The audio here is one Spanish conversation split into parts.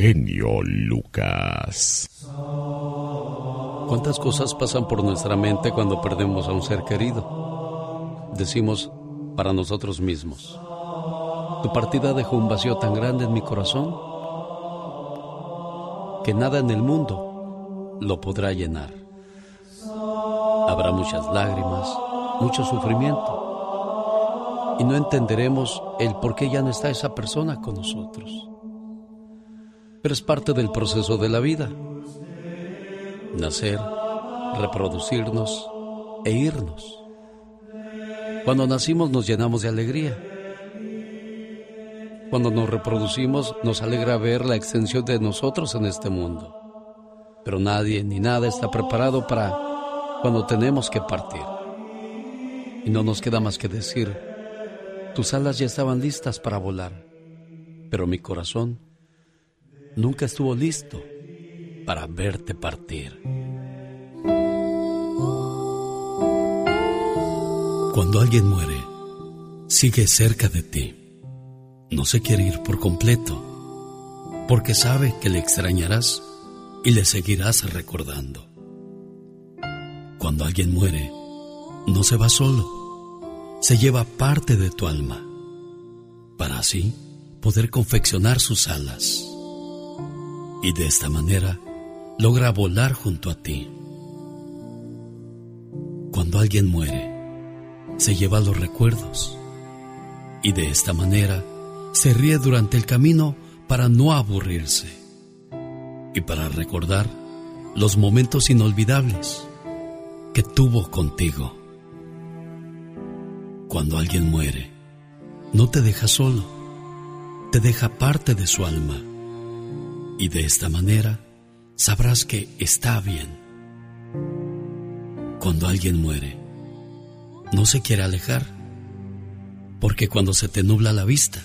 genio Lucas. ¿Cuántas cosas pasan por nuestra mente cuando perdemos a un ser querido? Decimos para nosotros mismos. Tu partida dejó un vacío tan grande en mi corazón que nada en el mundo lo podrá llenar. Habrá muchas lágrimas, mucho sufrimiento y no entenderemos el por qué ya no está esa persona con nosotros. Pero es parte del proceso de la vida. Nacer, reproducirnos e irnos. Cuando nacimos nos llenamos de alegría cuando nos reproducimos nos alegra ver la extensión de nosotros en este mundo. Pero nadie ni nada está preparado para cuando tenemos que partir. Y no nos queda más que decir, tus alas ya estaban listas para volar, pero mi corazón nunca estuvo listo para verte partir. Cuando alguien muere, sigue cerca de ti no se quiere ir por completo, porque sabe que le extrañarás y le seguirás recordando. Cuando alguien muere, no se va solo, se lleva parte de tu alma, para así poder confeccionar sus alas. Y de esta manera logra volar junto a ti. Cuando alguien muere, se lleva los recuerdos y de esta manera se ríe durante el camino para no aburrirse y para recordar los momentos inolvidables que tuvo contigo. Cuando alguien muere, no te deja solo, te deja parte de su alma y de esta manera sabrás que está bien. Cuando alguien muere, no se quiere alejar, porque cuando se te nubla la vista,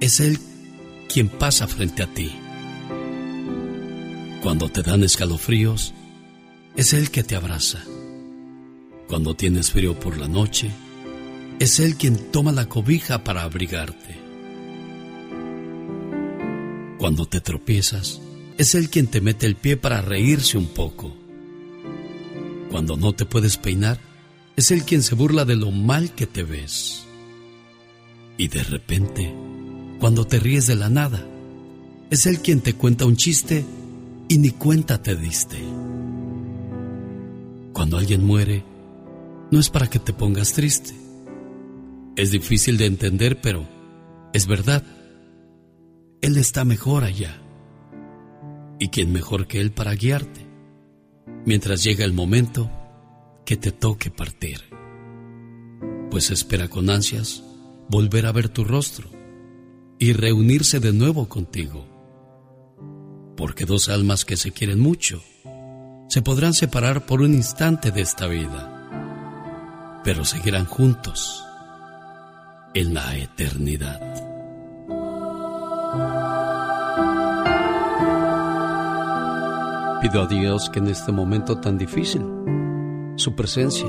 es Él quien pasa frente a ti. Cuando te dan escalofríos, es Él que te abraza. Cuando tienes frío por la noche, es Él quien toma la cobija para abrigarte. Cuando te tropiezas, es Él quien te mete el pie para reírse un poco. Cuando no te puedes peinar, es Él quien se burla de lo mal que te ves. Y de repente, cuando te ríes de la nada. Es Él quien te cuenta un chiste y ni cuenta te diste. Cuando alguien muere, no es para que te pongas triste. Es difícil de entender, pero es verdad. Él está mejor allá. ¿Y quién mejor que Él para guiarte? Mientras llega el momento que te toque partir. Pues espera con ansias volver a ver tu rostro y reunirse de nuevo contigo. Porque dos almas que se quieren mucho se podrán separar por un instante de esta vida, pero seguirán juntos en la eternidad. Pido a Dios que en este momento tan difícil, su presencia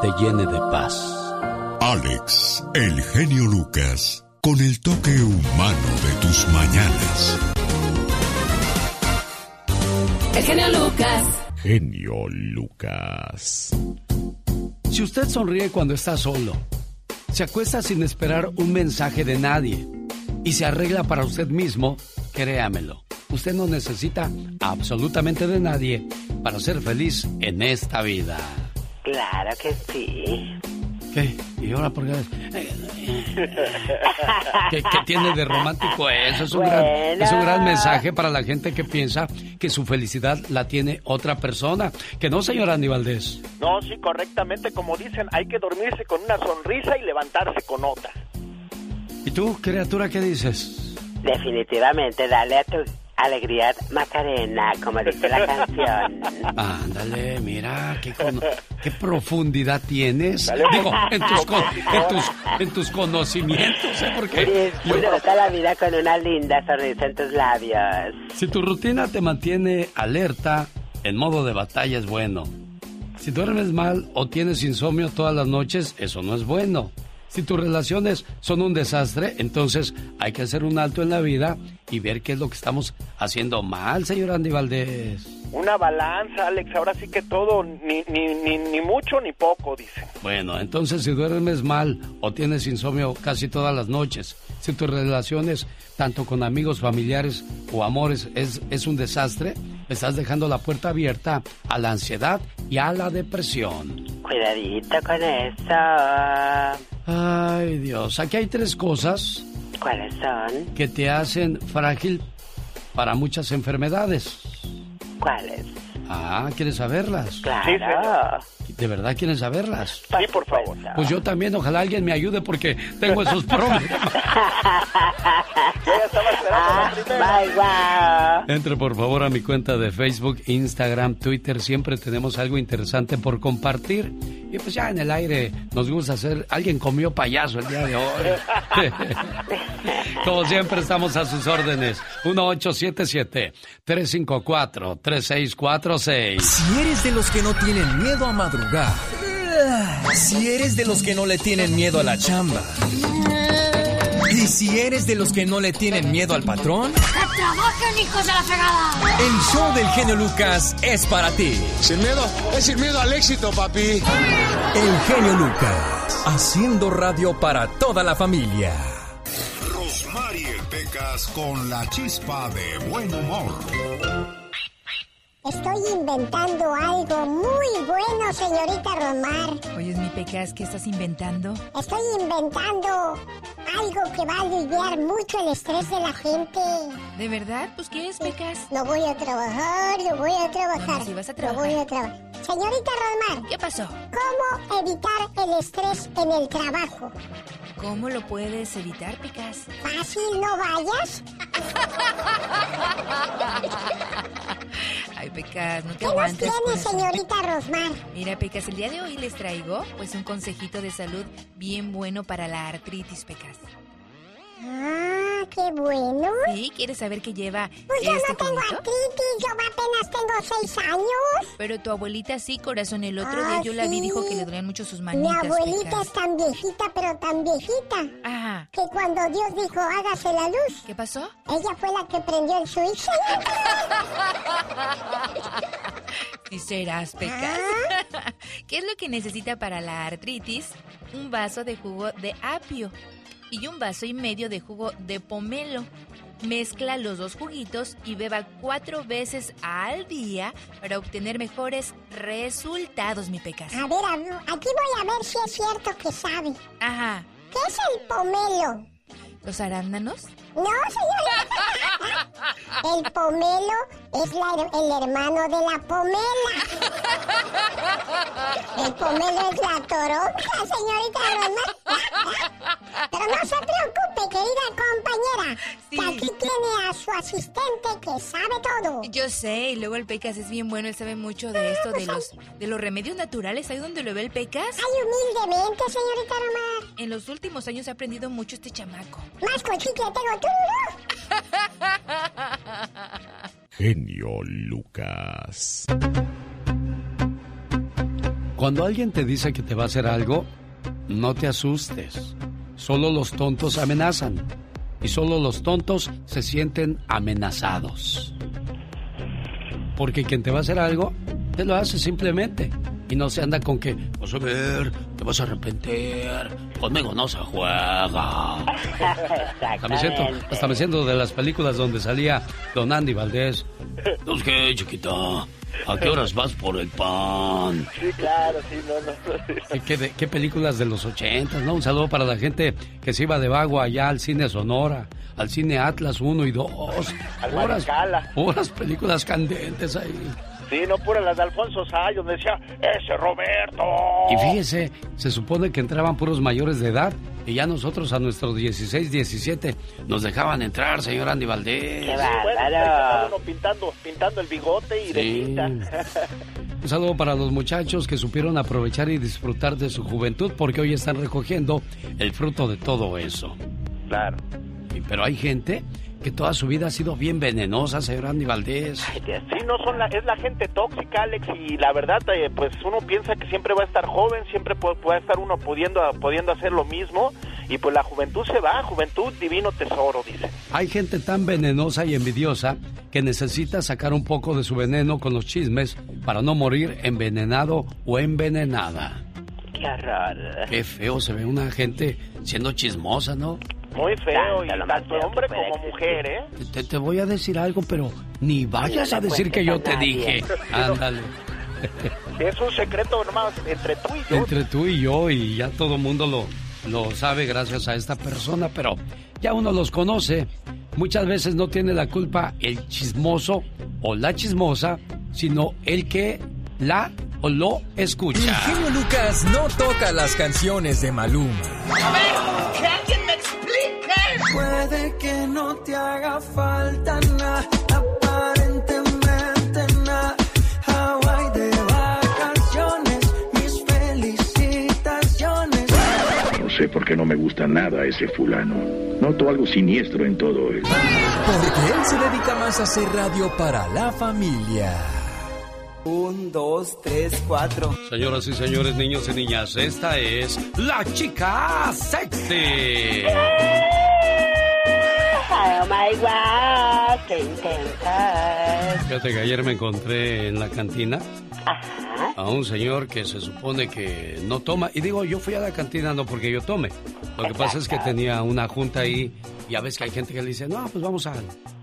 te llene de paz. Alex, el genio Lucas con el toque humano de tus mañanas. El genio Lucas. Genio Lucas. Si usted sonríe cuando está solo, se acuesta sin esperar un mensaje de nadie y se arregla para usted mismo, créamelo, usted no necesita absolutamente de nadie para ser feliz en esta vida. Claro que sí. ¿Qué? ¿Y ahora por qué? ¿Qué, tiene de romántico eso? Es un, gran, es un gran mensaje para la gente que piensa que su felicidad la tiene otra persona. Que no, señora Andy Valdés. No, sí, correctamente. Como dicen, hay que dormirse con una sonrisa y levantarse con otra. ¿Y tú, criatura, qué dices? Definitivamente, dale a tu Alegría Macarena, como dice la canción. Ándale, mira, qué, qué profundidad tienes. Digo, en tus, en tus, conocimientos, ¿eh? Porque... Disfruta la vida con una linda sonrisa en tus labios. Si tu rutina te mantiene alerta, en modo de batalla es bueno. Si duermes mal o tienes insomnio todas las noches, eso no es bueno. Si tus relaciones son un desastre, entonces hay que hacer un alto en la vida y ver qué es lo que estamos haciendo mal, señor Andy Valdés. Una balanza, Alex, ahora sí que todo, ni, ni, ni, ni mucho ni poco, dice. Bueno, entonces si duermes mal o tienes insomnio casi todas las noches, si tus relaciones, tanto con amigos, familiares o amores, es, es un desastre, estás dejando la puerta abierta a la ansiedad y a la depresión. Cuidadito con eso. Ay, Dios, aquí hay tres cosas. ¿Cuáles son? Que te hacen frágil para muchas enfermedades. ¿Cuáles? Ah, ¿quieres saberlas? Claro. ¿De verdad quieren saberlas? Sí, por favor. Pues yo también, ojalá alguien me ayude porque tengo esos problemas. Primera. Entre por favor a mi cuenta de Facebook, Instagram, Twitter. Siempre tenemos algo interesante por compartir. Y pues ya en el aire nos gusta hacer. Alguien comió payaso el día de hoy. Como siempre, estamos a sus órdenes. 1877-354-3646. Si eres de los que no tienen miedo a madrugar, si eres de los que no le tienen miedo a la chamba, y si eres de los que no le tienen miedo al patrón, ¡Que trabajen, hijos de la fregada! el show del genio Lucas es para ti. Sin miedo, es sin miedo al éxito, papi. El genio Lucas, haciendo radio para toda la familia. Rosmarie Pecas con la chispa de buen humor. Estoy inventando algo muy bueno, señorita Romar. Oye, mi Pecas, ¿qué estás inventando? Estoy inventando algo que va a aliviar mucho el estrés de la gente. ¿De verdad? Pues, ¿qué es, Pecas? No voy a trabajar, no voy a trabajar. No, vas a No trabajar. voy a trabajar. Señorita Romar, ¿Qué pasó? ¿cómo evitar el estrés en el trabajo? ¿Cómo lo puedes evitar, Pecas? Fácil, no vayas. Ay, Pecas, no te ¿Qué nos aguantes. tiene, corazón. señorita Rosmar? Mira, Pecas, el día de hoy les traigo pues un consejito de salud bien bueno para la artritis, Pecas. Ah, qué bueno. ¿Sí? ¿Quieres saber qué lleva Pues yo este no tengo juguito? artritis, yo apenas tengo seis años. Pero tu abuelita sí, corazón. El otro Ah, día yo la vi, dijo que le dolían mucho sus Mi manitas, abuelita Pecas. es tan viejita, pero tan viejita, Ajá. que cuando Dios dijo hágase la luz, ¿Qué pasó? ella fue la que prendió el switch. Sí serás, Pecas. Ah. ¿Qué es lo que necesita para la artritis? Un vaso de jugo de apio y un vaso y medio de jugo de pomelo. Mezcla los dos juguitos y beba cuatro veces al día para obtener mejores resultados, mi Pecas. A ver, aquí voy a ver si es cierto que sabe. Ajá. ¿Qué es el pomelo? ¿Los arándanos? No. El pomelo es la- el hermano de la pomela. El pomelo es la toronja, señorita Rosmar. Pero no se preocupe, querida compañera, Sí. que aquí tiene a su asistente que sabe todo. Yo sé, y luego el Pecas es bien bueno, él sabe mucho de esto, de los, de los remedios naturales. ¿Ahí donde lo ve el Pecas? Ay, humildemente, señorita Romar. En los últimos años ha aprendido mucho este chamaco. Más tengo tú. Genio Lucas. Cuando alguien te dice que te va a hacer algo, no te asustes. Solo los tontos amenazan. Y solo los tontos se sienten amenazados. Porque quien te va a hacer algo, te lo hace simplemente. Y no se anda con que, vas a ver, te vas a arrepentir, conmigo no se juega. Hasta me siento, hasta me siento de las películas donde salía Don Andy Valdés. ¿Los qué, chiquita? ¿A qué horas vas por el pan? Sí, claro, sí, no, no. ¿Qué, qué qué películas de los ochentas, no? Un saludo para la gente que se iba de vago allá al cine Sonora, al cine Atlas 1 y 2. Al Maricala. puras películas candentes ahí. Sí, no pura las de Alfonso donde decía, ese Roberto. Y fíjese, se supone que entraban puros mayores de edad y ya nosotros a nuestros 16, 17 nos dejaban entrar, señor Andy Valdés. Qué Bueno, ahí bárbaro. está uno pintando, pintando el bigote y de Sí. tinta. Un saludo para los muchachos que supieron aprovechar y disfrutar de su juventud porque hoy están recogiendo el fruto de todo eso. claro. Pero hay gente que toda su vida ha sido bien venenosa, señor Andy Valdés. Ay, Sí, no son la, es la gente tóxica, Alex, y la verdad, eh, pues uno piensa que siempre va a estar joven, siempre pu- va a estar uno pudiendo, pudiendo hacer lo mismo, y pues la juventud se va, juventud divino tesoro, dice. Hay gente tan venenosa y envidiosa que necesita sacar un poco de su veneno con los chismes para no morir envenenado o envenenada. Qué horror. Qué feo se ve una gente siendo chismosa, ¿no? Muy feo, y tanto hombre como mujer, ¿eh? Te, te, voy a decir algo, pero ni vayas a decir que yo te dije. Ándale. Es un secreto nomás entre tú y yo. Entre tú y yo, y ya todo el mundo lo, lo sabe gracias a esta persona, pero ya uno los conoce. Muchas veces no tiene la culpa el chismoso o la chismosa, sino el que la o lo escucha. El genio Lucas no toca las canciones de Maluma. A ver, que alguien. Puede que no te haga falta nada, aparentemente nada. Hawaii de vacaciones, mis felicitaciones. No sé por qué no me gusta nada ese fulano. Noto algo siniestro en todo él. Porque él se dedica más a hacer radio para la familia. Un, dos, tres, cuatro. Señoras y señores, niños y niñas, esta es la chica sexy. Oh que ayer me encontré en la cantina a un señor que se supone que no toma. Y digo, yo fui a la cantina no porque yo tome. Lo que pasa es que tenía una junta ahí y a veces que hay gente que le dice, no, pues vamos a,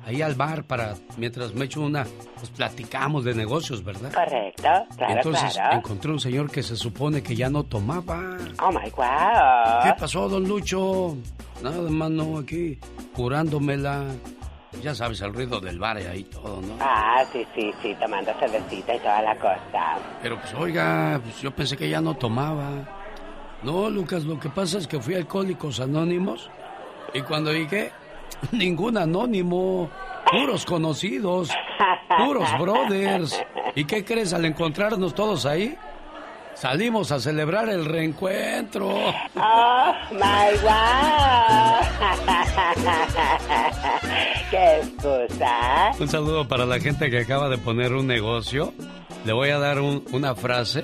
ahí al bar para, mientras me echo una, pues platicamos de negocios, ¿verdad? Correcto, claro, Entonces claro. encontré un señor que se supone que ya no tomaba. Oh my god. ¿Qué pasó, don Lucho? Nada más no aquí, curándomela. Ya sabes, el ruido del bar y ahí todo, ¿no? Ah, sí, sí, sí, tomando cervecita y toda la cosa. Pero pues oiga, pues yo pensé que ya no tomaba. No, Lucas, lo que pasa es que fui a Alcohólicos Anónimos y cuando dije, ningún anónimo, puros conocidos, puros brothers. ¿Y qué crees al encontrarnos todos ahí? Salimos a celebrar el reencuentro. Oh my god. Un saludo para la gente que acaba de poner un negocio. Le voy a dar un- una frase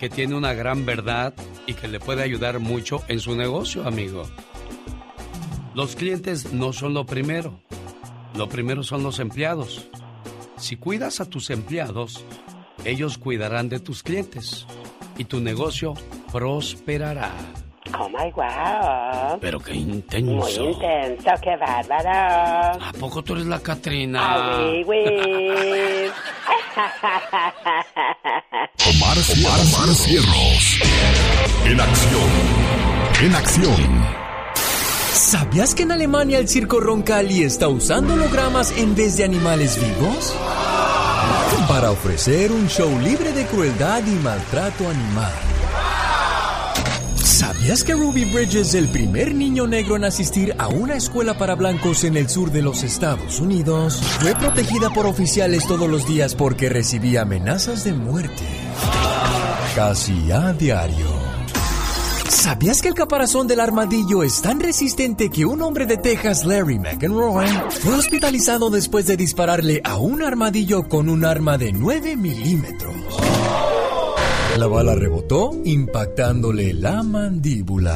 que tiene una gran verdad y que le puede ayudar mucho en su negocio, amigo. Los clientes no son lo primero. Lo primero son los empleados. Si cuidas a tus empleados, ellos cuidarán de tus clientes y tu negocio prosperará. Oh. Pero qué Muy intenso. intenso, qué bárbaro. ¿A poco tú eres la Catrina? Ah, oui, oui. Omar, Omar, Omar Cierros. En acción. En acción. ¿Sabías que en Alemania el circo Roncalli está usando hologramas en vez de animales vivos? Para ofrecer un show libre de crueldad y maltrato animal. ¿Sabías que Ruby Bridges, el primer niño negro en asistir a una escuela para blancos en el sur de los Estados Unidos, fue protegida por oficiales todos los días porque recibía amenazas de muerte? Casi a diario. ¿Sabías que el caparazón del armadillo es tan resistente que un hombre de Texas, Larry McEnroy, fue hospitalizado después de dispararle a un armadillo con un arma de 9 milímetros? La bala rebotó, impactándole la mandíbula.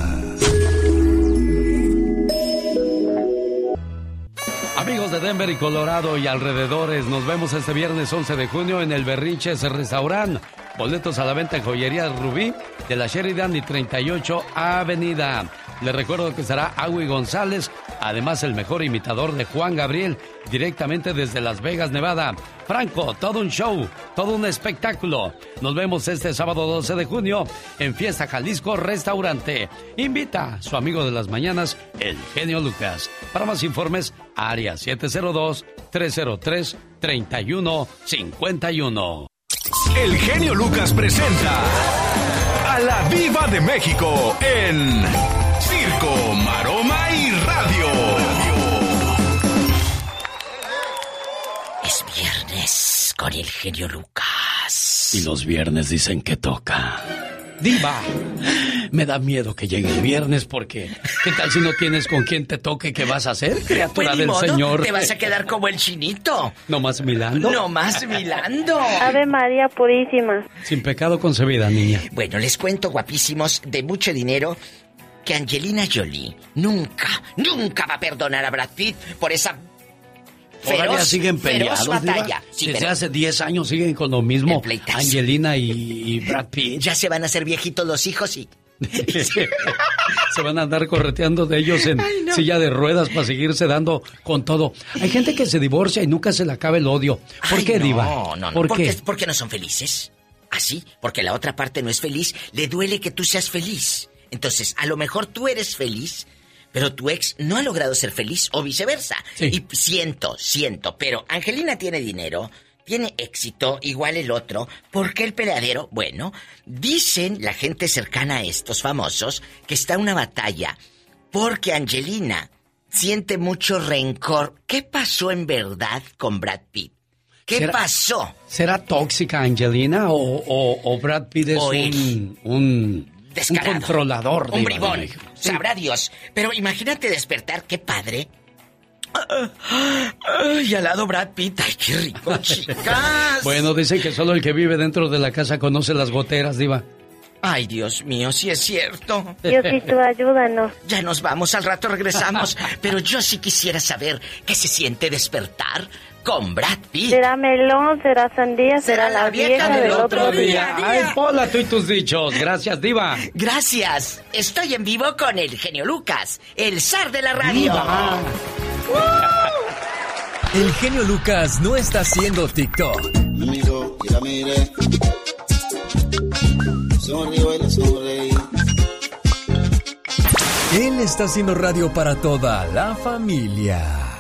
Amigos de Denver y Colorado y alrededores, nos vemos este viernes 11 de junio en el Berrinches Restaurant. Boletos a la venta en Joyería Rubí de la Sheridan y 38 Avenida. Les recuerdo que estará Agui González, además el mejor imitador de Juan Gabriel, directamente desde Las Vegas, Nevada. Franco, todo un show, todo un espectáculo. Nos vemos este sábado 12 de junio en Fiesta Jalisco Restaurante. Invita a su amigo de las mañanas, el genio Lucas. Para más informes, área 702-303-3151. El genio Lucas presenta a la Viva de México en Circo, Maroma y Radio. Es viernes con el genio Lucas. Y los viernes dicen que toca. Diva, me da miedo que llegue el viernes porque ¿qué tal si no tienes con quién te toque? ¿Qué vas a hacer, criatura Pues del modo, Señor? Te vas a quedar como el chinito. ¿No más milando? No más milando. Ave María Purísima. Sin pecado concebida, niña. Bueno, les cuento, guapísimos, de mucho dinero, que Angelina Jolie nunca, nunca va a perdonar a Brad Pitt por esa Todavía siguen peleados. batalla. Desde hace 10 años siguen con lo mismo. Angelina y, Brad Pitt. Ya se van a hacer viejitos los hijos y. se van a andar correteando de ellos en silla de ruedas para seguirse dando con todo. Hay gente que se divorcia y nunca se le acaba el odio. ¿Por qué, Diva? No, no, no. ¿Por, qué? Porque no son felices. Así, porque la otra parte no es feliz, le duele que tú seas feliz. Entonces, a lo mejor tú eres feliz, pero tu ex no ha logrado ser feliz o viceversa. Y siento, siento, pero Angelina tiene dinero, tiene éxito, igual el otro. ¿Por qué el peleadero? Bueno, dicen la gente cercana a estos famosos que está una batalla porque Angelina siente mucho rencor. ¿Qué pasó en verdad con Brad Pitt? ¿Qué pasó? ¿Será tóxica Angelina o, Brad Pitt es un, un, controlador? Un bribón. Sabrá Dios. Pero imagínate despertar, qué padre. Y al lado Brad Pitt. Ay, qué rico, chicas. bueno, dicen que solo el que vive dentro de la casa conoce las goteras, Diva. Ay, Dios mío, sí es cierto. Diosito, ayúdanos. Ya nos vamos, al rato regresamos. pero yo sí quisiera saber qué se siente despertar con Brad Pitt. Será melón, será sandía, será, la, vieja, del, otro día. Ay, Pola, tú y tus dichos. Gracias, Diva. Gracias. Estoy en vivo con el genio Lucas, el zar de la radio. El genio Lucas no está haciendo TikTok. Amigo, y la mire. Él está haciendo radio para toda la familia.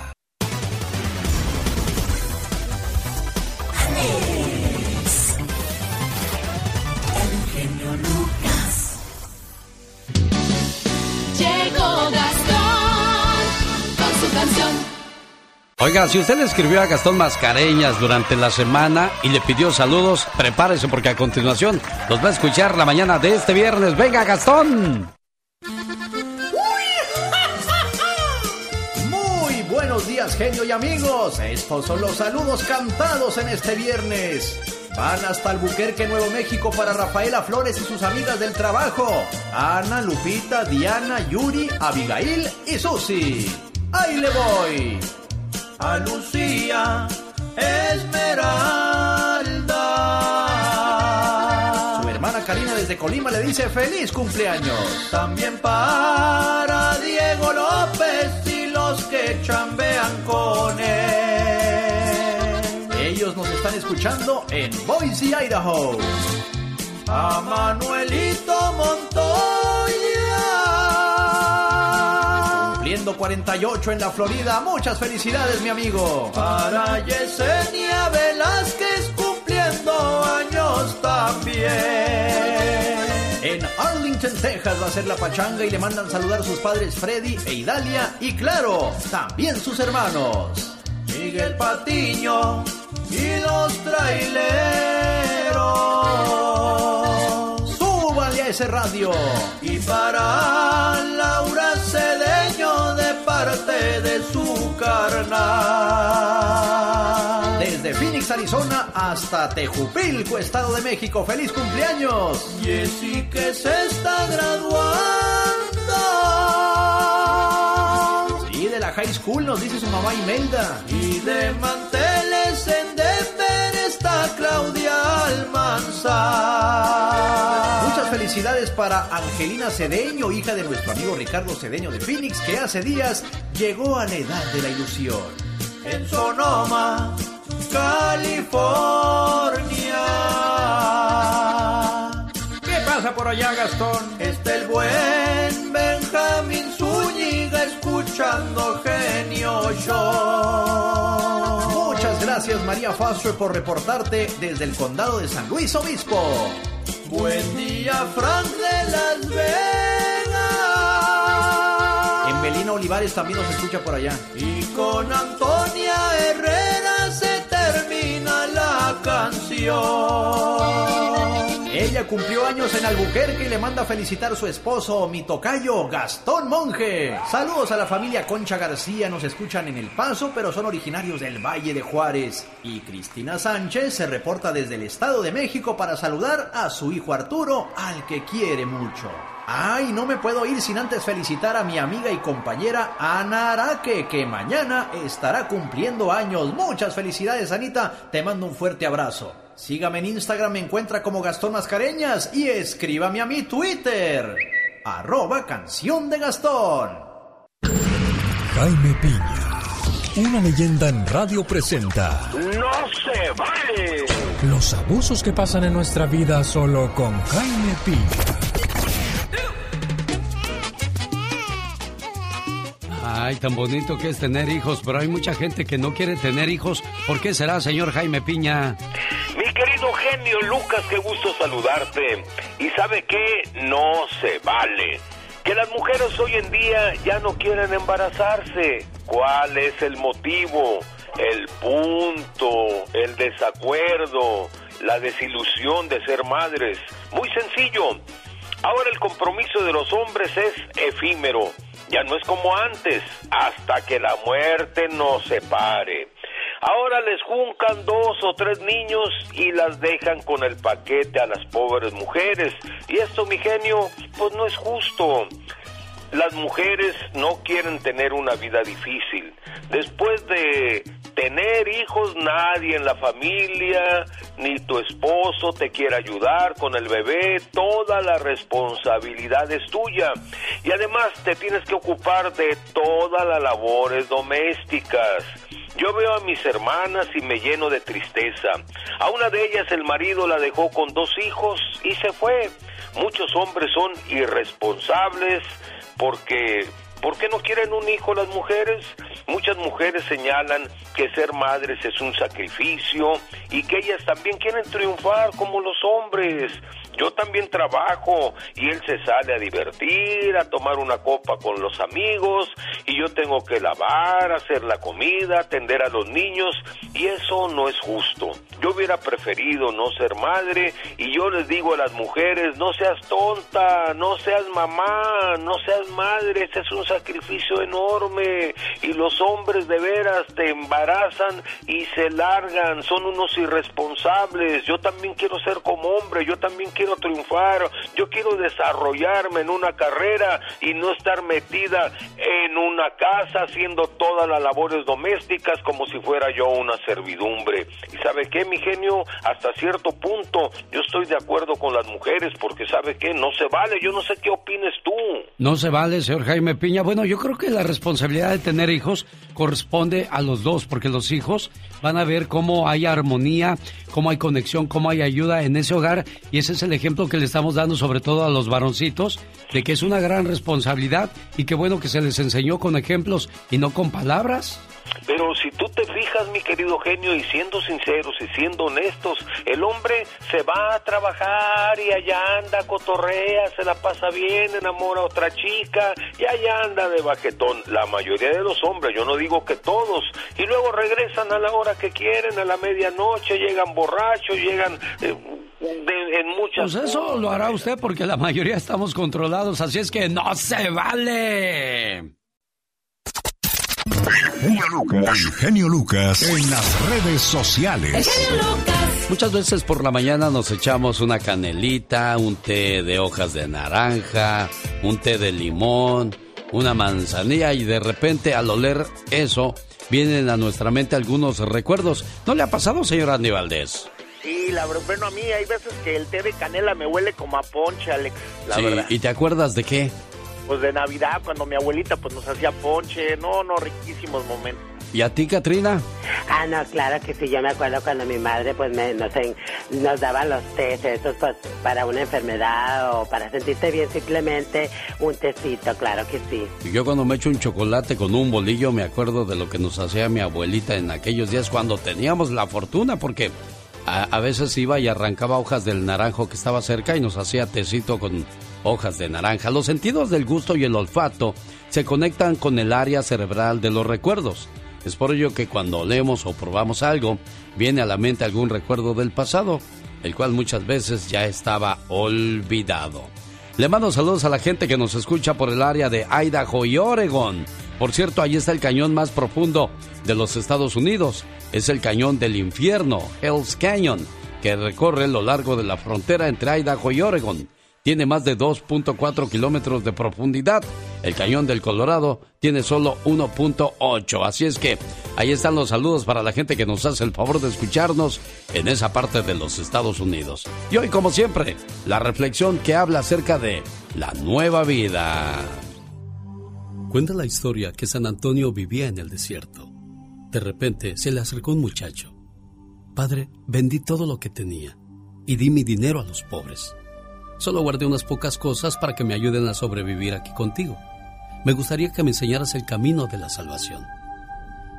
Oiga, si usted le escribió a Gastón Mascareñas durante la semana y le pidió saludos, prepárese porque a continuación los va a escuchar la mañana de este viernes. ¡Venga, Gastón! Muy buenos días, genio y amigos. Estos son los saludos cantados en este viernes. Van hasta Albuquerque, Nuevo México para Rafaela Flores y sus amigas del trabajo. Ana, Lupita, Diana, Yuri, Abigail y Susi. ¡Ahí le voy! A Lucía Esmeralda. Su hermana Karina desde Colima le dice feliz cumpleaños. También para Diego López y los que chambean con él. Ellos nos están escuchando en Boise, Idaho. A Manuelito Montoya 48 en la Florida. Muchas felicidades, mi amigo. Para Yesenia Velázquez cumpliendo años también. En Arlington, Texas va a ser la pachanga y le mandan saludar sus padres Freddy e Idalia y claro, también sus hermanos. Miguel Patiño y los traileros. Súbale a ese radio. Y para Laura Desde Phoenix, Arizona hasta Tejupilco, Estado de México. ¡Feliz cumpleaños! Jessy que se está graduando. Sí, de la high school nos dice su mamá Imelda. Y de manteles en Claudia Almanzar felicidades para Angelina Cedeño, hija de nuestro amigo Ricardo Cedeño de Phoenix, que hace días llegó a la edad de la ilusión. En Sonoma, California. ¿Qué pasa por allá, Gastón? Está el buen Benjamín Zúñiga escuchando Genio Show. María por reportarte desde el condado de San Luis Obispo. Buen día, Frank de Las Vegas. En Melina Olivares también nos escucha por allá. Y con Antonia Herrera se termina la canción. Ella cumplió años en Albuquerque y le manda a felicitar a su esposo, mi tocayo, Gastón Monje. Saludos a la familia Concha García, nos escuchan en El Paso, pero son originarios del Valle de Juárez. Y Cristina Sánchez se reporta desde el Estado de México para saludar a su hijo Arturo, al que quiere mucho. Ay, no me puedo ir sin antes felicitar a mi amiga y compañera Ana Araque, que mañana estará cumpliendo años. Muchas felicidades, Anita. Te mando un fuerte abrazo. Sígame en Instagram, me encuentra como Gastón Mascareñas y escríbame a mi Twitter. Arroba canción de Gastón. Jaime Piña, una leyenda en radio presenta. ¡No se vale! Los abusos que pasan en nuestra vida solo con Jaime Piña. Ay, tan bonito que es tener hijos, pero hay mucha gente que no quiere tener hijos. ¿Por qué será, señor Jaime Piña? Querido genio Lucas, qué gusto saludarte. ¿Y sabe qué? No se vale. Que las mujeres hoy en día ya no quieren embarazarse. ¿Cuál es el motivo? El punto, el desacuerdo, la desilusión de ser madres. Muy sencillo. Ahora el compromiso de los hombres es efímero. Ya no es como antes, hasta que la muerte nos separe. Ahora les juncan dos o tres niños y las dejan con el paquete a las pobres mujeres. Y esto, mi genio, pues no es justo. Las mujeres no quieren tener una vida difícil. Después de tener hijos, nadie en la familia, ni tu esposo te quiere ayudar con el bebé, toda la responsabilidad es tuya. Y además te tienes que ocupar de todas las labores domésticas. Yo veo a mis hermanas y me lleno de tristeza. A una de ellas el marido la dejó con dos hijos y se fue. Muchos hombres son irresponsables porque ¿Por qué no quieren un hijo las mujeres? Muchas mujeres señalan que ser madres es un sacrificio y que ellas también quieren triunfar como los hombres. Yo también trabajo y él se sale a divertir, a tomar una copa con los amigos y yo tengo que lavar, hacer la comida, atender a los niños y eso no es justo. Yo hubiera preferido no ser madre y yo les digo a las mujeres, no seas tonta, no seas mamá, no seas madre, ese es un sacrificio enorme y los hombres de veras te embarazan y se largan, son unos irresponsables. Yo también quiero ser como hombre, yo también quiero triunfar, yo quiero desarrollarme en una carrera y no estar metida en una casa haciendo todas las labores domésticas como si fuera yo una servidumbre. ¿Y sabe qué, mi genio? Hasta cierto punto yo estoy de acuerdo con las mujeres porque sabe qué, no se vale, yo no sé qué opines tú. No se vale, señor Jaime Piña. Bueno, yo creo que la responsabilidad de tener hijos corresponde a los dos porque los hijos van a ver cómo hay armonía, cómo hay conexión, cómo hay ayuda en ese hogar y ese es el ejemplo que le estamos dando sobre todo a los varoncitos de que es una gran responsabilidad y qué bueno que se les enseñó con ejemplos y no con palabras. Pero si tú te fijas, mi querido genio, y siendo sinceros y siendo honestos, el hombre se va a trabajar y allá anda, cotorrea, se la pasa bien, enamora a otra chica y allá anda de baquetón. La mayoría de los hombres, yo no digo que todos, y luego regresan a la hora que quieren, a la medianoche, llegan borrachos, llegan... Eh, en muchas pues eso lo hará usted porque la mayoría estamos controlados, así es que no se vale. El genio Lucas en las redes sociales. Muchas veces por la mañana nos echamos una canelita, un té de hojas de naranja, un té de limón, una manzanilla y de repente al oler eso vienen a nuestra mente algunos recuerdos. ¿No le ha pasado, señor Andy Valdés? Sí, la verdad, bueno, a mí hay veces que el té de canela me huele como a ponche, Alex, la sí, verdad. ¿Y te acuerdas de qué? Pues de Navidad, cuando mi abuelita pues nos hacía ponche, no, no, riquísimos momentos. ¿Y a ti, Katrina? Ah, no, claro que sí, yo me acuerdo cuando mi madre pues me, nos, en- nos daba los tés, esos pues para una enfermedad o para sentirte bien simplemente un tecito, claro que sí. Y Yo cuando me echo un chocolate con un bolillo me acuerdo de lo que nos hacía mi abuelita en aquellos días cuando teníamos la fortuna porque a, a veces iba y arrancaba hojas del naranjo que estaba cerca y nos hacía tecito con hojas de naranja. Los sentidos del gusto y el olfato se conectan con el área cerebral de los recuerdos. Es por ello que cuando olemos o probamos algo, viene a la mente algún recuerdo del pasado, el cual muchas veces ya estaba olvidado. Le mando saludos a la gente que nos escucha por el área de Idaho y Oregon. Por cierto, ahí está el cañón más profundo de los Estados Unidos. Es el cañón del infierno, Hell's Canyon, que recorre lo largo de la frontera entre Idaho y Oregon. Tiene más de 2.4 kilómetros de profundidad. El cañón del Colorado tiene solo 1.8. Así es que ahí están los saludos para la gente que nos hace el favor de escucharnos en esa parte de los Estados Unidos. Y hoy, como siempre, la reflexión que habla acerca de la nueva vida. Cuenta la historia que San Antonio vivía en el desierto. De repente se le acercó un muchacho. Padre, vendí todo lo que tenía y di mi dinero a los pobres. Solo guardé unas pocas cosas para que me ayuden a sobrevivir aquí contigo. Me gustaría que me enseñaras el camino de la salvación.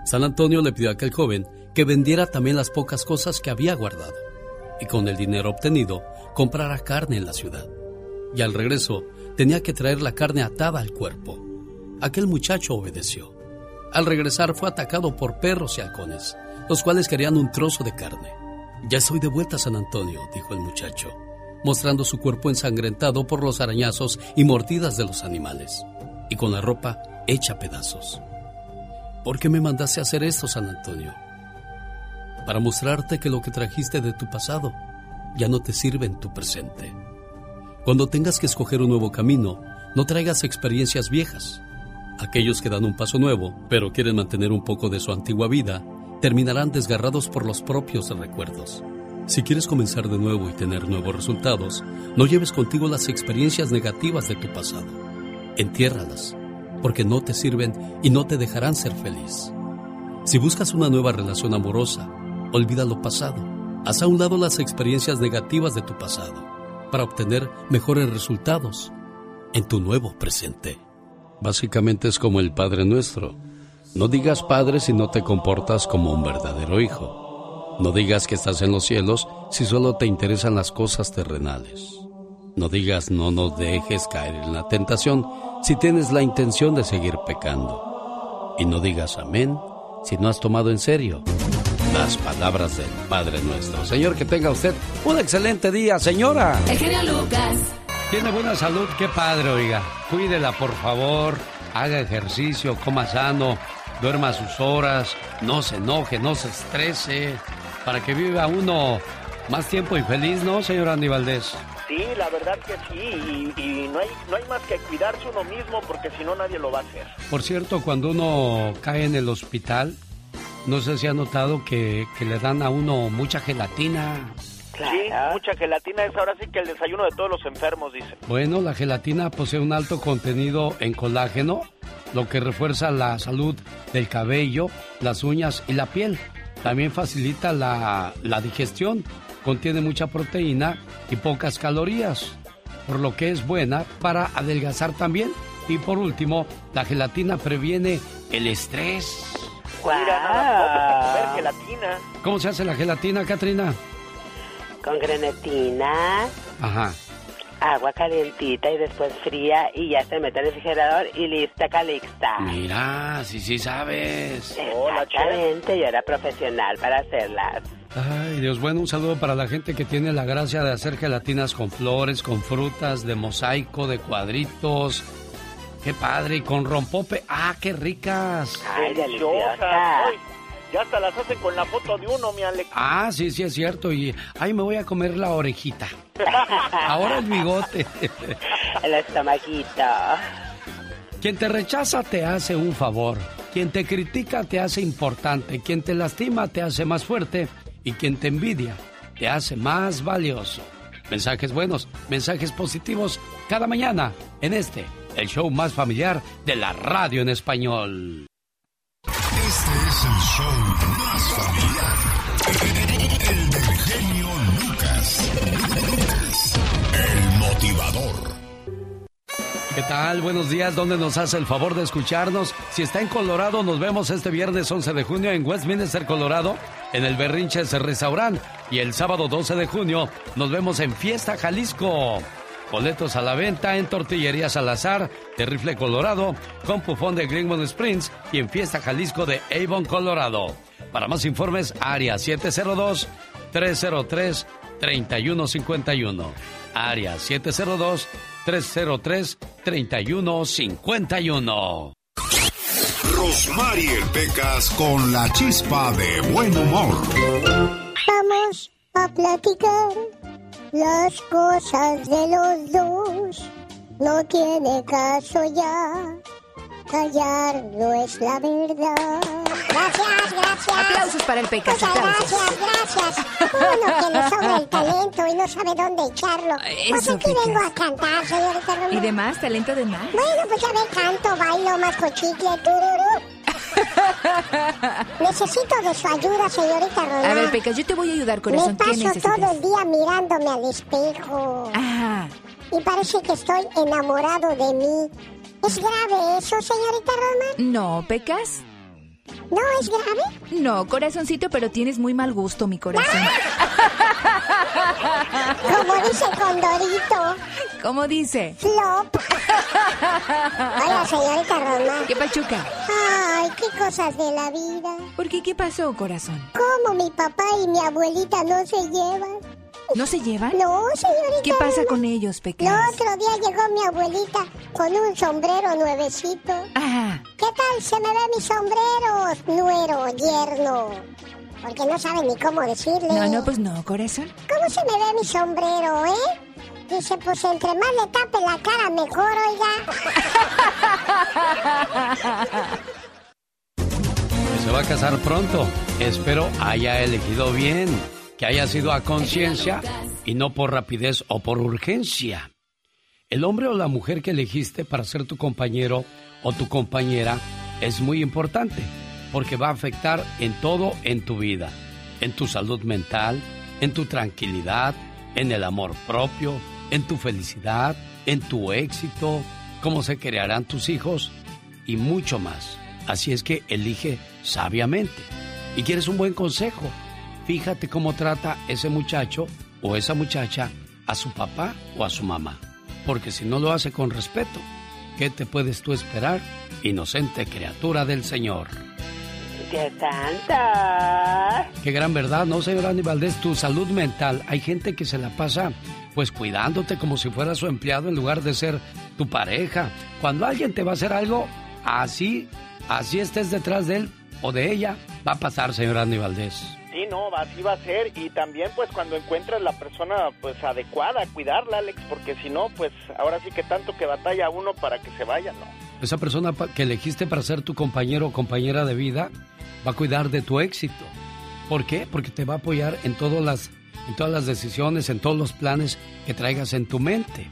San Antonio le pidió a aquel joven que vendiera también las pocas cosas que había guardado y con el dinero obtenido comprara carne en la ciudad. Y al regreso tenía que traer la carne atada al cuerpo. Aquel muchacho obedeció. Al regresar fue atacado por perros y halcones, los cuales querían un trozo de carne. Ya estoy de vuelta, San Antonio, dijo el muchacho, mostrando su cuerpo ensangrentado por los arañazos y mordidas de los animales, y con la ropa hecha pedazos. ¿Por qué me mandaste hacer esto, San Antonio? Para mostrarte que lo que trajiste de tu pasado ya no te sirve en tu presente. Cuando tengas que escoger un nuevo camino, no traigas experiencias viejas. Aquellos que dan un paso nuevo, pero quieren mantener un poco de su antigua vida, terminarán desgarrados por los propios recuerdos. Si quieres comenzar de nuevo y tener nuevos resultados, no lleves contigo las experiencias negativas de tu pasado. Entiérralas, porque no te sirven y no te dejarán ser feliz. Si buscas una nueva relación amorosa, olvida lo pasado. Haz a un lado las experiencias negativas de tu pasado para obtener mejores resultados en tu nuevo presente. Básicamente es como el Padre Nuestro no digas padre si no te comportas como un verdadero hijo. No digas que estás en los cielos si solo te interesan las cosas terrenales. No digas no nos dejes caer en la tentación si tienes la intención de seguir pecando. Y no digas amén si no has tomado en serio las palabras del Padre nuestro. Señor, que tenga usted un excelente día, señora. El Lucas. Tiene buena salud, qué padre, oiga. Cuídela, por favor. Haga ejercicio, coma sano duerma sus horas, no se enoje, no se estrese, para que viva uno más tiempo y feliz, ¿no, señor Andy Valdés? Sí, la verdad que sí, y, no, hay, no hay más que cuidarse uno mismo porque si no nadie lo va a hacer. Por cierto, cuando uno cae en el hospital, no sé si ha notado que, que le dan a uno mucha gelatina. Sí, mucha gelatina es ahora sí que el desayuno de todos los enfermos, dice. Bueno, la gelatina posee un alto contenido en colágeno lo que refuerza la salud del cabello, las uñas y la piel. También facilita la, digestión, contiene mucha proteína y pocas calorías, por lo que es buena para adelgazar también. Y por último, la gelatina previene el estrés. Mira, gelatina. ¿Cómo se hace la gelatina, Katrina? Con grenetina. Ajá agua calientita y después fría y ya se mete el refrigerador y lista calixta. Mira, sí, sí sabes. Exactamente, yo era profesional para hacerlas. Ay, Dios, bueno, un saludo para la gente que tiene la gracia de hacer gelatinas con flores, con frutas, de mosaico, de cuadritos. Qué padre, y con rompope. ¡Ah, qué ricas! ¡Ay, deliciosa! Ya hasta las hacen con la foto de uno, mi Alex. Ah, sí, sí, es cierto. Y, ay, me voy a comer la orejita. Ahora el bigote. el estomajito. Quien te rechaza te hace un favor. Quien te critica te hace importante. Quien te lastima te hace más fuerte. Y quien te envidia te hace más valioso. Mensajes buenos, mensajes positivos cada mañana en este, el show más familiar de la radio en español. Este es el show más familiar. El del genio Lucas. El motivador. ¿Qué tal? Buenos días. ¿Dónde nos hace el favor de escucharnos? Si está en Colorado, nos vemos este viernes 11 de junio en Westminster, Colorado, en el Berrinches Restaurant. Y el sábado 12 de junio nos vemos en Fiesta Jalisco. Boletos a la venta en Tortillería Salazar de Rifle, Colorado, con Pufón de Greenwood Springs y en Fiesta Jalisco de Avon, Colorado. Para más informes, área 702-303-3151. Área 702-303-3151. Rosmarie Pecas con la chispa de buen humor. Vamos a platicar las cosas de los dos. No tiene caso ya. Callar no es la verdad. Gracias, gracias. Aplausos para el Pecas. Muchas aplausos. gracias, gracias. Uno que le sobra el talento y no sabe dónde echarlo. Pues Eso, aquí Pecas. vengo a cantar, señorita Romero. ¿Y demás? ¿Talento de más? Bueno, pues ya ve, canto, bailo, más chicle, tururú. Necesito de su ayuda, señorita Romero. A ver, Pecas, yo te voy a ayudar, corazón. Me ¿Qué paso necesitas? todo el día mirándome al espejo. Ah, Y parece que estoy enamorado de mí. ¿Es grave eso, señorita Roma? no, Pecas. ¿No es grave? No, corazoncito, pero tienes muy mal gusto, mi corazón. Como dice Condorito. ¿Cómo dice? Flop. Hola, señorita Roma. ¿Qué pachuca? Ay, qué cosas de la vida. ¿Por qué? ¿Qué pasó, corazón? ¿Cómo mi papá y mi abuelita no se llevan? ¿No se llevan? No, señorita. ¿Qué pasa con ellos, El Pecas? otro día llegó mi abuelita con un sombrero nuevecito. Ah, ¿Qué tal se me ve mi sombrero, nuero, yerno? Porque no sabe ni cómo decirle. no, no, pues no, corazón. ¿Cómo se me ve mi sombrero, eh? Dice, pues entre más le tape la cara, mejor, oiga. Se va a casar pronto. Espero haya elegido bien, que haya sido a conciencia y no por rapidez o por urgencia. El hombre o la mujer que elegiste para ser tu compañero o tu compañera es muy importante porque va a afectar en todo en tu vida, en tu salud mental, en tu tranquilidad, en el amor propio, en tu felicidad, en tu éxito, cómo se crearán tus hijos y mucho más. Así es que elige sabiamente. Y quieres un buen consejo, fíjate cómo trata ese muchacho o esa muchacha a su papá o a su mamá. Porque si no lo hace con respeto, ¿qué te puedes tú esperar, inocente criatura del Señor? ¡Qué santa! Qué gran verdad, ¿no, señor Andy Valdés? Tu salud mental. Hay gente que se la pasa pues cuidándote como si fuera su empleado en lugar de ser tu pareja. Cuando alguien te va a hacer algo, así, así estés detrás de él o de ella, va a pasar, señor Andy Valdés. Sí, no, así va a ser. Y también, pues, cuando encuentres la persona, pues, adecuada, cuidarla, Alex, porque si no, pues, ahora sí que tanto que batalla uno para que se vaya, ¿no? Esa persona que elegiste para ser tu compañero o compañera de vida va a cuidar de tu éxito. ¿Por qué? Porque te va a apoyar en todas las, en todas las decisiones, en todos los planes que traigas en tu mente.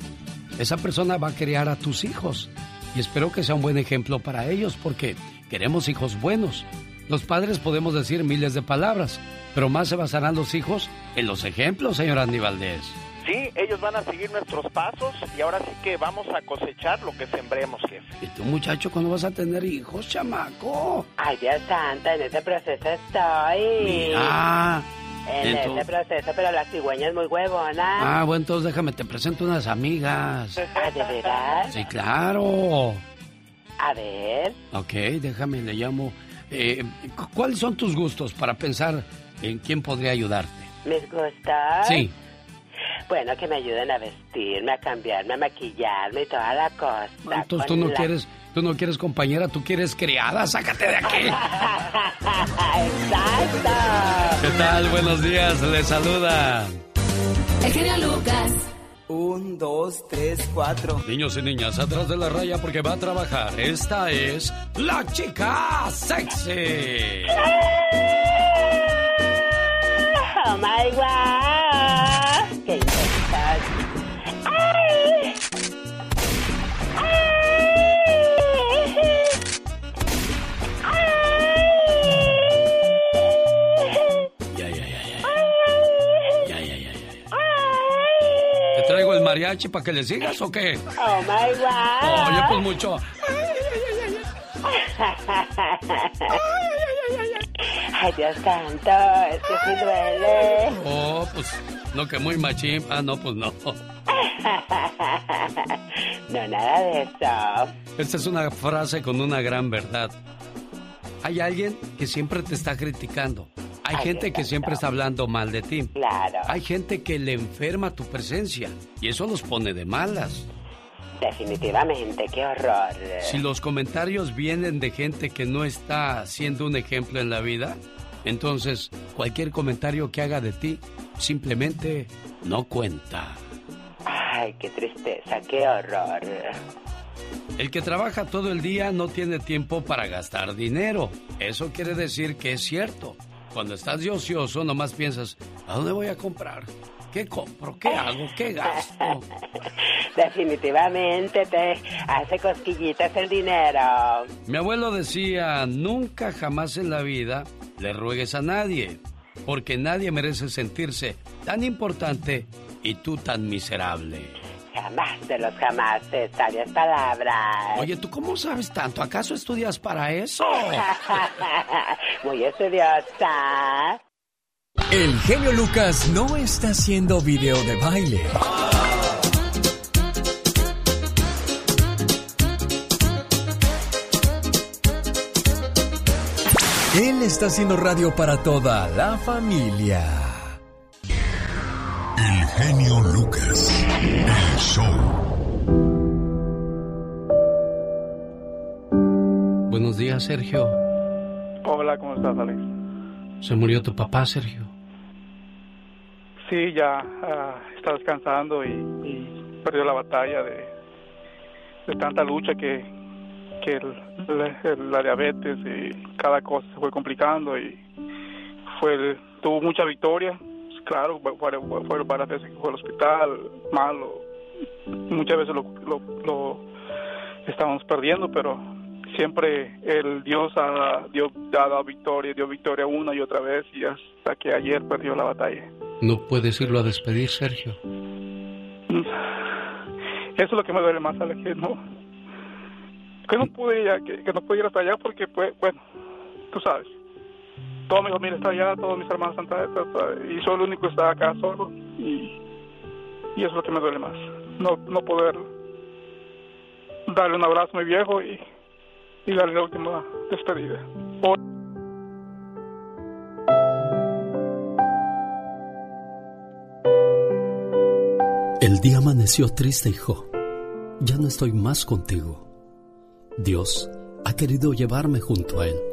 Esa persona va a criar a tus hijos y espero que sea un buen ejemplo para ellos porque queremos hijos buenos. Los padres podemos decir miles de palabras, pero más se basarán los hijos en los ejemplos, señor Andy Valdés. Sí, ellos van a seguir nuestros pasos y ahora sí que vamos a cosechar lo que sembremos, jefe. ¿Y tú, muchacho, cuándo vas a tener hijos, chamaco? Ay, Dios santa, en ese proceso estoy. Mira. En ese proceso, pero la cigüeña es muy huevona. Ah, bueno, entonces déjame, te presento unas amigas. Ah, ¿de veras? Sí, claro. A ver. Ok, déjame, le llamo. Eh, cu- ¿Cuáles son tus gustos para pensar en quién podría ayudarte? ¿Mis gustos? Sí. Bueno, que me ayuden a vestirme, a cambiarme, a maquillarme y toda la cosa. Entonces tú no la- quieres, tú no quieres compañera, tú quieres criada, sácate de aquí. ¡Exacto! ¿Qué tal? Buenos días, le saluda. El genio Lucas. Un, dos, tres, cuatro. Niños y niñas, atrás de la raya porque va a trabajar. Esta es la chica sexy. ¡Oh, my God! Mariachi para que le sigas o qué? ¡Oh, my God! Oye, pues mucho. Ay, Dios santo, es que sí duele. Oh, pues no que muy machín. Ah, no, pues no. No, nada de eso. Esta es una frase con una gran verdad. Hay alguien que siempre te está criticando. Hay Ay, gente que siempre está hablando mal de ti. Claro. Hay gente que le enferma tu presencia y eso los pone de malas. Definitivamente, qué horror. Si los comentarios vienen de gente que no está siendo un ejemplo en la vida, entonces cualquier comentario que haga de ti simplemente no cuenta. Ay, qué tristeza, qué horror. El que trabaja todo el día no tiene tiempo para gastar dinero. Eso quiere decir que es cierto. Cuando estás de ocioso, nomás piensas, ¿a dónde voy a comprar? ¿Qué compro? ¿Qué hago? ¿Qué gasto? Definitivamente te hace cosquillitas el dinero. Mi abuelo decía, nunca jamás en la vida le ruegues a nadie, porque nadie merece sentirse tan importante y tú tan miserable. Jamás de los jamás, sabias palabras. Oye, ¿tú cómo sabes tanto? ¿Acaso estudias para eso? Muy estudiosa. El genio Lucas no está haciendo video de baile. Él está haciendo radio para toda la familia. El genio Lucas. El show. Buenos días, Sergio. Hola, ¿cómo estás, Alex? ¿Se murió tu papá, Sergio? Sí, ya ah, está descansando y, perdió la batalla de, de tanta lucha que, que la diabetes y cada cosa se fue complicando y fue tuvo mucha victoria. Claro, fue, fue varias veces que fue al hospital, malo. Muchas veces lo, lo, lo estábamos perdiendo, pero siempre el Dios ha, dio, dado victoria, dio victoria una y otra vez y hasta que ayer perdió la batalla. ¿No puedes irlo a despedir, Sergio? Eso es lo que me duele más, Alex, que no, que no pude ir, que, no pude ir hasta allá porque, pues, bueno, tú sabes, toda mi familia está allá, todos mis hermanos están allá, y soy el único que está acá solo y, y eso es lo que me duele más, no, no poder darle un abrazo a mi viejo y y darle la última despedida. El día amaneció triste, hijo. Ya no estoy más contigo. Dios ha querido llevarme junto a Él.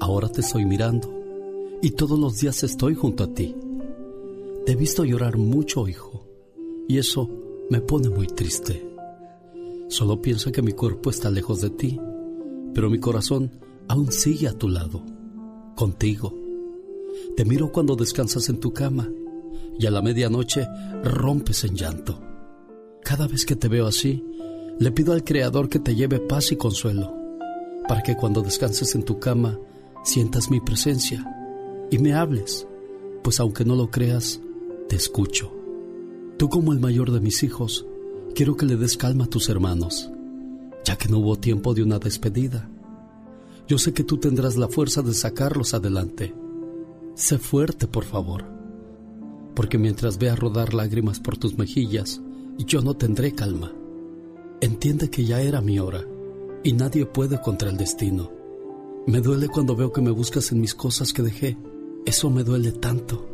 Ahora te estoy mirando y todos los días estoy junto a ti. Te he visto llorar mucho, hijo, y eso me pone muy triste. Solo pienso que mi cuerpo está lejos de ti pero mi corazón aún sigue a tu lado, contigo. Te miro cuando descansas en tu cama y a la medianoche rompes en llanto. Cada vez que te veo así, le pido al Creador que te lleve paz y consuelo, para que cuando descanses en tu cama sientas mi presencia y me hables, pues aunque no lo creas, te escucho. Tú como el mayor de mis hijos, quiero que le des calma a tus hermanos ya que no hubo tiempo de una despedida. Yo sé que tú tendrás la fuerza de sacarlos adelante. Sé fuerte, por favor, porque mientras vea rodar lágrimas por tus mejillas, yo no tendré calma. Entiende que ya era mi hora y nadie puede contra el destino. Me duele cuando veo que me buscas en mis cosas que dejé. Eso me duele tanto.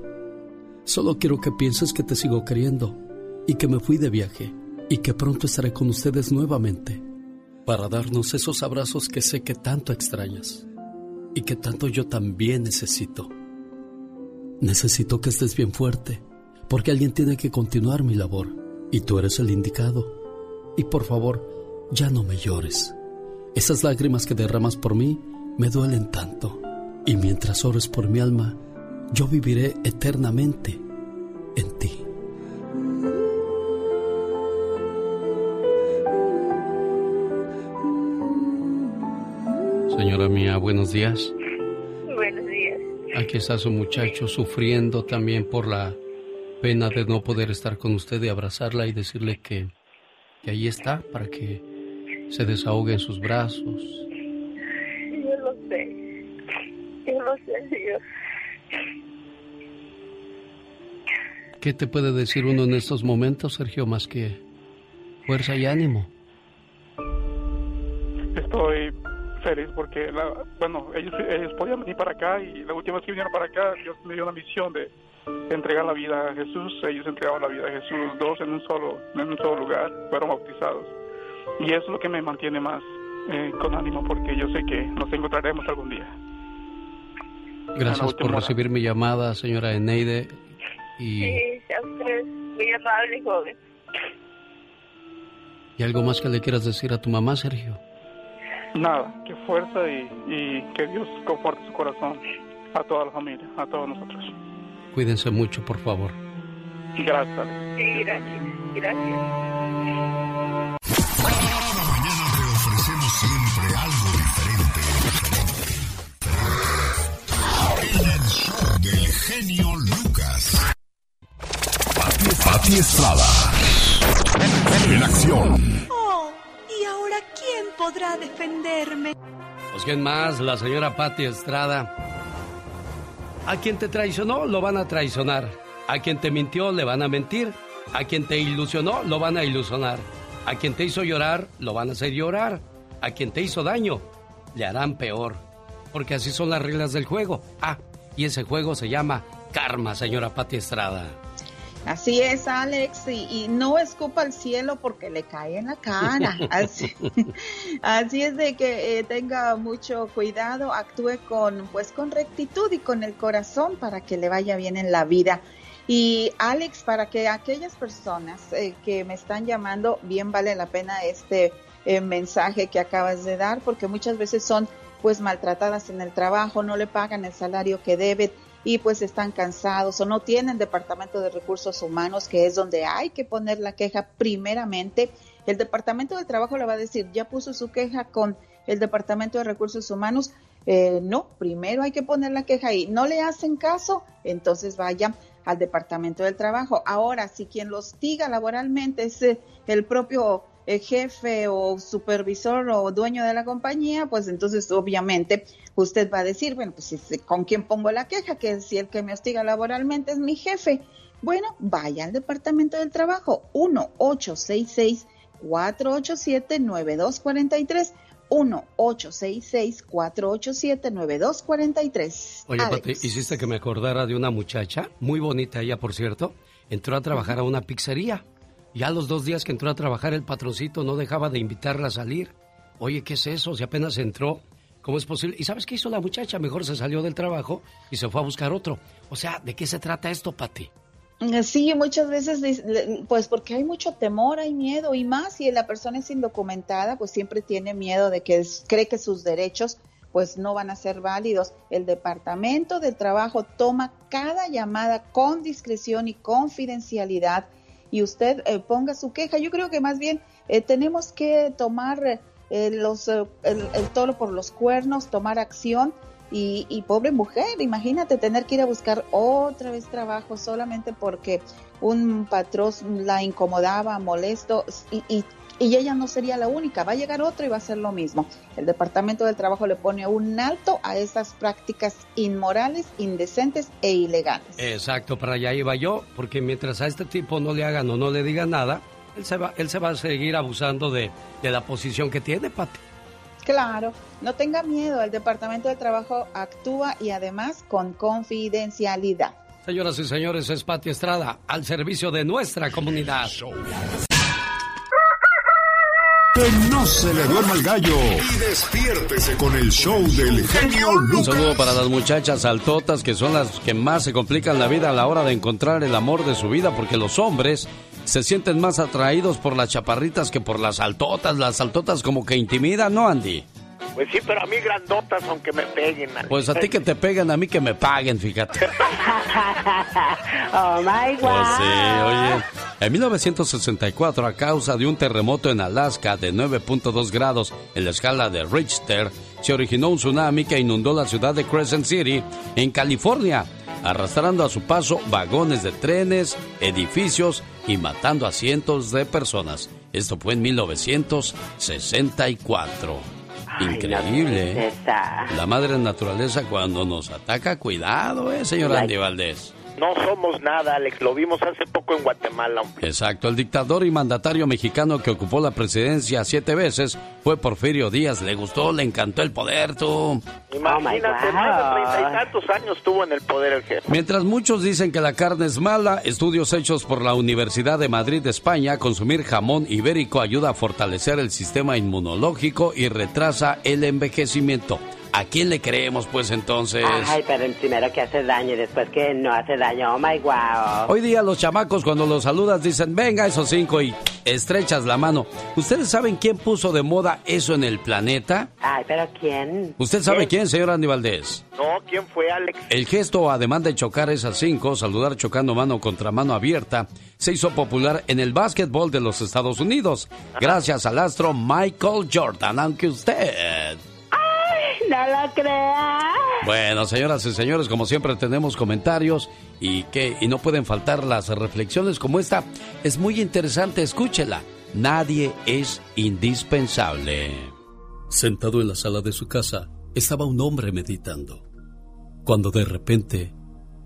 Solo quiero que pienses que te sigo queriendo y que me fui de viaje y que pronto estaré con ustedes nuevamente para darnos esos abrazos que sé que tanto extrañas y que tanto yo también necesito. Necesito que estés bien fuerte, porque alguien tiene que continuar mi labor y tú eres el indicado. Y por favor, ya no me llores. Esas lágrimas que derramas por mí me duelen tanto. Y mientras ores por mi alma, yo viviré eternamente en ti. Señora mía, buenos días. Buenos días. Aquí está su muchacho sufriendo también por la pena de no poder estar con usted y abrazarla y decirle que, que ahí está para que se desahogue en sus brazos. Sé. Yo lo sé, Dios. ¿Qué te puede decir uno en estos momentos, Sergio, más que fuerza y ánimo? Estoy feliz porque, bueno, ellos, ellos podían venir para acá y la última vez que vinieron para acá, Dios me dio una misión de entregar la vida a Jesús. Ellos entregaron la vida a Jesús, dos en un solo, en un solo lugar, fueron bautizados. Y eso es lo que me mantiene más eh, con ánimo porque yo sé que nos encontraremos algún día. Gracias por recibir mi llamada, señora Eneide. Y... Sí, a usted, muy amable, joven. ¿Y algo más que le quieras decir a tu mamá, Sergio? Nada, que fuerza y, y que Dios conforte su corazón a toda la familia, a todos nosotros. Cuídense mucho, por favor. Gracias. Sí, gracias. Gracias. Diferente. En el show del genio Lucas. Pati, Pati Estrada. En acción. Oh, ¿y ahora quién podrá defenderme? Pues quién más, la señora Patti Estrada. A quien te traicionó, lo van a traicionar. A quien te mintió, le van a mentir. A quien te ilusionó, lo van a ilusionar. A quien te hizo llorar, lo van a hacer llorar. A quien te hizo daño, le harán peor. Porque así son las reglas del juego. Ah, y ese juego se llama karma, señora Patti Estrada. Así es, Alex, y, y, no escupa al cielo porque le cae en la cara. Así, así es de que eh, tenga mucho cuidado, actúe con, pues, con rectitud y con el corazón para que le vaya bien en la vida. Y Alex, para que aquellas personas eh, que me están llamando, bien vale la pena este eh, mensaje que acabas de dar, porque muchas veces son pues maltratadas en el trabajo, no le pagan el salario que deben y pues están cansados o no tienen departamento de recursos humanos, que es donde hay que poner la queja primeramente. El departamento de trabajo le va a decir, ya puso su queja con el departamento de recursos humanos. Eh, no, primero hay que poner la queja ahí. No le hacen caso, entonces vaya al departamento del trabajo. Ahora, si quien los hostiga laboralmente es eh, el propio jefe o supervisor o dueño de la compañía, pues entonces obviamente usted va a decir, bueno, pues con quién pongo la queja, que si el que me hostiga laboralmente es mi jefe. Bueno, vaya al departamento del trabajo, 1-866-487-9243. 1-866-487-9243. Oye, Pati, hiciste que me acordara de una muchacha, muy bonita ella, por cierto, entró a trabajar a una pizzería. Ya los dos días que entró a trabajar, el patroncito no dejaba de invitarla a salir. Oye, ¿qué es eso? Si apenas entró, ¿cómo es posible? ¿Y sabes qué hizo la muchacha? Mejor se salió del trabajo y se fue a buscar otro. O sea, ¿de qué se trata esto, Pati? Sí, muchas veces, pues porque hay mucho temor, hay miedo y más si la persona es indocumentada, pues siempre tiene miedo de que cree que sus derechos pues no van a ser válidos. El Departamento del Trabajo toma cada llamada con discreción y confidencialidad y usted eh, ponga su queja. Yo creo que más bien eh, tenemos que tomar eh, los, el, el toro por los cuernos, tomar acción y, y, pobre mujer, imagínate tener que ir a buscar otra vez trabajo solamente porque un patrón la incomodaba, molesto y, y, y, ella no sería la única, va a llegar otro y va a hacer lo mismo. El Departamento del Trabajo le pone un alto a esas prácticas inmorales, indecentes e ilegales. Exacto, para allá iba yo, porque mientras a este tipo no le hagan o no le digan nada, él se va, él se va a seguir abusando de, de la posición que tiene, Pati. Claro, no tenga miedo, el Departamento de Trabajo actúa y además con confidencialidad. Señoras y señores, es Pati Estrada, al servicio de nuestra comunidad. Que no se le duerma el gallo y despiértese con el show del genio Lucas. Un saludo para las muchachas altotas que son las que más se complican la vida a la hora de encontrar el amor de su vida porque los hombres se sienten más atraídos por las chaparritas que por las altotas. Las altotas como que intimidan, ¿no, Andy? Pues sí, pero a mí grandotas, aunque me peguen. Pues a ti que te peguen, a mí que me paguen, fíjate. oh my God. Pues sí, oye. En 1964, a causa de un terremoto en Alaska de 9.2 grados en la escala de Richter, se originó un tsunami que inundó la ciudad de Crescent City, en California, arrastrando a su paso vagones de trenes, edificios y matando a cientos de personas. Esto fue en 1964. Increíble. Ay, la madre naturaleza cuando nos ataca, cuidado, eh, señor. Andy Valdés. No somos nada, Alex. Lo vimos hace poco en Guatemala. hombre. Exacto, el dictador y mandatario mexicano que ocupó la presidencia siete veces fue Porfirio Díaz. Le gustó, le encantó el poder, tú. Imagínate, más de treinta y tantos años tuvo en el poder el jefe. Mientras muchos dicen que la carne es mala, estudios hechos por la Universidad de Madrid, España, consumir jamón ibérico ayuda a fortalecer el sistema inmunológico y retrasa el envejecimiento. ¿A quién le creemos, pues, entonces? Ay, pero el primero que hace daño y después que no hace daño. Oh, my wow. Hoy día los chamacos cuando los saludas dicen, venga esos cinco y estrechas la mano. ¿Ustedes saben quién puso de moda eso en el planeta? Ay, pero ¿quién? ¿Usted sabe quién, señor Andy Valdés? No, ¿quién fue, Alex? El gesto, además de chocar esas cinco, saludar chocando mano contra mano abierta, se hizo popular en el básquetbol de los Estados Unidos, gracias al astro Michael Jordan, aunque usted... ¡Ay, no lo crea! Bueno, señoras y señores, como siempre tenemos comentarios y que y no pueden faltar las reflexiones como esta. Es muy interesante, escúchela. Nadie es indispensable. Sentado en la sala de su casa, estaba un hombre meditando, cuando de repente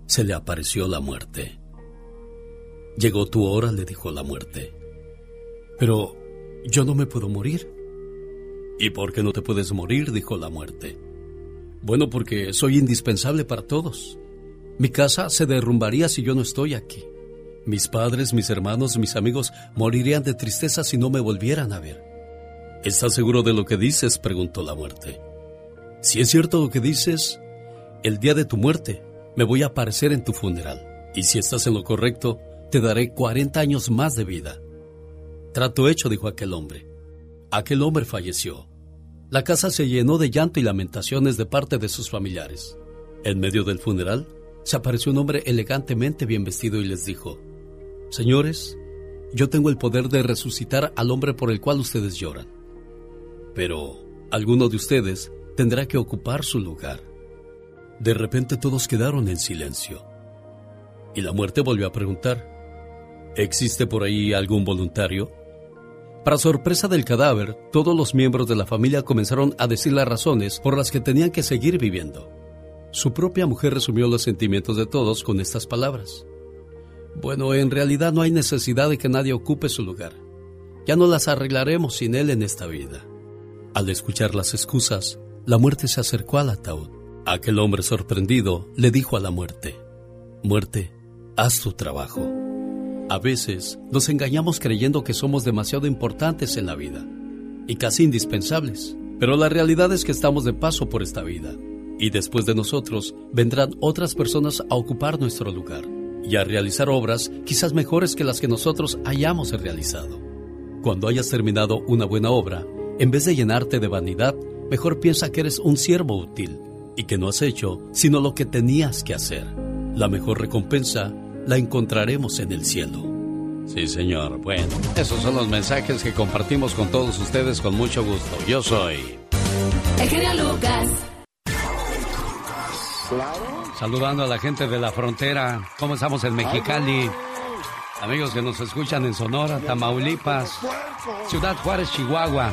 se le apareció la muerte. Llegó tu hora, le dijo la muerte. Pero yo no me puedo morir. ¿Y por qué no te puedes morir? dijo la muerte. Bueno, porque soy indispensable para todos. Mi casa se derrumbaría si yo no estoy aquí. Mis padres, mis hermanos, mis amigos morirían de tristeza si no me volvieran a ver. ¿Estás seguro de lo que dices? preguntó la muerte. Si es cierto lo que dices, el día de tu muerte me voy a aparecer en tu funeral. Y si estás en lo correcto, te daré 40 años más de vida. Trato hecho, dijo aquel hombre. Aquel hombre falleció. La casa se llenó de llanto y lamentaciones de parte de sus familiares. En medio del funeral, se apareció un hombre elegantemente bien vestido y les dijo, Señores, yo tengo el poder de resucitar al hombre por el cual ustedes lloran. Pero alguno de ustedes tendrá que ocupar su lugar. De repente todos quedaron en silencio. Y la muerte volvió a preguntar, ¿existe por ahí algún voluntario? Para sorpresa del cadáver, todos los miembros de la familia comenzaron a decir las razones por las que tenían que seguir viviendo. Su propia mujer resumió los sentimientos de todos con estas palabras. Bueno, en realidad no hay necesidad de que nadie ocupe su lugar. Ya no las arreglaremos sin él en esta vida. Al escuchar las excusas, la muerte se acercó al ataúd. Aquel hombre sorprendido le dijo a la muerte, Muerte, haz tu trabajo. A veces nos engañamos creyendo que somos demasiado importantes en la vida y casi indispensables, pero la realidad es que estamos de paso por esta vida y después de nosotros vendrán otras personas a ocupar nuestro lugar y a realizar obras quizás mejores que las que nosotros hayamos realizado. Cuando hayas terminado una buena obra, en vez de llenarte de vanidad, mejor piensa que eres un siervo útil y que no has hecho sino lo que tenías que hacer. La mejor recompensa la encontraremos en el cielo. Sí, señor. Bueno, esos son los mensajes que compartimos con todos ustedes con mucho gusto. Yo soy... El genio Lucas. Saludando a la gente de la frontera. ¿Cómo estamos en Mexicali? Amigos que nos escuchan en Sonora, Tamaulipas, Ciudad Juárez, Chihuahua.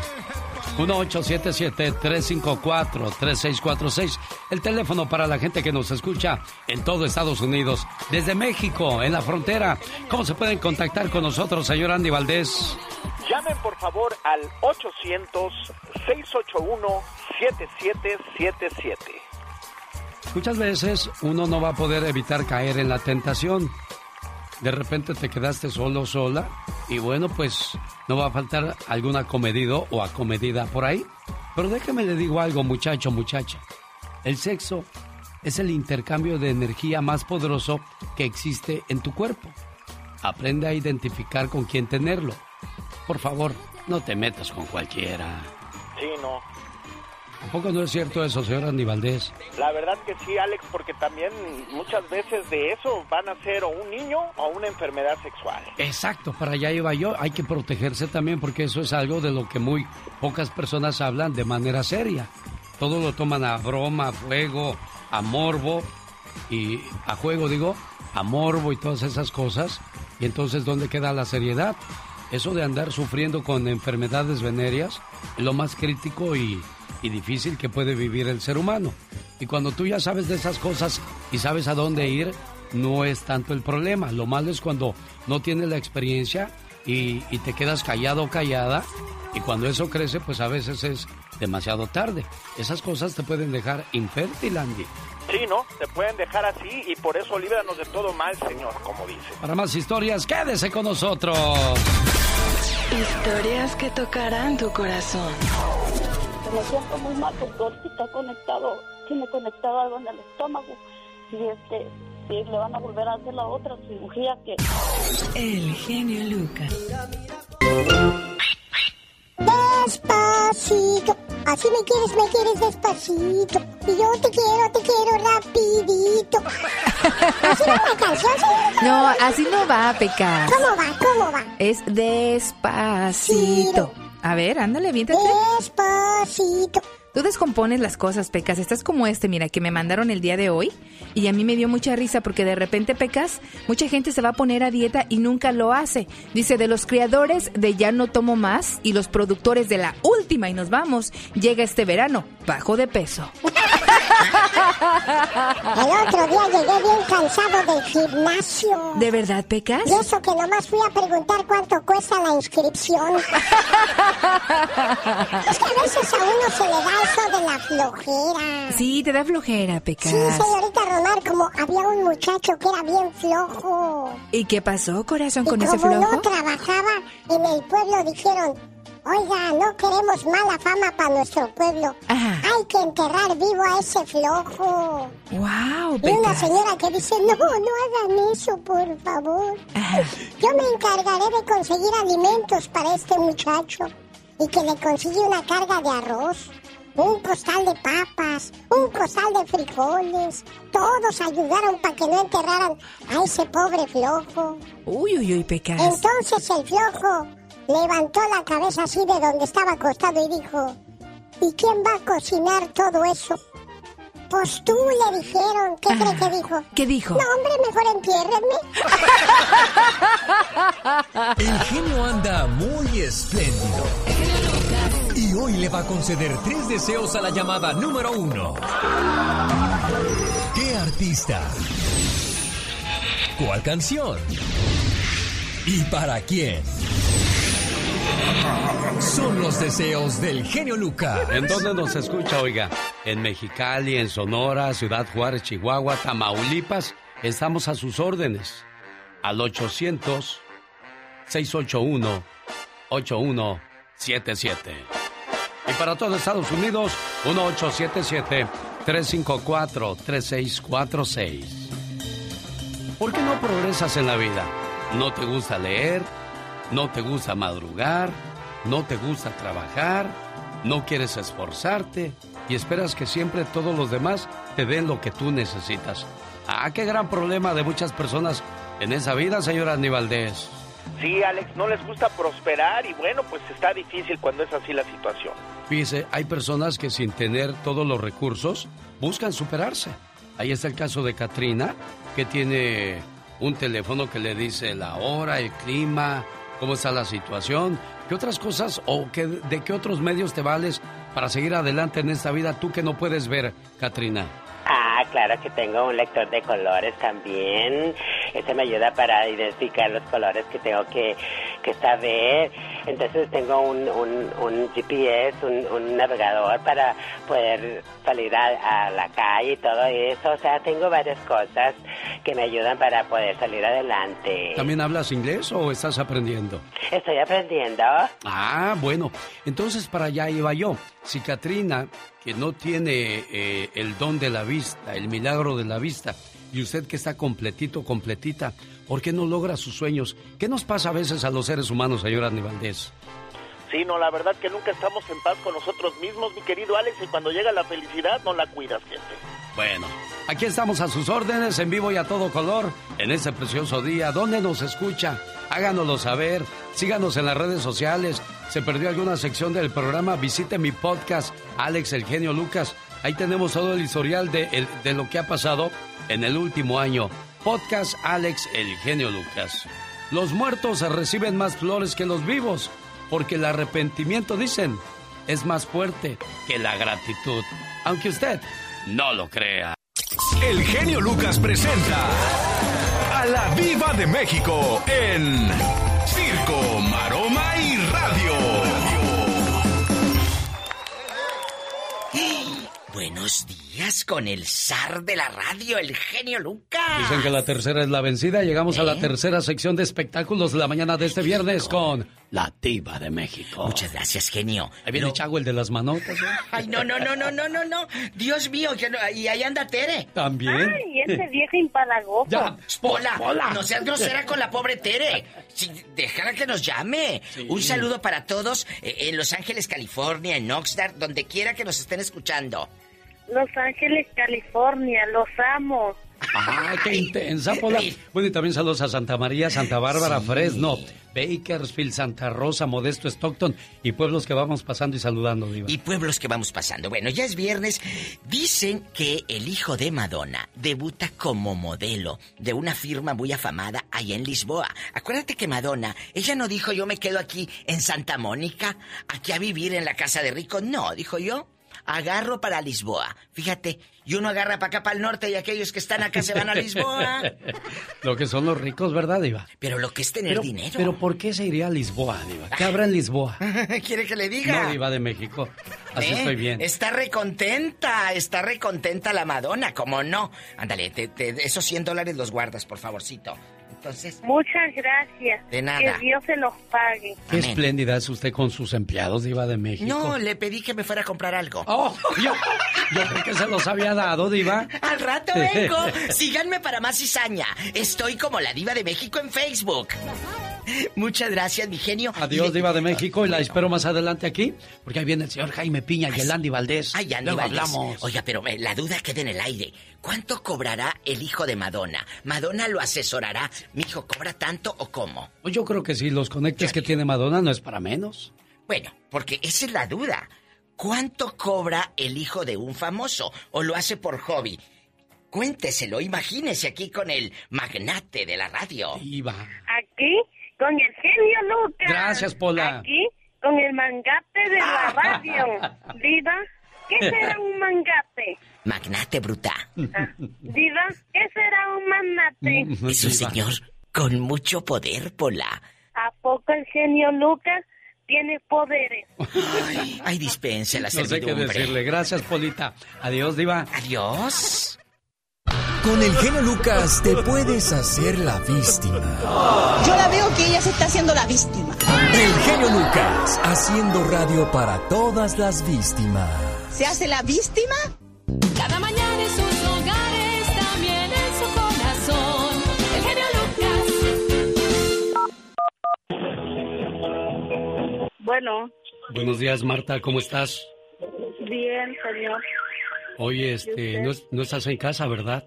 1877-354-3646. El teléfono para la gente que nos escucha en todo Estados Unidos. Desde México, en la frontera. ¿Cómo se pueden contactar con nosotros, señor Andy Valdés? Llamen por favor al 800-681-7777. Muchas veces uno no va a poder evitar caer en la tentación. De repente te quedaste solo, sola, y bueno, pues no va a faltar algún acomedido o acomedida por ahí. Pero déjeme le digo algo, muchacho, muchacha. El sexo es el intercambio de energía más poderoso que existe en tu cuerpo. Aprende a identificar con quién tenerlo. Por favor, no te metas con cualquiera. Sí, no. Tampoco no es cierto eso, señor Andy Valdés. La verdad que sí, Alex, porque también muchas veces de eso van a ser o un niño o una enfermedad sexual. Exacto, para allá iba yo. Hay que protegerse también porque eso es algo de lo que muy pocas personas hablan de manera seria. Todo lo toman a broma, a fuego, a morbo y a juego, digo, a morbo y todas esas cosas. Y entonces, ¿dónde queda la seriedad? Eso de andar sufriendo con enfermedades venéreas es lo más crítico y y difícil que puede vivir el ser humano. Y cuando tú ya sabes de esas cosas y sabes a dónde ir, no es tanto el problema. Lo malo es cuando no tienes la experiencia y, y te quedas callado o callada. Y cuando eso crece, pues a veces es demasiado tarde. Esas cosas te pueden dejar infértil, Andy. Sí, ¿no? Te pueden dejar así y por eso líbranos de todo mal, Señor, como dice. Para más historias, quédese con nosotros. Historias que tocarán tu corazón. Que me siento muy mal porque ahorita está conectado, tiene conectado algo en el estómago y este y le van a volver a hacer la otra cirugía que El genio Lucas. Despacito. Así me quieres, me quieres despacito. Y yo te quiero, te quiero rapidito. ¿Así va la canción, señorita? No, así no va, Pecas. ¿Cómo va? ¿Cómo va? Es despacito. A ver, ándale, viéntate. Despacito. Tú descompones las cosas, Pecas. Estás como este, mira, que me mandaron el día de hoy. Y a mí me dio mucha risa porque de repente, Pecas, mucha gente se va a poner a dieta y nunca lo hace. Dice, de los creadores de Ya no tomo más y los productores de la última y nos vamos, llega este verano, bajo de peso. El otro día llegué bien cansado del gimnasio. ¿De verdad, Pecas? Y eso que nomás fui a preguntar cuánto cuesta la inscripción. es que a veces a uno se le da eso de la flojera. Sí, te da flojera, Pecas. Sí, señorita Romar, como había un muchacho que era bien flojo. ¿Y qué pasó, corazón, Y con ese como flojo? no trabajaba en el pueblo, dijeron, oiga, no queremos mala fama para nuestro pueblo. Hay que enterrar vivo a ese flojo. ¡Wow, Y una señora que dice, no, no hagan eso, por favor. Yo me encargaré de conseguir alimentos para este muchacho y que le consigue una carga de arroz, un costal de papas, un costal de frijoles. Todos ayudaron para que no enterraran a ese pobre flojo. Uy, uy, uy, Pecas. Entonces el flojo levantó la cabeza así de donde estaba acostado y dijo, ¿y quién va a cocinar todo eso? Pues tú le dijeron, ¿qué cree que dijo? ¿Qué dijo? No, hombre, mejor entiérrenme. El genio anda muy espléndido. Y hoy le va a conceder tres deseos a la llamada número uno. ¿Qué artista? ¿Cuál canción? ¿Y para quién? Son los deseos del genio Lucas. ¿En dónde nos escucha, oiga? En Mexicali, en Sonora, Ciudad Juárez, Chihuahua, Tamaulipas. Estamos a sus órdenes. Al 800-681-8177. Y para todo Estados Unidos, 1877-354-3646. ¿Por qué no progresas en la vida? ¿No te gusta leer? ¿No te gusta madrugar? ¿No te gusta trabajar? ¿No quieres esforzarte? Y esperas que siempre todos los demás te den lo que tú necesitas. Ah, qué gran problema de muchas personas en esa vida, señora Aníbaldez. Sí, Alex, no les gusta prosperar y bueno, pues está difícil cuando es así la situación. Fíjese, hay personas que sin tener todos los recursos buscan superarse. Ahí está el caso de Katrina, que tiene un teléfono que le dice la hora, el clima, cómo está la situación, qué otras cosas o qué, de qué otros medios te vales para seguir adelante en esta vida, tú que no puedes ver, Katrina. Ah, claro que tengo un lector de colores también. Ese me ayuda para identificar los colores que tengo que, que saber. Entonces tengo un, un, un GPS, un, un navegador para poder salir a, a la calle y todo eso. O sea, tengo varias cosas que me ayudan para poder salir adelante. ¿También hablas inglés o estás aprendiendo? Estoy aprendiendo. Ah, bueno, entonces para allá iba yo. Si Katrina, que no tiene eh, el don de la vista, el milagro de la vista, y usted que está completito, completita, ¿por qué no logra sus sueños? ¿Qué nos pasa a veces a los seres humanos, señora Aníbaldez? Sí, no, la verdad que nunca estamos en paz con nosotros mismos, mi querido Alex, y cuando llega la felicidad no la cuidas, gente. Bueno, aquí estamos a sus órdenes, en vivo y a todo color, en este precioso día. ¿Dónde nos escucha? Háganoslo saber. Síganos en las redes sociales. ¿Se perdió alguna sección del programa? Visite mi podcast, Alex El Genio Lucas. Ahí tenemos todo el historial de, lo que ha pasado en el último año. Podcast Alex El Genio Lucas. Los muertos reciben más flores que los vivos, porque el arrepentimiento, dicen, es más fuerte que la gratitud. Aunque usted no lo crea. El genio Lucas presenta a la Viva de México en Circo, Maroma y Radio. Buenos días. con el zar de la radio, el genio Lucas. Dicen que la tercera es la vencida. Llegamos a la ¿Eh? tercera sección de espectáculos de la mañana de este viernes con la diva de México. Muchas gracias, genio. Ahí viene Chago, el de las manotas. ¿eh? Ay, no, no, no, no, no, no, no. Dios mío, que no- y ahí anda Tere. También. Ay, ese viejo impalagoso. Ya, Pola, Pola. no seas grosera con la pobre Tere. Sí, déjala que nos llame. Un saludo para todos eh, en Los Ángeles, California, en Oxnard, donde quiera que nos estén escuchando. Los Ángeles, California, los amo. ¡Ah, qué intensa, Pola! Bueno, y también saludos a Santa María, Santa Bárbara, Sí. Fresno, Bakersfield, Santa Rosa, Modesto, Stockton y pueblos que vamos pasando y saludando, Diva. Y pueblos que vamos pasando. Bueno, ya es viernes. Dicen que el hijo de Madonna debuta como modelo de una firma muy afamada allá en Lisboa. Acuérdate que Madonna, ella no dijo yo me quedo aquí en Santa Mónica, aquí a vivir en la casa de rico. No, dijo yo. Agarro para Lisboa. Fíjate, y uno agarra para acá, para el norte, y aquellos que están acá se van a Lisboa. Lo que son los ricos, ¿verdad, Diva? Pero lo que es tener Pero, dinero. pero ¿por qué se iría a Lisboa, Diva? ¿Qué habrá en Lisboa? ¿Quiere que le diga? No, Diva de México. Así ¿Eh? estoy bien. Está recontenta, está recontenta la Madonna, ¿cómo no? Ándale, te- te- esos 100 dólares los guardas, por favorcito. Entonces, Muchas gracias. De nada. Que Dios se los pague. Qué espléndida es usted con sus empleados, Diva de México. no, le pedí que me fuera a comprar algo. Oh, yo, yo creo que se los había dado, Diva. Al rato vengo. Síganme para más cizaña. Estoy como la diva de México en Facebook. Muchas gracias, mi genio. Adiós, Diva de México, y la espero más adelante aquí, porque ahí viene el señor Jaime Piña y el Andy Valdés. Ay, Andy Luego Valdés. hablamos. Oiga, pero eh, la duda queda en el aire. ¿Cuánto cobrará el hijo de Madonna? ¿Madonna lo asesorará? ¿Mi hijo cobra tanto o cómo? Pues yo creo que sí, los conectes que tiene Madonna no es para menos. Bueno, porque esa es la duda. ¿Cuánto cobra el hijo de un famoso? ¿O lo hace por hobby? Cuénteselo, imagínese aquí con el magnate de la radio. Diva. Aquí, con el genio Lucas. Gracias, Pola. Aquí, con el mangate de la radio. Diva, ¿qué será un mangate? Magnate bruta. Diva, ¿qué será un manate? Es un señor con mucho poder, Pola. ¿A poco el genio Lucas tiene poderes? Ay, ay dispense la No sé qué servidumbre. decirle. Gracias, Polita. Adiós, Diva. Adiós. Con el genio Lucas te puedes hacer la víctima. Yo la veo que ella se está haciendo la víctima. El genio Lucas, haciendo radio para todas las víctimas. ¿Se hace la víctima? Cada mañana en sus hogares, también en su corazón. El genio Lucas. Bueno, Buenos días, Marta, ¿cómo estás? bien, señor. Oye, este, no, es- no estás en casa, ¿verdad?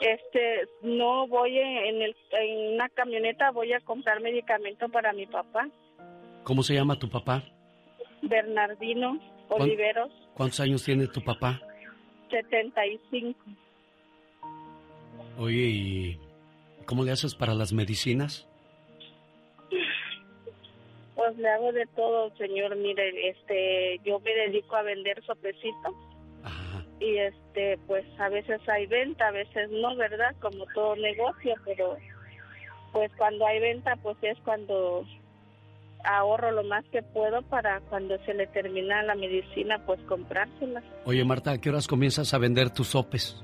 Este, no voy en, el, en una camioneta, voy a comprar medicamento para mi papá, ¿Cómo se llama tu papá? Bernardino ¿Cuán- Oliveros, ¿Cuántos años tiene tu papá? 75. Oye, ¿y cómo le haces para las medicinas? Pues le hago de todo, señor. Mire, este, yo me dedico a vender Y este, pues a veces hay venta, a veces no, ¿verdad? Como todo negocio, pero pues cuando hay venta, pues es cuando ahorro lo más que puedo para cuando se le termina la medicina, pues comprársela. Oye, Marta, ¿a qué horas comienzas a vender tus sopes?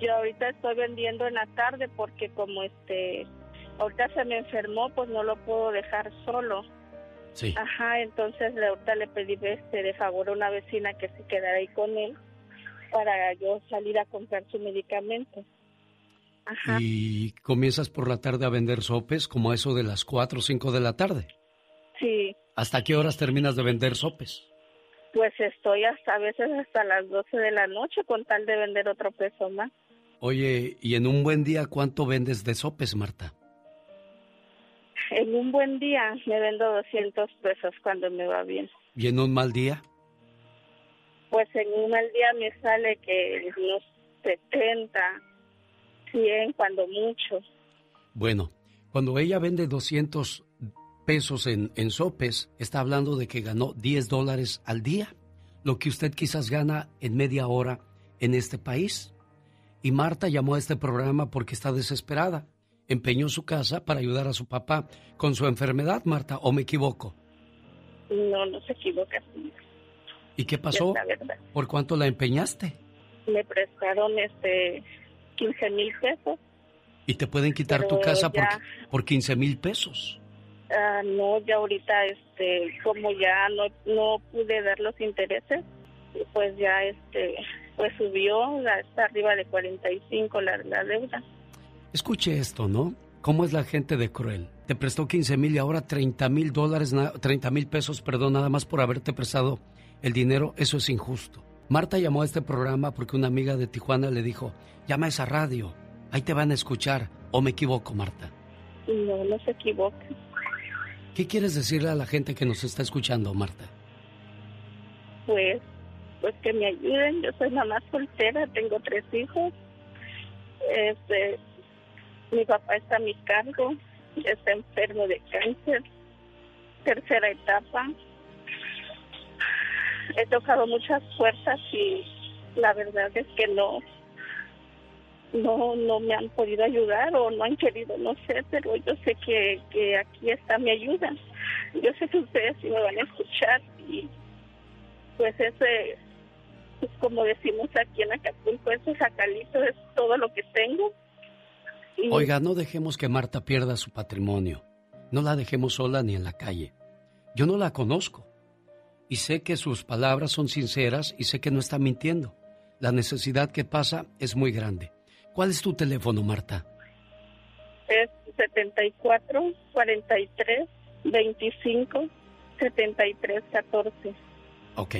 Yo ahorita estoy vendiendo en la tarde porque como este, ahorita se me enfermó, pues no lo puedo dejar solo. Sí. Ajá, entonces le- ahorita le pedí este, de favor a una vecina que se quedara ahí con él para yo salir a comprar su medicamento. Ajá. Y comienzas por la tarde a vender sopes como eso de las 4 o 5 de la tarde. Sí, ¿Hasta qué horas terminas de vender sopes? pues estoy hasta a veces hasta las 12 de la noche con tal de vender otro peso más. Oye, ¿y en un buen día cuánto vendes de sopes, Marta? En un buen día me vendo 200 pesos cuando me va bien. ¿Y en un mal día? Pues en un mal día me sale que unos 70, 100 cuando mucho. Bueno, cuando ella vende 200 pesos en, en sopes, está hablando de que ganó 10 dólares al día, lo que usted quizás gana en media hora en este país. Y Marta llamó a este programa porque está desesperada. Empeñó su casa para ayudar a su papá con su enfermedad, Marta, ¿o me equivoco? No, no se equivoca. ¿Y qué pasó? ¿Por cuánto la empeñaste? Me prestaron este 15 mil pesos. Y te pueden quitar tu casa por, ya- por 15 mil pesos. Ah, no, ya ahorita, este, como ya no, no pude dar los intereses, pues ya, este, pues subió, está arriba de 45 la, la deuda. Escuche esto, ¿no? ¿Cómo es la gente de cruel? Te prestó 15 mil y ahora 30 mil dólares, na- 30 mil pesos, perdón, nada más por haberte prestado el dinero. Eso es injusto. Marta llamó a este programa porque una amiga de Tijuana le dijo, llama a esa radio, ahí te van a escuchar. ¿O me equivoco, Marta? No, no se equivoca. ¿Qué quieres decirle a la gente que nos está escuchando, Marta? Pues, pues que me ayuden. Yo soy mamá soltera, tengo tres hijos. Este, mi papá está a mi cargo, está enfermo de cáncer, tercera etapa. He tocado muchas puertas y la verdad es que no, no, no me han podido ayudar o no han querido, no sé, pero yo sé que, que aquí está mi ayuda. Yo sé que ustedes sí me van a escuchar y pues ese, pues como decimos aquí en Acapulco, ese sacalito es todo lo que tengo. Y Oiga, no dejemos que Marta pierda su patrimonio. No la dejemos sola ni en la calle. Yo no la conozco. Y sé que sus palabras son sinceras y sé que no está mintiendo. La necesidad que pasa es muy grande. ¿Cuál es tu teléfono, Marta? es 74 43 25 73 14. Ok,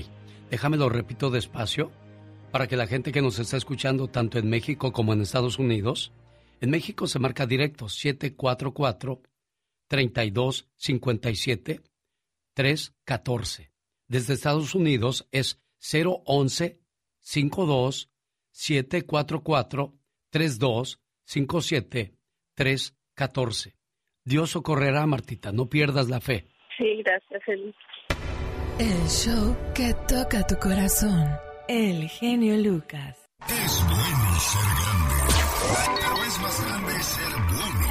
déjame lo repito despacio para que la gente que nos está escuchando tanto en México como en Estados Unidos, en México se marca directo 744 3257 314. Desde Estados Unidos es 011 52 744 3257 314. Dios socorrerá, Martita, no pierdas la fe. Sí, gracias, Feliz. El show que toca tu corazón. El genio Lucas. Es bueno ser grande, pero es más grande ser bueno.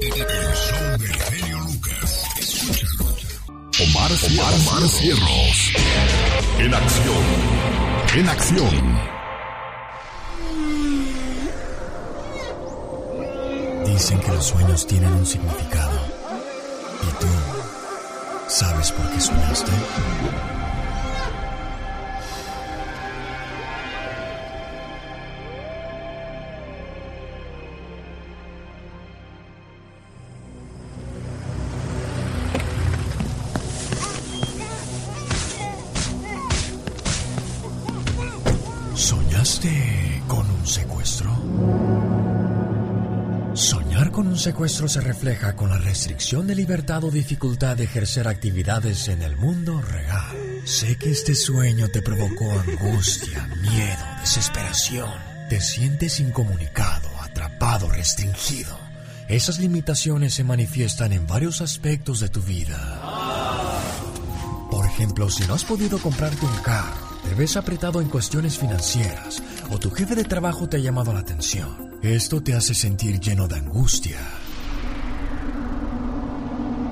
El show del genio Lucas. Escúchalo. Omar, Omar, Cierros. En acción. En acción. Dicen que los sueños tienen un significado. ¿Y tú sabes por qué? ¿Soñaste secuestro se refleja con la restricción de libertad o dificultad de ejercer actividades en el mundo real. Sé que este sueño te provocó angustia, miedo, desesperación. Te sientes incomunicado, atrapado, restringido. Esas limitaciones se manifiestan en varios aspectos de tu vida. Por ejemplo, si no has podido comprarte un carro, te ves apretado en cuestiones financieras o tu jefe de trabajo te ha llamado la atención. Esto te hace sentir lleno de angustia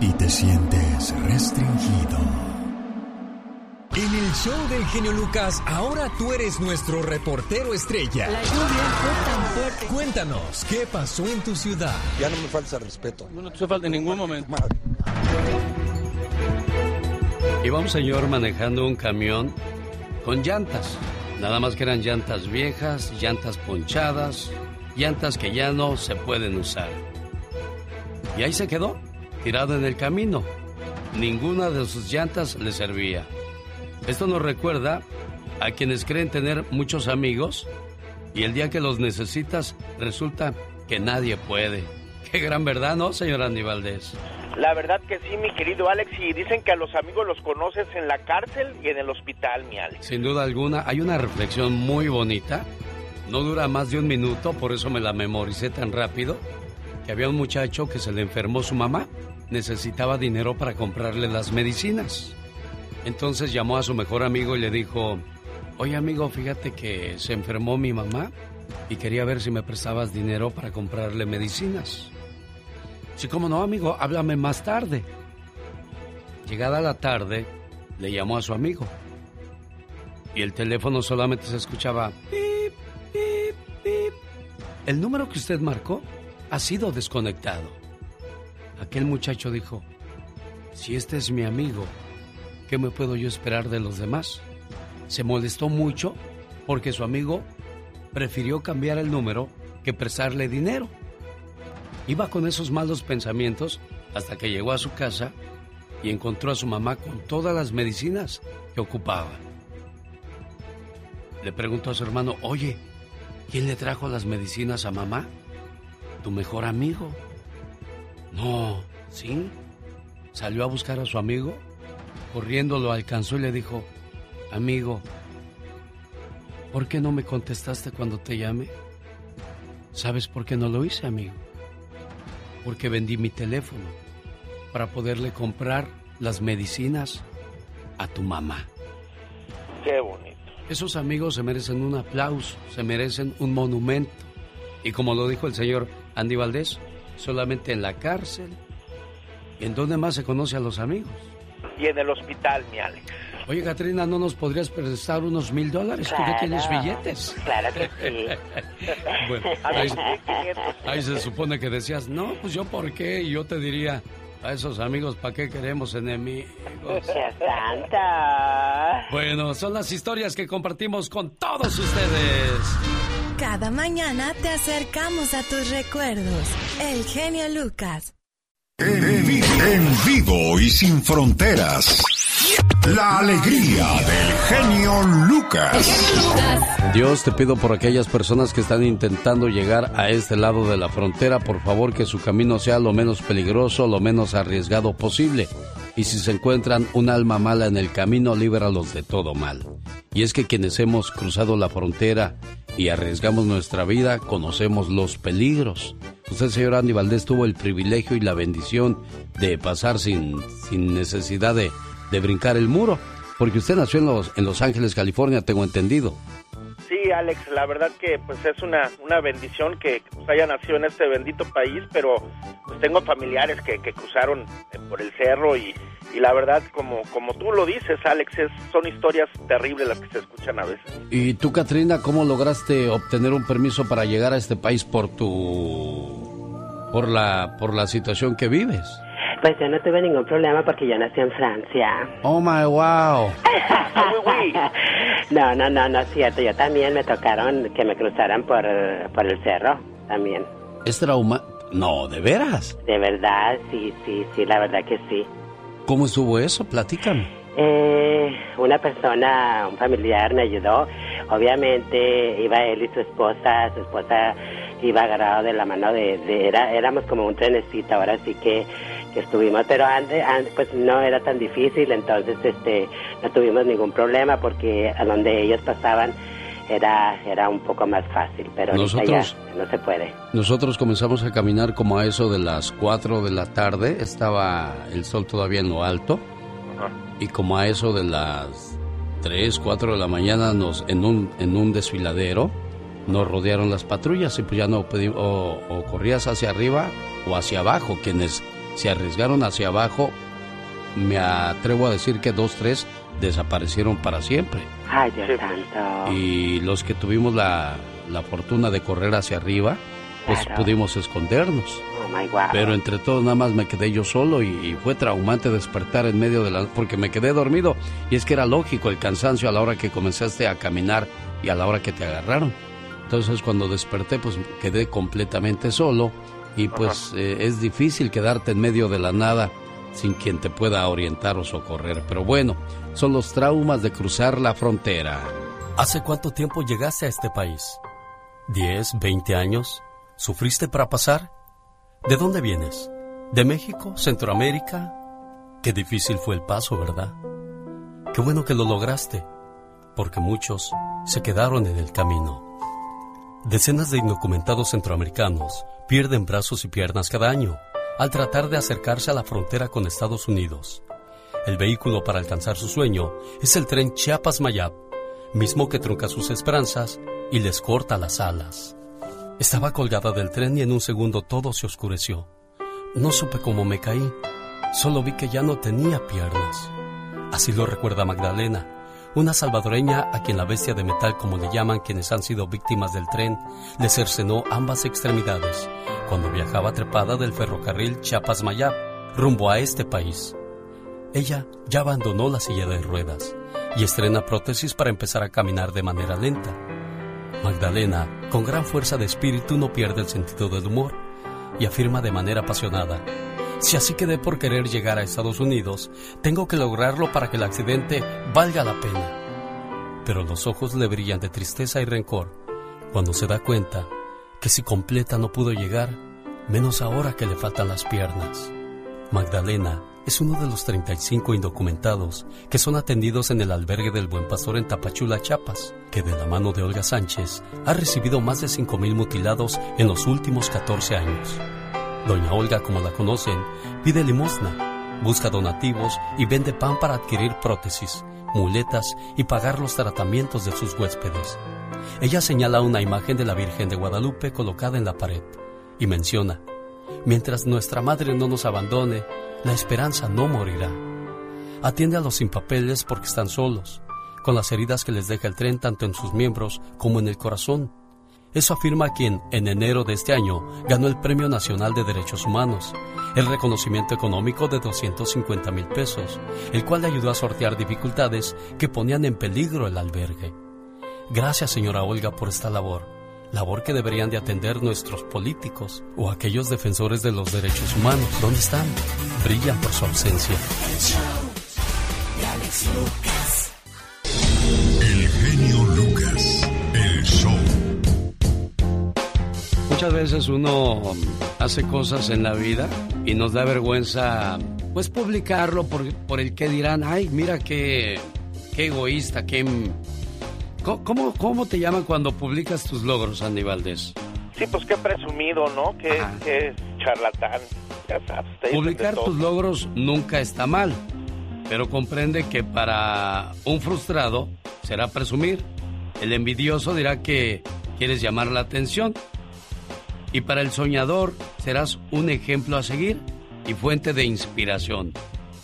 y te sientes restringido. En el show del genio Lucas, ahora tú eres nuestro reportero estrella. La lluvia fue tan fuerte. Cuéntanos, ¿qué pasó en tu ciudad? Ya no me falta respeto. No te falta en ningún momento. Iba un señor manejando un camión con llantas. Nada más que eran llantas viejas, llantas ponchadas, llantas que ya no se pueden usar. Y ahí se quedó, tirado en el camino. Ninguna de sus llantas le servía. Esto nos recuerda a quienes creen tener muchos amigos y el día que los necesitas resulta que nadie puede. Qué gran verdad, ¿no, señor Andy Valdés? La verdad que sí, mi querido Alex, y dicen que a los amigos los conoces en la cárcel y en el hospital, mi Alex. Sin duda alguna, hay una reflexión muy bonita. No dura más de un minuto, por eso me la memoricé tan rápido. Que había un muchacho que se le enfermó su mamá. Necesitaba dinero para comprarle las medicinas. Entonces llamó a su mejor amigo y le dijo, oye amigo, fíjate que se enfermó mi mamá y quería ver si me prestabas dinero para comprarle medicinas. Sí, como no, amigo, háblame más tarde. Llegada la tarde, le llamó a su amigo. y el teléfono solamente se escuchaba pip, pip, pip. El número que usted marcó ha sido desconectado. Aquel muchacho dijo, si este es mi amigo, ¿qué me puedo yo esperar de los demás? Se molestó mucho porque su amigo prefirió cambiar el número que prestarle dinero. Iba con esos malos pensamientos hasta que llegó a su casa y encontró a su mamá con todas las medicinas que ocupaba. Le preguntó a su hermano, oye, ¿quién le trajo las medicinas a mamá? ¿Tu mejor amigo? No, ¿sí? Salió a buscar a su amigo, corriendo lo alcanzó y le dijo, amigo, ¿por qué no me contestaste cuando te llamé? ¿Sabes por qué no lo hice, amigo? Porque vendí mi teléfono para poderle comprar las medicinas a tu mamá. Qué bonito. Esos amigos se merecen un aplauso, se merecen un monumento. Y como lo dijo el señor Andy Valdés, solamente en la cárcel. ¿Y en dónde más se conoce a los amigos? Y en el hospital, mi Alex. Oye, Katrina, ¿no nos podrías prestar unos mil dólares? Tú ya tienes billetes. Claro que sí. bueno, ahí, ahí se supone que decías, no, pues yo por qué. Y yo te diría, a esos amigos, ¿para qué queremos enemigos? Santa. Bueno, son las historias que compartimos con todos ustedes. Cada mañana te acercamos a tus recuerdos. El genio Lucas. En vivo, y sin fronteras. La alegría del genio Lucas. Dios, te pido por aquellas personas que están intentando llegar a este lado de la frontera, por favor que su camino sea lo menos peligroso, lo menos arriesgado posible. Y si se encuentran un alma mala en el camino, líbralos de todo mal. Y es que quienes hemos cruzado la frontera y arriesgamos nuestra vida, conocemos los peligros. Usted, señor Andy Valdés, tuvo el privilegio y la bendición de pasar sin, sin necesidad de, de brincar el muro, porque usted nació en Los, en Los Ángeles, California, tengo entendido. Sí, Alex, la verdad que pues es una, una bendición que pues, haya nacido en este bendito país, pero pues tengo familiares que, que cruzaron eh, por el cerro y, y la verdad, como, como tú lo dices, Alex, es- son historias terribles las que se escuchan a veces. ¿Y tú, Katrina, cómo lograste obtener un permiso para llegar a este país por tu... por la, por la situación que vives? Pues yo no tuve ningún problema porque yo nací en Francia. Oh, my wow. No, no, no, no es cierto. Yo también me tocaron que me cruzaran por, por el cerro, también. ¿Es trauma? No, ¿de veras? De verdad, sí, sí, sí, la verdad que sí. ¿Cómo estuvo eso? Platícame. Eh, una persona, un familiar me ayudó. Obviamente iba él y su esposa, su esposa iba agarrado de la mano de, de- era, éramos como un trenecito, ahora sí que, que estuvimos, pero antes, antes pues no era tan difícil, entonces este no tuvimos ningún problema porque a donde ellos pasaban era era un poco más fácil, pero Nosotros- ya no se puede. Nosotros comenzamos a caminar como a eso de las 4 de la tarde. Estaba el sol todavía en lo alto. Y como a eso de las 3, 4 de la mañana nos, en, un, en un desfiladero nos rodearon las patrullas y pues ya no pedimos, o, o corrías hacia arriba o hacia abajo. Quienes se arriesgaron hacia abajo, me atrevo a decir que dos, tres desaparecieron para siempre. Ay, Dios santo. Y los que tuvimos la, la fortuna de correr hacia arriba, pues Claro. pudimos escondernos. Oh my God. Pero entre todos nada más me quedé yo solo y, y fue traumante despertar en medio de la... porque me quedé dormido y es que era lógico el cansancio a la hora que comenzaste a caminar y a la hora que te agarraron. Entonces cuando desperté pues quedé completamente solo y pues eh, es difícil quedarte en medio de la nada sin quien te pueda orientar o socorrer. Pero bueno, son los traumas de cruzar la frontera. ¿Hace cuánto tiempo llegaste a este país? ¿10, 20 años? ¿Sufriste para pasar? ¿De dónde vienes? ¿De México? ¿Centroamérica? Qué difícil fue el paso, ¿verdad? Qué bueno que lo lograste, porque muchos se quedaron en el camino. Decenas de indocumentados centroamericanos pierden brazos y piernas cada año al tratar de acercarse a la frontera con Estados Unidos. El vehículo para alcanzar su sueño es el tren Chiapas-Mayab, mismo que trunca sus esperanzas y les corta las alas. Estaba colgada del tren y en un segundo todo se oscureció. No supe cómo me caí, solo vi que ya no tenía piernas. Así lo recuerda Magdalena, Una salvadoreña a quien la bestia de metal, como le llaman quienes han sido víctimas del tren, le cercenó ambas extremidades cuando viajaba trepada del ferrocarril Chiapas-Mayab rumbo a este país. Ella ya abandonó la silla de ruedas y estrena prótesis para empezar a caminar de manera lenta. Magdalena, con gran fuerza de espíritu, no pierde el sentido del humor y afirma de manera apasionada, si así quedé por querer llegar a Estados Unidos, tengo que lograrlo para que el accidente valga la pena. Pero los ojos le brillan de tristeza y rencor cuando se da cuenta que si completa no pudo llegar, menos ahora que le faltan las piernas. Magdalena es uno de los 35 indocumentados que son atendidos en el albergue del Buen Pastor en Tapachula, Chiapas, que de la mano de Olga Sánchez ha recibido más de 5.000 mutilados en los últimos 14 años. Doña Olga, como la conocen, pide limosna, busca donativos y vende pan para adquirir prótesis, muletas y pagar los tratamientos de sus huéspedes. Ella señala una imagen de la Virgen de Guadalupe colocada en la pared y menciona, mientras nuestra madre no nos abandone, la esperanza no morirá. Atiende a los sin papeles porque están solos, con las heridas que les deja el tren tanto en sus miembros como en el corazón eso afirma quien, en enero de este año, ganó el Premio Nacional de Derechos Humanos, el reconocimiento económico de 250 mil pesos, el cual le ayudó a sortear dificultades que ponían en peligro el albergue. Gracias, señora Olga, por esta labor, labor que deberían de atender nuestros políticos o aquellos defensores de los derechos humanos. ¿Dónde están? Brillan por su ausencia. Muchas veces uno hace cosas en la vida y nos da vergüenza pues publicarlo por, por el que dirán, ay, mira qué, qué egoísta, qué... ¿Cómo, ¿Cómo te llaman cuando publicas tus logros, Andy Valdés? Sí, pues qué presumido, ¿no? Qué, qué charlatán. Ya sabes, Publicar tus logros nunca está mal, pero comprende que para un frustrado será presumir. El envidioso dirá que quieres llamar la atención. Y para el soñador serás un ejemplo a seguir y fuente de inspiración.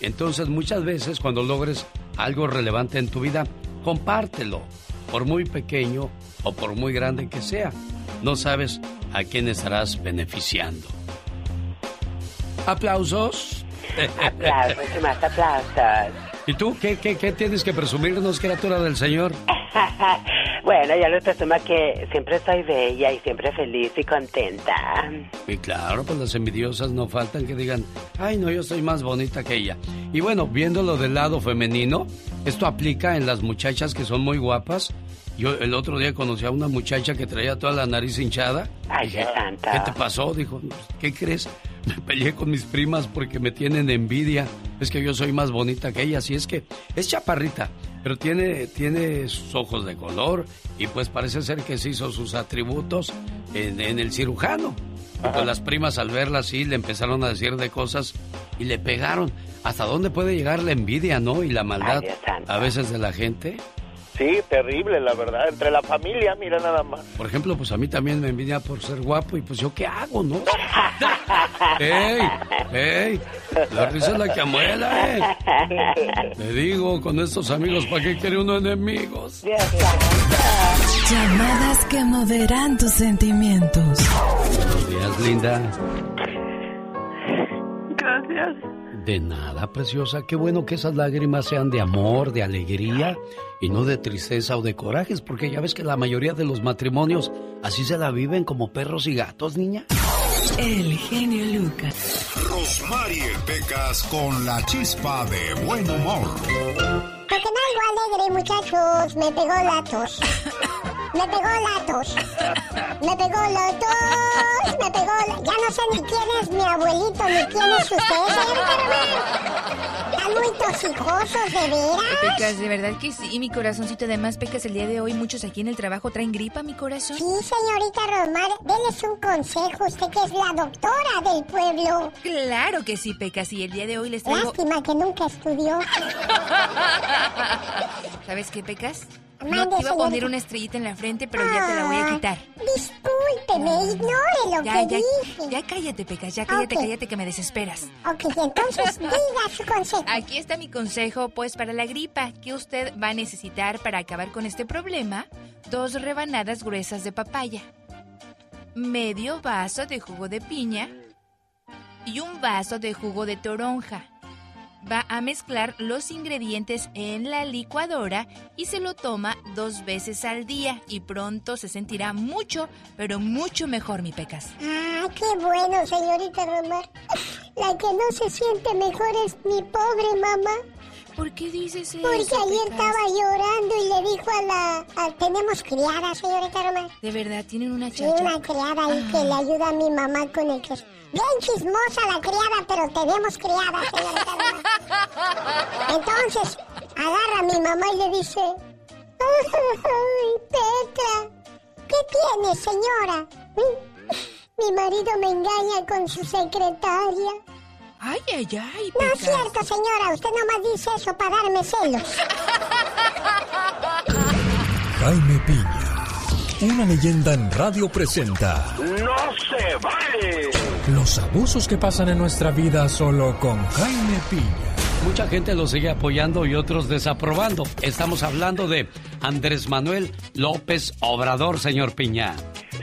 Entonces muchas veces cuando logres algo relevante en tu vida, compártelo, por muy pequeño o por muy grande que sea. No sabes a quién estarás beneficiando. ¿Aplausos? Aplausos más aplausos. ¿Y tú qué, qué, qué tienes que presumirnos, criatura del Señor? bueno, yo les presumo que siempre soy bella y siempre feliz y contenta. Y claro, pues las envidiosas no faltan que digan, ay no, yo soy más bonita que ella. Y bueno, viéndolo del lado femenino, esto aplica en las muchachas que son muy guapas. Yo el otro día conocí a una muchacha que traía toda la nariz hinchada. Ay, qué santa. ¿Qué te pasó? Dijo, ¿qué crees? Me peleé con mis primas porque me tienen envidia. Es que yo soy más bonita que ella. Y es que es chaparrita, pero tiene, tiene sus ojos de color y pues parece ser que se hizo sus atributos en, en el cirujano. Y pues las primas al verla así le empezaron a decir de cosas y le pegaron. ¿Hasta dónde puede llegar la envidia, no? Y la maldad a veces de la gente. Sí, terrible, la verdad. Entre la familia, mira nada más. Por ejemplo, pues a mí también me envidia por ser guapo y pues yo qué hago, ¿no? ¡Ey! ¡Ey! La risa es la que amuela, ¿eh? Le digo, con estos amigos, ¿para qué quiere uno enemigos? Llamadas que moverán tus sentimientos. Buenos días, linda. Gracias. De nada, preciosa. Qué bueno que esas lágrimas sean de amor, de alegría y no de tristeza o de corajes, porque ya ves que la mayoría de los matrimonios así se la viven como perros y gatos, niña. El genio Lucas. Rosmarie Pecas con la chispa de buen humor. Porque no algo alegre, muchachos. Me pegó la tos. Me pegó la tos. Me pegó la tos. Me pegó la... Ya no sé ni quién es mi abuelito, ni quién es usted, señor Caramel. Están muy tosijosos, ¿de veras? Pecas, de verdad que sí, mi corazoncito. Además, Pecas, el día de hoy muchos aquí en el trabajo traen gripa, mi corazón. Sí, señorita Rosmar, déles un consejo, usted que es la doctora del pueblo. Claro que sí, Pecas, y el día de hoy les traigo... Lástima que nunca estudió. ¿Sabes qué, Pecas? No, te iba a poner una estrellita en la frente, pero ya te la voy a quitar. Discúlpeme, ignore lo Ya, que ya, dije. Ya cállate, Pecas, ya cállate, cállate que me desesperas. Ok, entonces diga su consejo. Aquí está mi consejo, pues para la gripa, que usted va a necesitar para acabar con este problema, dos rebanadas gruesas de papaya, medio vaso de jugo de piña y un vaso de jugo de toronja. Va a mezclar los ingredientes en la licuadora y se lo toma dos veces al día y pronto se sentirá mucho, pero mucho mejor, mi Pecas. Ah, qué bueno, señorita Romar. La que no se siente mejor es mi pobre mamá. ¿Por qué dices eso? Porque ayer Pecas? estaba llorando y le dijo a la... a- tenemos criada, señorita Romar. De verdad, tienen una Sí, una criada ahí que le ayuda a mi mamá con el queso. Bien chismosa la criada, pero tenemos criada, señorita Romar. Entonces, agarra a mi mamá y le dice... ¡Ay, Petra! ¿Qué tiene, señora? Mi marido me engaña con su secretaria. Ay, ay, ay, No es cierto, señora. Usted nomás dice eso para darme celos. Jaime Piña, una leyenda en radio presenta ¡No se vale! los abusos que pasan en nuestra vida solo con Jaime Piña. Mucha gente lo sigue apoyando y otros desaprobando. Estamos hablando de Andrés Manuel López Obrador, señor Piña.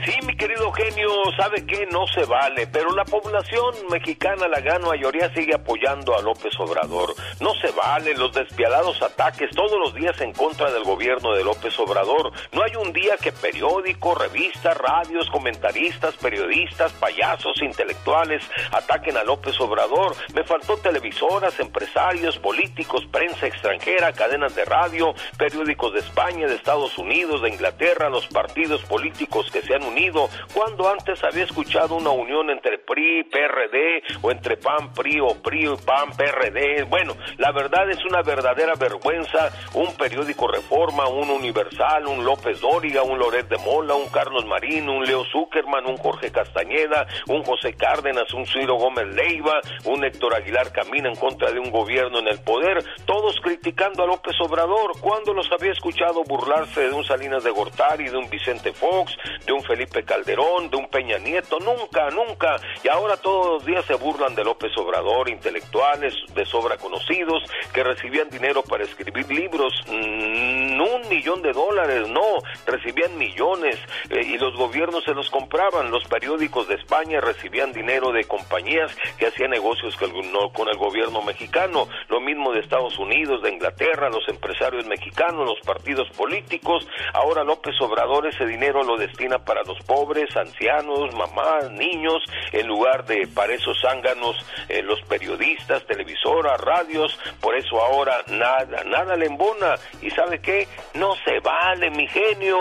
Sí, mi querido genio, sabe que no se vale, pero la población mexicana, la gran mayoría, sigue apoyando a López Obrador. No se vale los despiadados ataques todos los días en contra del gobierno de López Obrador. No hay un día que periódico, revistas, radios, comentaristas, periodistas, payasos, intelectuales ataquen a López Obrador. Me faltó televisoras, empresarios, políticos, prensa extranjera, cadenas de radio, periódicos de España, de Estados Unidos, de Inglaterra, los partidos políticos que se han unido, cuando antes había escuchado una unión entre PRI, PRD, o entre PAN, PRI, o PRI, PAN, PRD. Bueno, la verdad es una verdadera vergüenza un periódico Reforma, un Universal, un López Dóriga, un Loret de Mola, un Carlos Marín, un Leo Zuckerman, un Jorge Castañeda, un José Cárdenas, un Ciro Gómez Leiva, un Héctor Aguilar camina en contra de un gobierno en el poder, todos criticando a López Obrador, cuando los había escuchado burlarse de un Salinas de Gortari, de un Vicente Fox, de un Felipe Calderón, de un Peña Nieto, nunca, nunca. Y ahora todos los días se burlan de López Obrador, intelectuales de sobra conocidos, que recibían dinero para escribir libros, mm, un millón de dólares, no, recibían millones eh, y los gobiernos se los compraban. Los periódicos de España recibían dinero de compañías que hacían negocios con el gobierno mexicano. Lo mismo de Estados Unidos, de Inglaterra, los empresarios mexicanos, los partidos políticos. Ahora López Obrador ese dinero lo destina para los pobres, ancianos, mamás, niños, en lugar de para esos zánganos, eh, los periodistas, televisoras, radios. Por eso ahora nada, nada le embona. ¿Y sabe qué? No se vale, mi genio.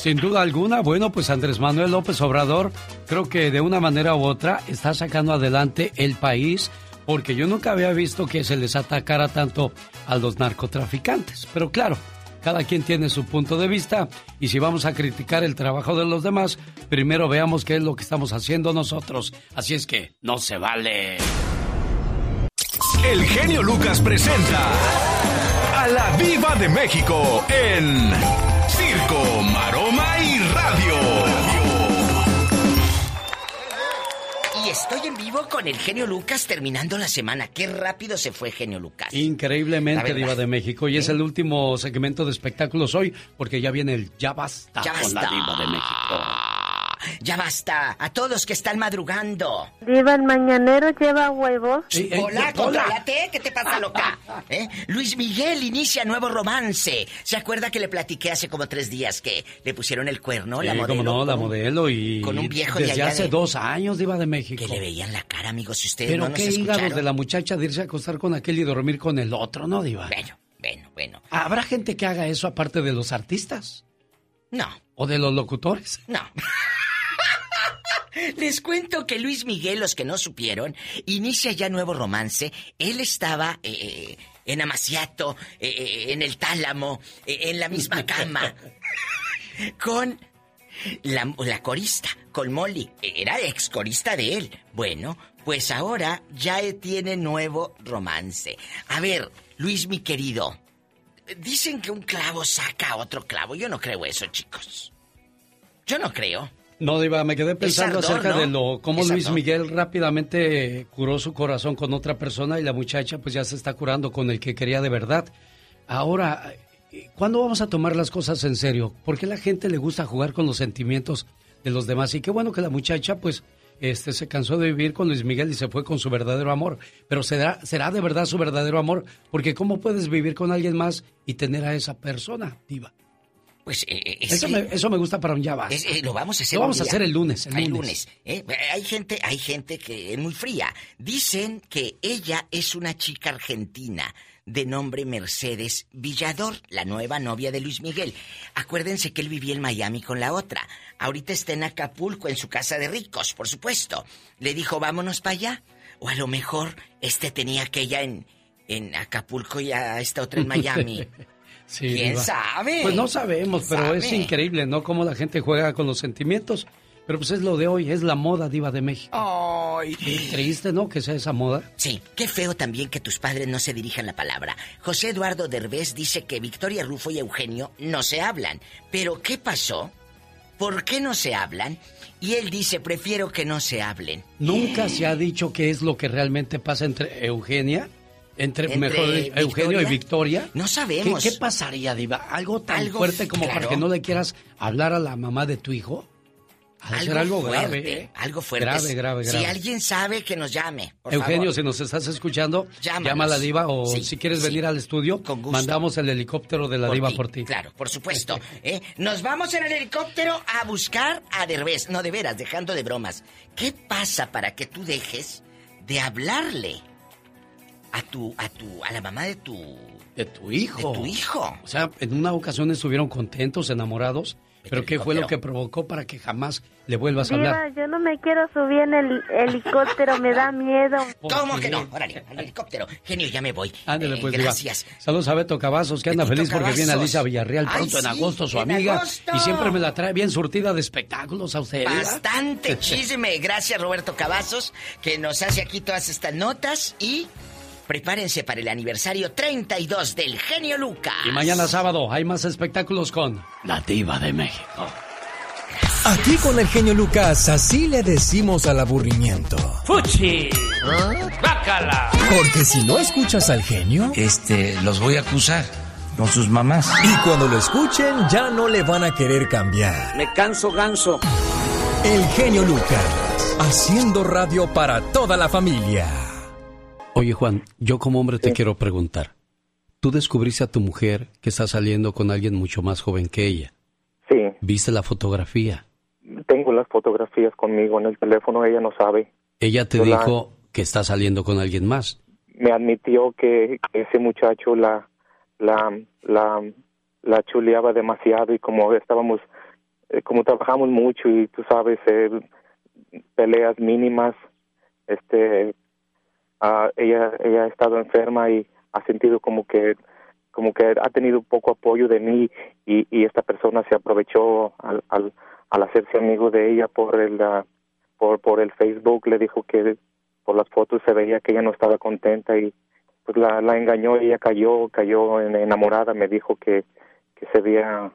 Sin duda alguna, bueno, pues Andrés Manuel López Obrador creo que de una manera u otra está sacando adelante el país porque yo nunca había visto que se les atacara tanto a los narcotraficantes. Pero claro, cada quien tiene su punto de vista y si vamos a criticar el trabajo de los demás, primero veamos qué es lo que estamos haciendo nosotros. Así es que no se vale. El genio Lucas presenta a la Viva de México en Circo, Maroma Y estoy en vivo con el genio Lucas terminando la semana. Qué rápido se fue genio Lucas. Increíblemente. Diva de México. Y es el último segmento de espectáculos hoy, porque ya viene el Ya Basta Ya con la basta. Diva de México. Ya basta. A todos que están madrugando. Diva, el mañanero lleva huevos. Hola, contrólate. ¿Qué te pasa, loca? ¿Eh? Luis Miguel inicia nuevo romance. ¿Se acuerda que le platiqué hace como tres días que le pusieron el cuerno, la modelo? cómo no, la modelo y con un viejo de desde allá hace de- dos años Diva de México. Que le veían la cara, amigos, si ustedes Pero no nos qué hígado escucharon. de la muchacha de irse a acostar con aquel y dormir con el otro, ¿no, Diva? Bueno, bueno, bueno. ¿Habrá gente que haga eso aparte de los artistas? No. ¿O de los locutores? No. Les cuento que Luis Miguel, los que no supieron, inicia ya nuevo romance. Él estaba eh, en Amaciato, eh, en el Tálamo, eh, en la misma cama, con la, la corista, con Molly. Era ex corista de él. Bueno, pues ahora ya tiene nuevo romance. A ver, Luis, mi querido, dicen que un clavo saca a otro clavo. Yo no creo eso, chicos. Yo no creo. No, Diva, me quedé pensando ardor, acerca ¿no? de lo cómo Es Luis ardor. Miguel rápidamente curó su corazón con otra persona y la muchacha pues ya se está curando con el que quería de verdad. Ahora, ¿cuándo vamos a tomar las cosas en serio? ¿Por qué a la gente le gusta jugar con los sentimientos de los demás? Y qué bueno que la muchacha pues este se cansó de vivir con Luis Miguel y se fue con su verdadero amor. Pero será será de verdad su verdadero amor, porque cómo puedes vivir con alguien más y tener a esa persona, Diva. Pues eh, eh, Eso sí. me, eso me gusta para un ya basta. Es- eh, lo vamos a hacer Lo vamos a hacer el lunes, el Ay, lunes. ¿eh? Hay gente, hay gente que es muy fría. Dicen que ella es una chica argentina de nombre Mercedes Villador, la nueva novia de Luis Miguel. Acuérdense que él vivía en Miami con la otra. Ahorita está en Acapulco, en su casa de ricos, por supuesto. Le dijo, vámonos para allá. O a lo mejor este tenía aquella en, en Acapulco y a esta otra en Miami. Sí, ¿Quién Diva. sabe? Pues no sabemos, pero es increíble, ¿no? Cómo la gente juega con los sentimientos. Pero pues es lo de hoy, es la moda diva de México. Ay. ¿Creíste, no? Que sea esa moda. Sí, qué feo también que tus padres no se dirijan la palabra. José Eduardo Derbez dice que Victoria Rufo y Eugenio no se hablan. Pero ¿qué pasó? ¿Por qué no se hablan? Y él dice, prefiero que no se hablen. Nunca se ha dicho qué es lo que realmente pasa entre Eugenia, entre, Entre mejor dicho, Eugenio y Victoria. Victoria. No sabemos. ¿Qué, qué pasaría, diva? ¿Algo tan Algo fuerte como para que no le quieras hablar a la mamá de tu hijo? Algo grave, fuerte, ¿eh? Algo fuerte. Grave, grave, Si grave. alguien sabe, que nos llame. por Eugenio, favor. si nos estás escuchando, Llámanos. llama a la diva o Sí, si quieres sí. venir al estudio, mandamos el helicóptero de la Por diva por ti. Claro, por supuesto. ¿eh? Nos vamos en el helicóptero a buscar a Derbez. No, de veras, dejando de bromas. ¿Qué pasa para que tú dejes de hablarle a tu, a tu, a la mamá de tu... De tu hijo. De tu hijo. O sea, en una ocasión estuvieron contentos, enamorados, pero ¿qué fue lo que provocó para que jamás le vuelvas a hablar? Yo no me quiero subir en el helicóptero, me da miedo. ¿Cómo que no? Órale, al helicóptero. Genio, ya me voy. Ándale, Eh, pues, diva. gracias. Saludos a Beto Cavazos, que anda Betito feliz porque viene. Alicia Villarreal Ay, pronto en sí, agosto, su en amiga. agosto. Y siempre me la trae bien surtida de espectáculos a usted. Bastante chisme. Gracias, Roberto Cavazos, que nos hace aquí todas estas notas y prepárense para el aniversario 32 del genio Lucas. Y mañana sábado hay más espectáculos con La Diva de México. Aquí con el genio Lucas, así le decimos al aburrimiento. ¡Fuchi! ¡Bácala! Porque si no escuchas al genio, Este, los voy a acusar con sus mamás. y cuando lo escuchen ya no le van a querer cambiar. Me canso ganso. El genio Lucas, haciendo radio para toda la familia. Oye, Juan, yo como hombre te quiero preguntar. Tú descubriste a tu mujer que está saliendo con alguien mucho más joven que ella. Sí, ¿Viste la fotografía? tengo las fotografías conmigo en el teléfono, ella no sabe. Ella te Yo la- dijo que está saliendo con alguien más. Me admitió que ese muchacho la, la, la, la chuleaba demasiado y como estábamos, eh, como trabajamos mucho y tú sabes, eh, peleas mínimas, este, ah, ella, ella ha estado enferma y ha sentido como que como que ha tenido poco apoyo de mí y, y esta persona se aprovechó al, al, al hacerse amigo de ella por el ah, por por el Facebook. Le dijo que por las fotos se veía que ella no estaba contenta y pues la, la engañó ella cayó cayó en- enamorada. Me dijo que que se había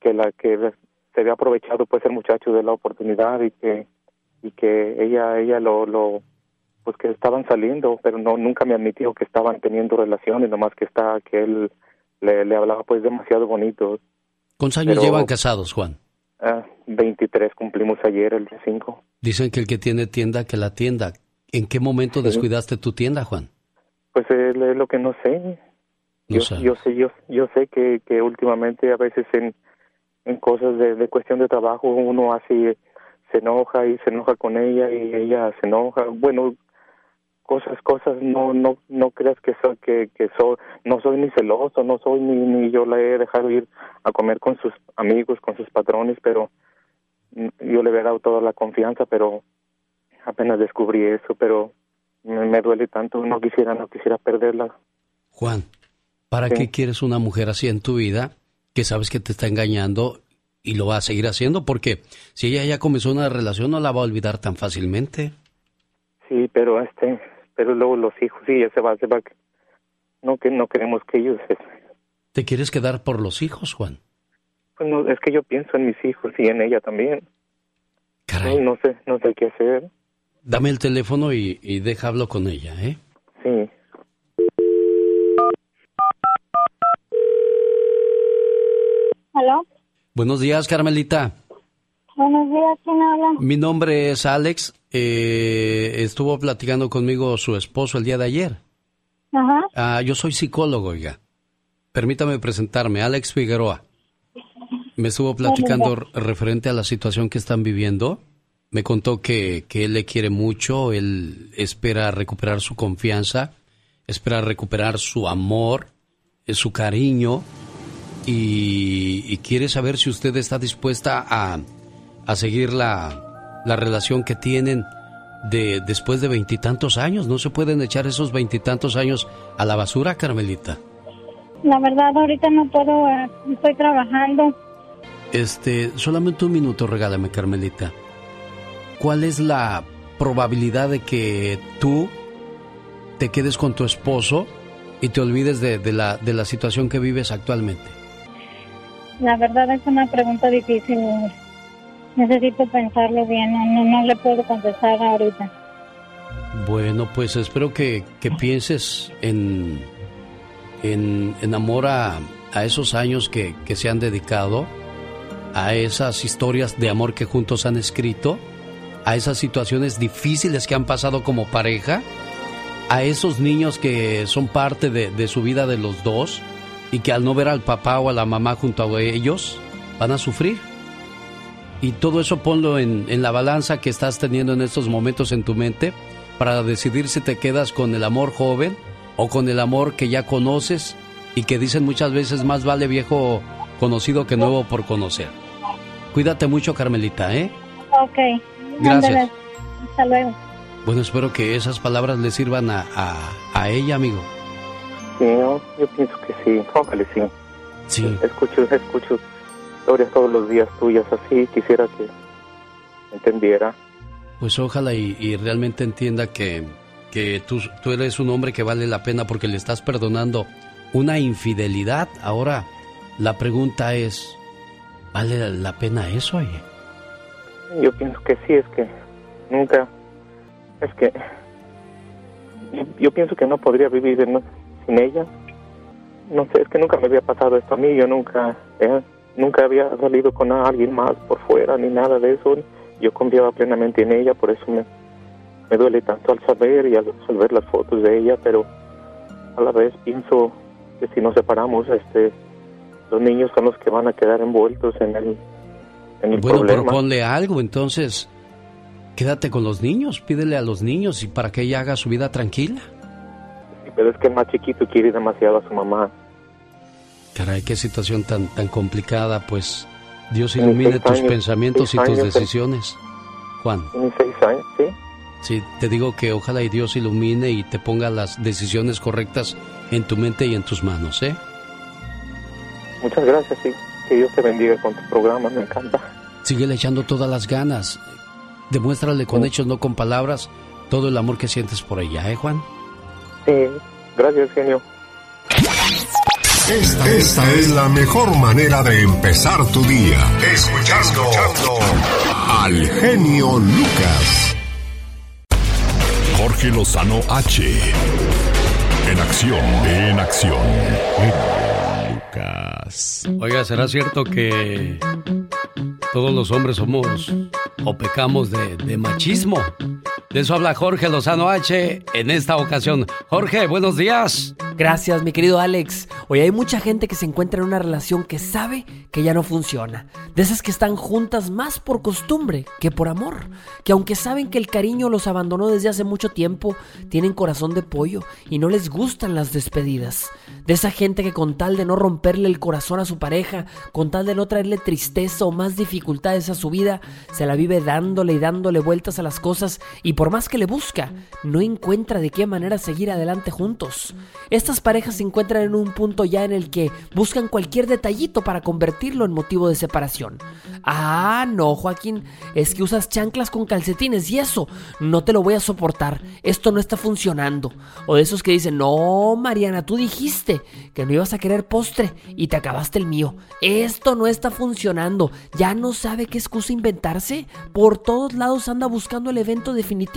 que la que se había aprovechado pues el muchacho de la oportunidad y que y que ella ella lo lo pues que estaban saliendo pero no nunca me admitió que estaban teniendo relaciones nomás que está que él le, le hablaba pues demasiado bonito ¿Cuántos años Pero- llevan casados, Juan? Ah, 23 cumplimos ayer el día 5 Dicen que el que tiene tienda, que la tienda. ¿En qué momento descuidaste tu tienda, Juan? Pues es, lo que no sé. No yo, yo sé, yo, yo sé que, que últimamente a veces en, en cosas de, de cuestión de trabajo uno así se enoja y se enoja con ella y ella se enoja. Bueno, cosas, cosas, no, no, no creas que soy, que, que soy, no soy ni celoso, no soy ni, ni yo la he dejado ir a comer con sus amigos, con sus patrones, pero yo le había dado toda la confianza, pero apenas descubrí eso, pero me, me duele tanto, no quisiera, no quisiera perderla. Juan, ¿para Sí. qué quieres una mujer así en tu vida que sabes que te está engañando y lo va a seguir haciendo? Porque si ella ya comenzó una relación no la va a olvidar tan fácilmente. Sí, pero este, pero luego los hijos, sí, ya se va, se va. No que no queremos que ellos, eh, ¿Te quieres quedar por los hijos, Juan? pues no, es que yo pienso en mis hijos y en ella también. Caray. No, no sé, no sé qué hacer. Dame el teléfono y, y deja hablo con ella, ¿eh? Sí. ¿Aló? Buenos días, Carmelita. Buenos días, ¿quién habla? Mi nombre es Alex. Eh, estuvo platicando conmigo su esposo el día de ayer. Ajá. Ah, yo soy psicólogo, oiga. Permítame presentarme, Alex Figueroa. Me estuvo platicando referente a la situación que están viviendo. Me contó que, que él le quiere mucho, él espera recuperar su confianza, espera recuperar su amor, eh, su cariño y, y quiere saber si usted está dispuesta a, a seguir la, la relación que tienen de después de veintitantos años. No se pueden echar esos veintitantos años a la basura, Carmelita. La verdad, ahorita no puedo, eh, estoy trabajando. Este, solamente un minuto, regálame, Carmelita. ¿Cuál es la probabilidad de que tú te quedes con tu esposo y te olvides de, de la, de la situación que vives actualmente? La verdad es una pregunta difícil. Necesito pensarlo bien, no, no, le puedo contestar ahorita. Bueno, pues espero que, que pienses en, en, en amor a, a esos años que, que se han dedicado, a esas historias de amor que juntos han escrito, a esas situaciones difíciles que han pasado como pareja, a esos niños que son parte de, de su vida de los dos y que al no ver al papá o a la mamá junto a ellos van a sufrir. Y todo eso ponlo en, en la balanza que estás teniendo en estos momentos en tu mente para decidir si te quedas con el amor joven o con el amor que ya conoces y que dicen muchas veces más vale viejo conocido que nuevo por conocer. Cuídate mucho, Carmelita, ¿eh? Ok. Gracias. ándale. Hasta luego. Bueno, espero que esas palabras le sirvan a, a, a ella, amigo. Sí, yo, yo pienso que sí. Ojalá sí. Sí. Escucho, escucho historias todos los días tuyas así. Quisiera que entendiera. Pues ojalá y, y realmente entienda que, que tú, tú eres un hombre que vale la pena porque le estás perdonando una infidelidad. Ahora, la pregunta es, ¿vale la pena eso, oye? Yo pienso que sí, es que nunca, es que yo, yo pienso que no podría vivir ¿no? sin ella. No sé, es que nunca me había pasado esto a mí, yo nunca, eh, nunca había salido con alguien más por fuera ni nada de eso. Yo confiaba plenamente en ella, por eso me, me duele tanto al saber y al, al ver las fotos de ella, pero a la vez pienso que si nos separamos, este, los niños son los que van a quedar envueltos en el, en el Bueno, problema. pero ponle algo, entonces, quédate con los niños, pídele a los niños y para que ella haga su vida tranquila. Pero es que el más chiquito quiere demasiado a su mamá. Caray, qué situación tan, tan complicada, pues Dios ilumine tus años, pensamientos y tus eh. decisiones. Juan. Tiene seis años, ¿sí? Sí, te digo que ojalá y Dios ilumine y te ponga las decisiones correctas en tu mente y en tus manos, ¿eh? Muchas gracias, sí. Que Dios te bendiga con tu programa, me encanta. Síguele echando todas las ganas. Demuéstrale con hechos, no con palabras, todo el amor que sientes por ella, ¿eh, Juan? Sí, gracias, genio. Esta, esta es la mejor manera de empezar tu día. Escuchando, al genio Lucas. Jorge Lozano H. En acción, en acción. Lucas. Oiga, ¿será cierto que todos los hombres somos o pecamos de, de machismo? De eso habla Jorge Lozano H en esta ocasión. Jorge, buenos días. Gracias, mi querido Alex. Hoy hay mucha gente que se encuentra en una relación que sabe que ya no funciona. De esas que están juntas más por costumbre que por amor. Que aunque saben que el cariño los abandonó desde hace mucho tiempo, tienen corazón de pollo y no les gustan las despedidas. De esa gente que con tal de no romperle el corazón a su pareja, con tal de no traerle tristeza o más dificultades a su vida, se la vive dándole y dándole vueltas a las cosas y por más que le busca, no encuentra de qué manera seguir adelante juntos. Estas parejas se encuentran en un punto ya en el que buscan cualquier detallito para convertirlo en motivo de separación. Ah, no, Joaquín, es que usas chanclas con calcetines y eso, no te lo voy a soportar, esto no está funcionando. O de esos que dicen, no, Mariana, tú dijiste que no ibas a querer postre y te acabaste el mío. Esto no está funcionando, ya no sabe qué excusa inventarse. Por todos lados anda buscando el evento definitivo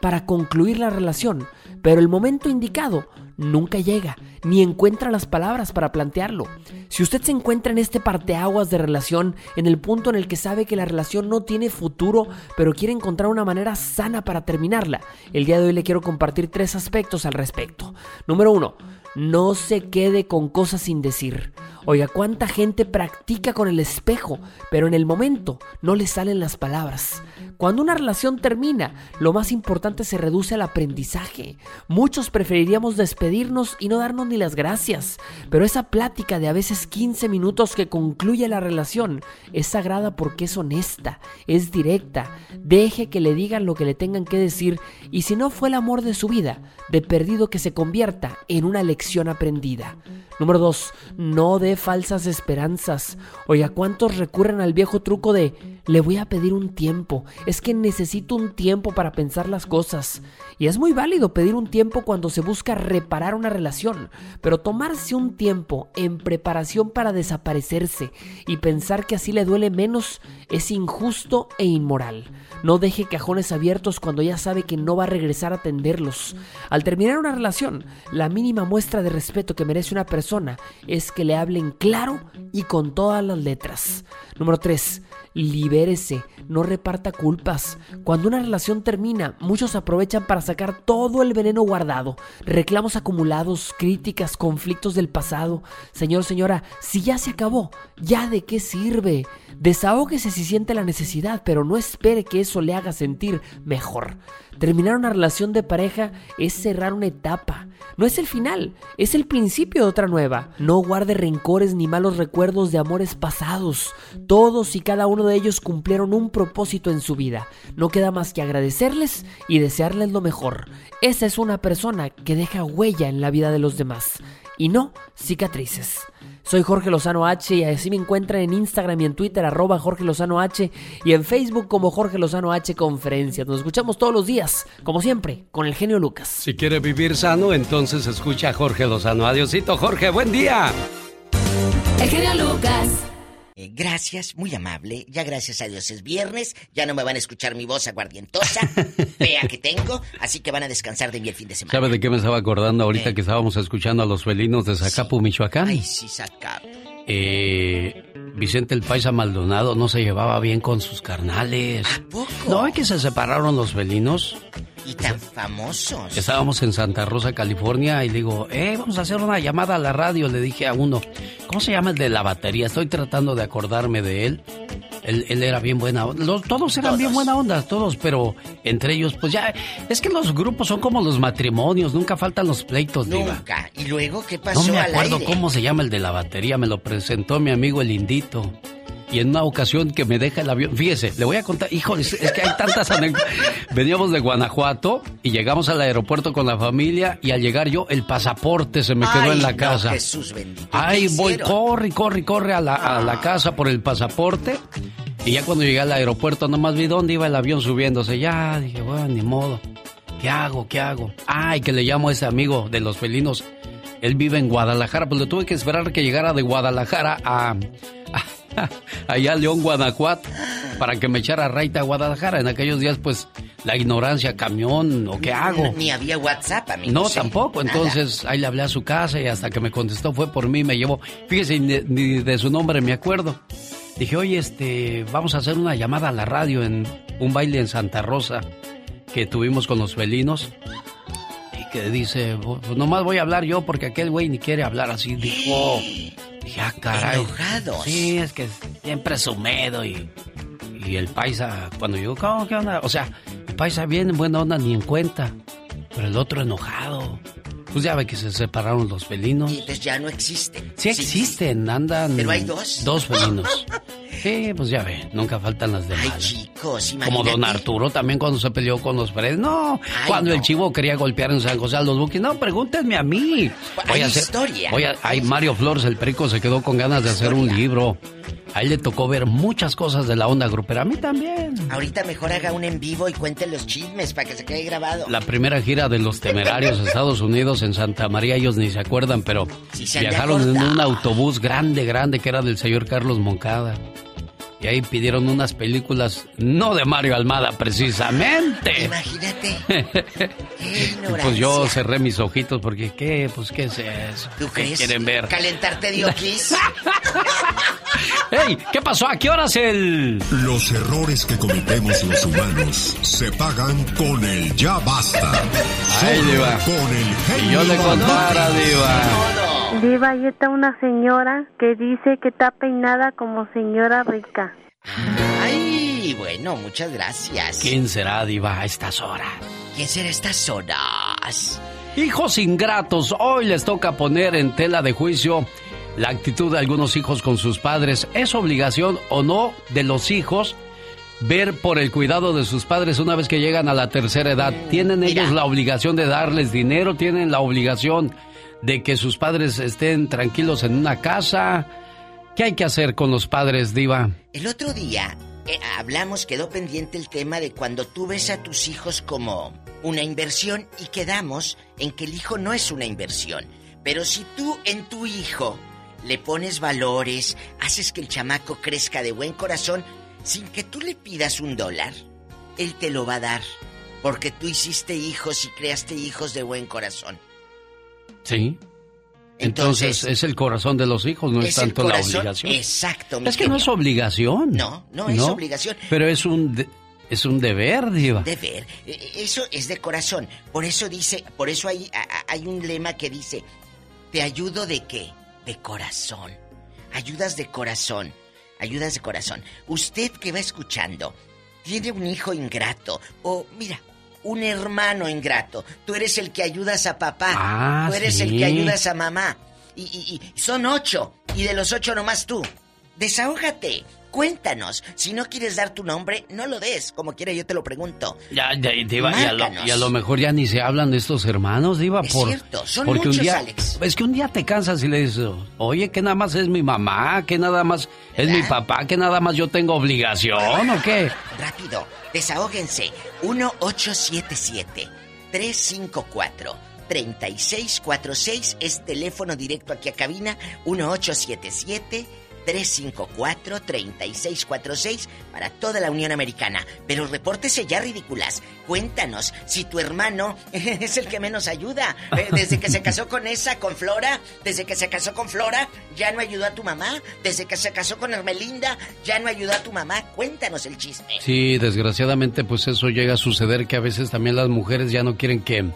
para concluir la relación, pero el momento indicado nunca llega, ni encuentra las palabras para plantearlo. Si usted se encuentra en este parteaguas de relación, en el punto en el que sabe que la relación no tiene futuro, pero quiere encontrar una manera sana para terminarla, el día de hoy le quiero compartir tres aspectos al respecto. Número uno, no se quede con cosas sin decir. Oiga, cuánta gente practica con el espejo, pero en el momento no le salen las palabras. Cuando una relación termina, lo más importante se reduce al aprendizaje. Muchos preferiríamos despedirnos y no darnos ni las gracias, pero esa plática de a veces 15 minutos que concluye la relación es sagrada porque es honesta, es directa. Deje que le digan lo que le tengan que decir y si no fue el amor de su vida, de perdido que se convierta en una lección aprendida. Número 2. No dé falsas esperanzas. Oiga, ¿cuántos recurren al viejo truco de le voy a pedir un tiempo? Es que necesito un tiempo para pensar las cosas. Y es muy válido pedir un tiempo cuando se busca reparar una relación, pero tomarse un tiempo en preparación para desaparecerse y pensar que así le duele menos es injusto e inmoral. No deje cajones abiertos cuando ya sabe que no va a regresar a atenderlos. Al terminar una relación, la mínima muestra de respeto que merece una persona es que le hablen claro y con todas las letras. Número 3. Libérese, no reparta culpas. Cuando una relación termina, muchos aprovechan para sacar todo el veneno guardado, reclamos acumulados, críticas, conflictos del pasado. Señor, señora, si ya se acabó, ¿ya de qué sirve? Desahógese si siente la necesidad, pero no espere que eso le haga sentir mejor. Terminar una relación de pareja es cerrar una etapa. No es el final, es el principio de otra nueva. No guarde rencores ni malos recuerdos de amores pasados. Todos y cada uno de ellos cumplieron un propósito en su vida. No queda más que agradecerles y desearles lo mejor. Esa es una persona que deja huella en la vida de los demás y no cicatrices. Soy Jorge Lozano H y así me encuentran en Instagram y en Twitter arroba Jorge Lozano H y en Facebook como Jorge Lozano H Conferencias. Nos escuchamos todos los días, como siempre, con el genio Lucas. Si quiere vivir sano, entonces escucha a Jorge Lozano. Adiosito, Jorge, buen día. El genio Lucas. Eh, gracias, muy amable. Ya gracias a Dios es viernes. Ya no me van a escuchar mi voz aguardientosa, fea que tengo. Así que van a descansar de mí el fin de semana. ¿Sabe de qué me estaba acordando ahorita que estábamos escuchando a los felinos de Zacapu, Michoacán? Ay, sí, Zacapu. Eh, Vicente el Paisa Maldonado no se llevaba bien con sus carnales. ¿No es que se separaron los felinos? Y tan famosos. Estábamos en Santa Rosa, California, y le digo, eh, vamos a hacer una llamada a la radio. Le dije a uno, ¿cómo se llama el de la batería? Estoy tratando de acordarme de él. Él, él era bien buena onda. Los- todos eran bien buena onda, todos, pero entre ellos, pues ya, es que los grupos son como los matrimonios, nunca faltan los pleitos, Diva. Nunca. ¿Y luego qué pasó No me al acuerdo aire? cómo se llama el de la batería, me lo presentó mi amigo el Indito. Y en una ocasión que me deja el avión, fíjese, le voy a contar, híjole, es que hay tantas anécdotas. Veníamos de Guanajuato y llegamos al aeropuerto con la familia y al llegar yo, el pasaporte se me quedó Ay, en la no, casa. Jesús bendito. Ay, ¿Qué voy, corre, corre, corre a la, a la casa por el pasaporte. Y ya cuando llegué al aeropuerto, nomás vi dónde iba el avión subiéndose. Ya, dije, bueno, ni modo. ¿Qué hago? ¿Qué hago? Ay, que le llamo a ese amigo de los felinos. Él vive en Guadalajara, pues le tuve que esperar que llegara de Guadalajara a, allá a León, Guanajuato, para que me echara raita a Guadalajara. En aquellos días, pues, la ignorancia, camión, ¿o qué hago? Ni había WhatsApp, amigo. No, tampoco. Entonces ahí le hablé a su casa y hasta que me contestó fue por mí, me llevó. Fíjese, ni, ni de su nombre me acuerdo. Dije, oye, este, vamos a hacer una llamada a la radio en un baile en Santa Rosa que tuvimos con los felinos. Que dice, pues nomás voy a hablar yo porque aquel güey ni quiere hablar así. Dijo, dije, ah, caray. Enojados. Sí, es que siempre sumedo y, y el paisa, cuando yo, ¿cómo, qué onda? O sea, el paisa bien en buena onda ni en cuenta, pero el otro enojado. Pues ya ve que se separaron los felinos. Y entonces ya no existen. Sí existen, andan... Pero hay dos. Dos felinos. Sí, pues ya ve, nunca faltan las de malas. hijos, Como imagínate. don Arturo también cuando se peleó con los Fred. No, Ay, cuando no. el chivo quería golpear en San José a los Buquis. No, pregúntenme a mí. Hay a hacer- historia. voy a- ay, Mario Flores, el perico, se quedó con ganas de hacer un libro. A él le tocó ver muchas cosas de la onda grupera. A mí también. Ahorita mejor haga un en vivo y cuente los chismes para que se quede grabado. La primera gira de los temerarios a Estados Unidos en Santa María, ellos ni se acuerdan, pero Sí se han de viajaron en un autobús grande, grande, que era del señor Carlos Moncada. Y ahí pidieron unas películas, no de Mario Almada precisamente. Imagínate. Pues yo cerré mis ojitos porque, ¿qué? Pues, ¿qué es eso? ¿Tú ¿Qué crees? quieren ver? ¿Calentarte kiss? ¡Ey! ¿Qué pasó? ¿A qué horas el...? Los errores que cometemos los humanos se pagan con el ya basta. Ay, Solo Diva. con el Si genio yo le contara. Diva. Diva, ahí está una señora que dice que está peinada como señora rica. Ay, bueno, muchas gracias. ¿Quién será, Diva, a estas horas? ¿Quién será estas horas? Hijos ingratos, hoy les toca poner en tela de juicio la actitud de algunos hijos con sus padres. ¿Es obligación o no de los hijos ver por el cuidado de sus padres una vez que llegan a la tercera edad? ¿Tienen ellos la obligación de darles dinero? ¿Tienen la obligación de que sus padres estén tranquilos en una casa? ¿Qué hay que hacer con los padres, Diva? El otro día eh, hablamos, quedó pendiente el tema de cuando tú ves a tus hijos como una inversión y quedamos en que el hijo no es una inversión. Pero si tú en tu hijo le pones valores, haces que el chamaco crezca de buen corazón, sin que tú le pidas un dólar, él te lo va a dar. Porque tú hiciste hijos y creaste hijos de buen corazón. Sí. Entonces, es el corazón de los hijos, no es, tanto la obligación. exacto, mi Es que no es obligación. No, no es obligación. Pero es un de- es un deber, diva. Deber. Eh, Eso es de corazón. Por eso dice, por eso hay, hay un lema que dice, ¿te ayudo de qué? De corazón. Ayudas de corazón. Ayudas de corazón. Usted que va escuchando, tiene un hijo ingrato o, mira, un hermano ingrato. Tú eres el que ayudas a papá. Ah, tú eres el que ayudas a mamá. Y, y- y son ocho. Y de los ocho nomás tú. Desahógate. Cuéntanos. Si no quieres dar tu nombre, no lo des. Como quiera, yo te lo pregunto. Ya, ya, diva, y, a lo, y a lo mejor ya ni se hablan de estos hermanos, diva, Es por cierto, son porque muchos, un día Alex. es que un día te cansas y le dices, "Oye, que nada más es mi mamá, que nada más es mi papá, que nada más yo tengo obligación o qué?" Rápido, desahóguense. 1877 354 3646 es teléfono directo aquí a cabina 1877 354-3646 para toda la Unión Americana. Pero repórtese ya ridículas. Cuéntanos si tu hermano es el que menos ayuda. Eh, Desde que se casó con esa, con Flora, desde que se casó con Flora, ya no ayudó a tu mamá. Desde que se casó con Hermelinda, ya no ayudó a tu mamá. Cuéntanos el chisme. Sí, desgraciadamente pues eso llega a suceder que a veces también las mujeres ya no quieren que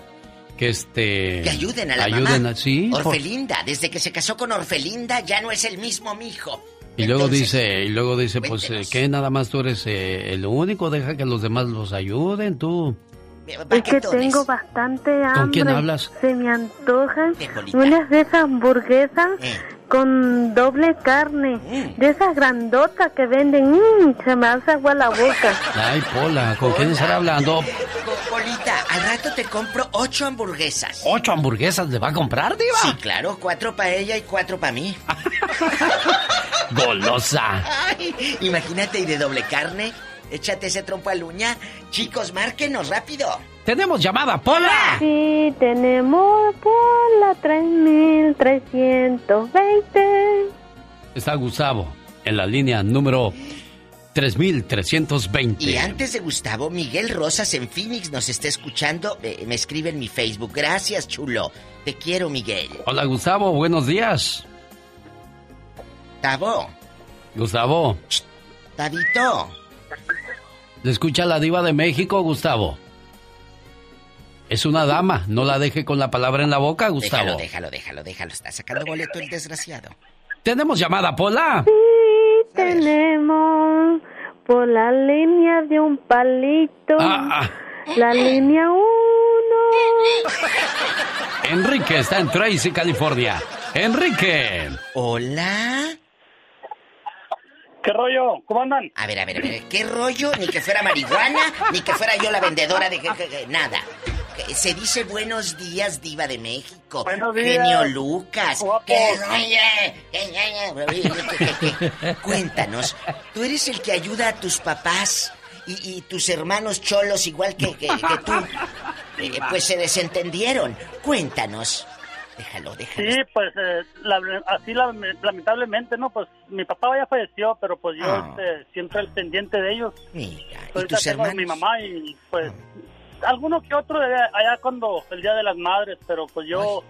que este Que ayuden a la ayuden mamá. a- sí, por- Orfelinda, desde que se casó con Orfelinda ya no es el mismo mijo. y luego dice y luego dice pues eh, que nada más tú eres eh, el único, deja que los demás los ayuden tú. Es que tengo bastante hambre. ¿Con quién hablas? Se me antojan unas de esas hamburguesas Eh. Con doble carne. Mm. De esas grandotas que venden. Mm, se me hace agua la boca. Ay, Pola, ¿con quién estará hablando? Polita, al rato te compro ocho hamburguesas. ¿Ocho hamburguesas le va a comprar, Diva? Sí, claro, cuatro para ella y cuatro para mí. Golosa. Ay, imagínate, y de doble carne. Échate ese trompo al uña. Chicos, márquenos rápido. Tenemos llamada, Pola. Sí, tenemos por la 3320. Está Gustavo en la línea número 3320. Y antes de Gustavo, Miguel Rosas en Phoenix nos está escuchando. Eh, me escribe en mi Facebook. Gracias, chulo. Te quiero, Miguel. Hola, Gustavo, buenos días. Tavo, Gustavo, Tabito. ¿le escucha la diva de México, Gustavo? Es una dama, no la deje con la palabra en la boca, Gustavo. Déjalo, déjalo, déjalo, déjalo. Está sacando boleto el desgraciado. Tenemos llamada, Pola. Sí, tenemos por la línea de un palito. Ah, La línea 1. Enrique está en Tracy, California. Enrique. Hola. ¿Qué rollo? ¿Cómo andan? A ver, a ver, a ver. ¿Qué rollo? Ni que fuera marihuana, ni que fuera yo la vendedora de... nada. Se dice buenos días, diva de México. Buenos días. Genio Lucas. Cuéntanos, tú eres el que ayuda a tus papás y, y tus hermanos cholos igual que, que- que tú. Eh, pues se desentendieron. Cuéntanos. Déjalo, déjalo. Sí, pues eh, la- así la- lamentablemente, ¿no? Pues mi papá ya falleció, pero pues yo Ah. este, siempre al pendiente de ellos. Mira, ¿y Ahorita tus hermanos? mi mamá y pues alguno que otro de allá cuando el Día de las Madres, pero pues yo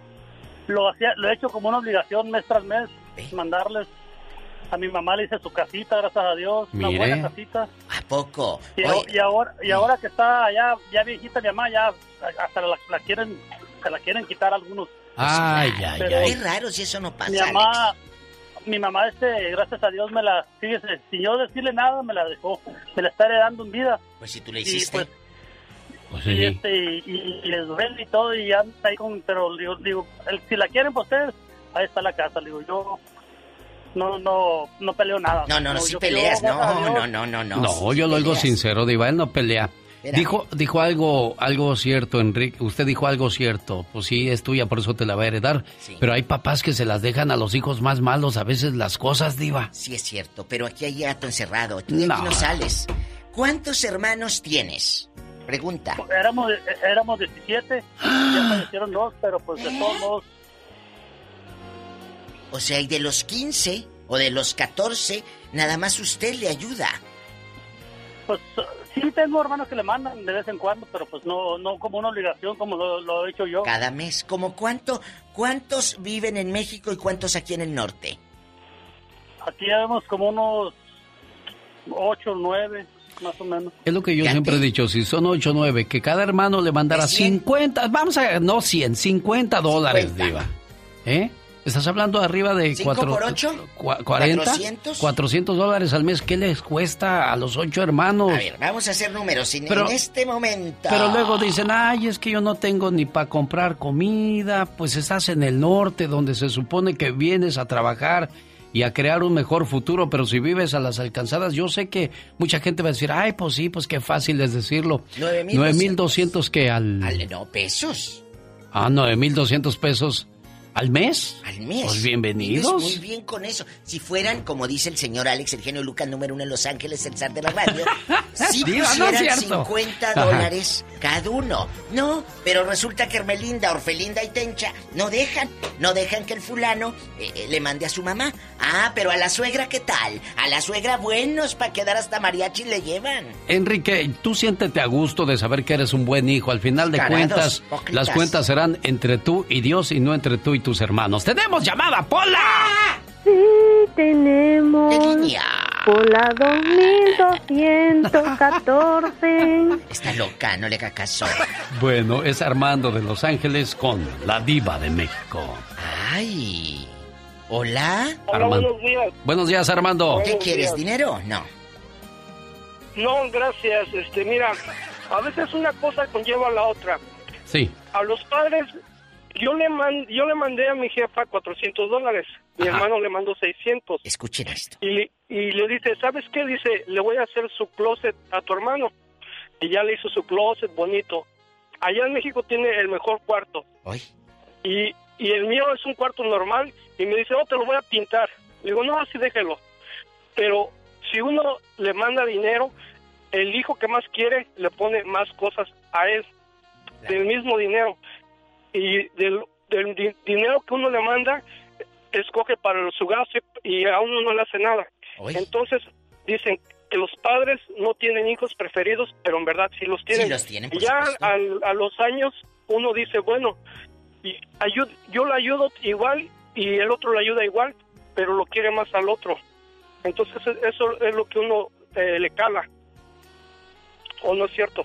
lo hacía, lo he hecho como una obligación mes tras mes, mandarles a mi mamá le hice su casita, gracias a Dios, una buena casita. ¿A poco? Y, ahora y ahora que está allá ya viejita mi mamá ya hasta la, la quieren se la quieren quitar algunos. Ay, ay, ay. Qué raro si eso no pasa, mi Alex. mamá mi mamá este gracias a Dios me la fíjese sin yo decirle nada me la dejó me la está heredando en vida Pues si tú le Y, hiciste. pues, Pues y, sí. este, y, y- y les duele y todo y anda ahí con pero digo, digo el- si la quieren pues ustedes ahí está la casa digo yo no no no peleo nada No, no, no, Digo, yo- peleas. No, no, no, no, no. No, yo lo oigo peleas. sincero, Diva, él no pelea. Dijo, dijo algo, algo cierto, Enrique. Usted dijo algo cierto. Pues sí, es tuya, por eso te la va a heredar. Pero hay papás que se las dejan a los hijos más malos a veces las cosas, Diva. Sí es cierto, pero aquí hay gato encerrado. Tú de aquí no sales. ¿Cuántos hermanos tienes? Pregunta. éramos éramos 17 ya fallecieron dos pero pues de todos modos O sea, y de los 15 o de los 14, nada más usted le ayuda. Pues sí tengo hermanos que le mandan de vez en cuando, pero pues no no como una obligación como lo, lo he hecho yo. Cada mes. ¿Como cuánto? ¿Cuántos viven en México y cuántos aquí en el norte? Aquí ya vemos como unos ocho, nueve, más o menos. Es lo que yo siempre he dicho, si son 8 o 9, que cada hermano le mandara 50, vamos a, no 100, 50 dólares, Diva. ¿Eh? ¿Estás hablando arriba de ¿Cinco cuatro, por ocho? cua- 40? ¿Cuatrocientos? 400 dólares al mes. ¿Qué les cuesta a los ocho hermanos? A ver, vamos a hacer números en, Pero- en este momento. Pero luego dicen, ay, es que yo no tengo ni para comprar comida, pues estás en el norte donde se supone que vienes a trabajar y a crear un mejor futuro, pero si vives a las alcanzadas, yo sé que mucha gente va a decir, ay, pues sí, pues qué fácil es decirlo. 9,200. 9,200 que al... Al- no, pesos. Ah, 9,200 pesos al mes. Al mes. Pues Vives bienvenidos. muy bien con eso. Si fueran, como dice el señor Alex, el genio Lucas número uno en Los Ángeles, el zar de la radio, si no pusieran cierto. 50 Ajá. dólares cada uno. No, pero resulta que Hermelinda, Orfelinda y Tencha no dejan, no dejan que el fulano eh, eh, le mande a su mamá. Ah, pero a la suegra, ¿qué tal? A la suegra, buenos, para quedar hasta mariachi le llevan. Enrique, tú siéntete a gusto de saber que eres un buen hijo. Al final de Carados, cuentas, hipócritas. las cuentas serán entre tú y Dios y no entre tú y tus hermanos. ¡Tenemos llamada, Pola! Sí, tenemos. Pola 2214. Está loca, no le haga caso. Bueno, es Armando de Los Ángeles con la diva de México. Ay. Hola. Armando. buenos días. Buenos días, Armando. ¿Qué quieres, dinero? No. No, gracias. Este, mira, a veces una cosa conlleva a la otra. Sí. A los padres, yo le man- yo le mandé a mi jefa 400 dólares. Mi hermano le mandó 600. Escuchen esto. Y, le- y le dice, ¿sabes qué? Dice, le voy a hacer su closet a tu hermano. Y ya le hizo su closet bonito. Allá en México tiene el mejor cuarto. Y, y el mío es un cuarto normal. Y me dice, oh, te lo voy a pintar. Le digo, no, así déjelo. Pero si uno le manda dinero, el hijo que más quiere le pone más cosas a él. Del mismo dinero. Y del, del di- dinero que uno le manda, escoge para su gasto y a uno no le hace nada. Entonces, dicen que los padres no tienen hijos preferidos, pero en verdad sí los tienen. Sí los tienen, por Y ya al- a los años uno dice, bueno, y ayud- yo le ayudo igual y el otro le ayuda igual, pero lo quiere más al otro. Entonces e- eso es lo que uno eh, le cala. ¿O no es cierto?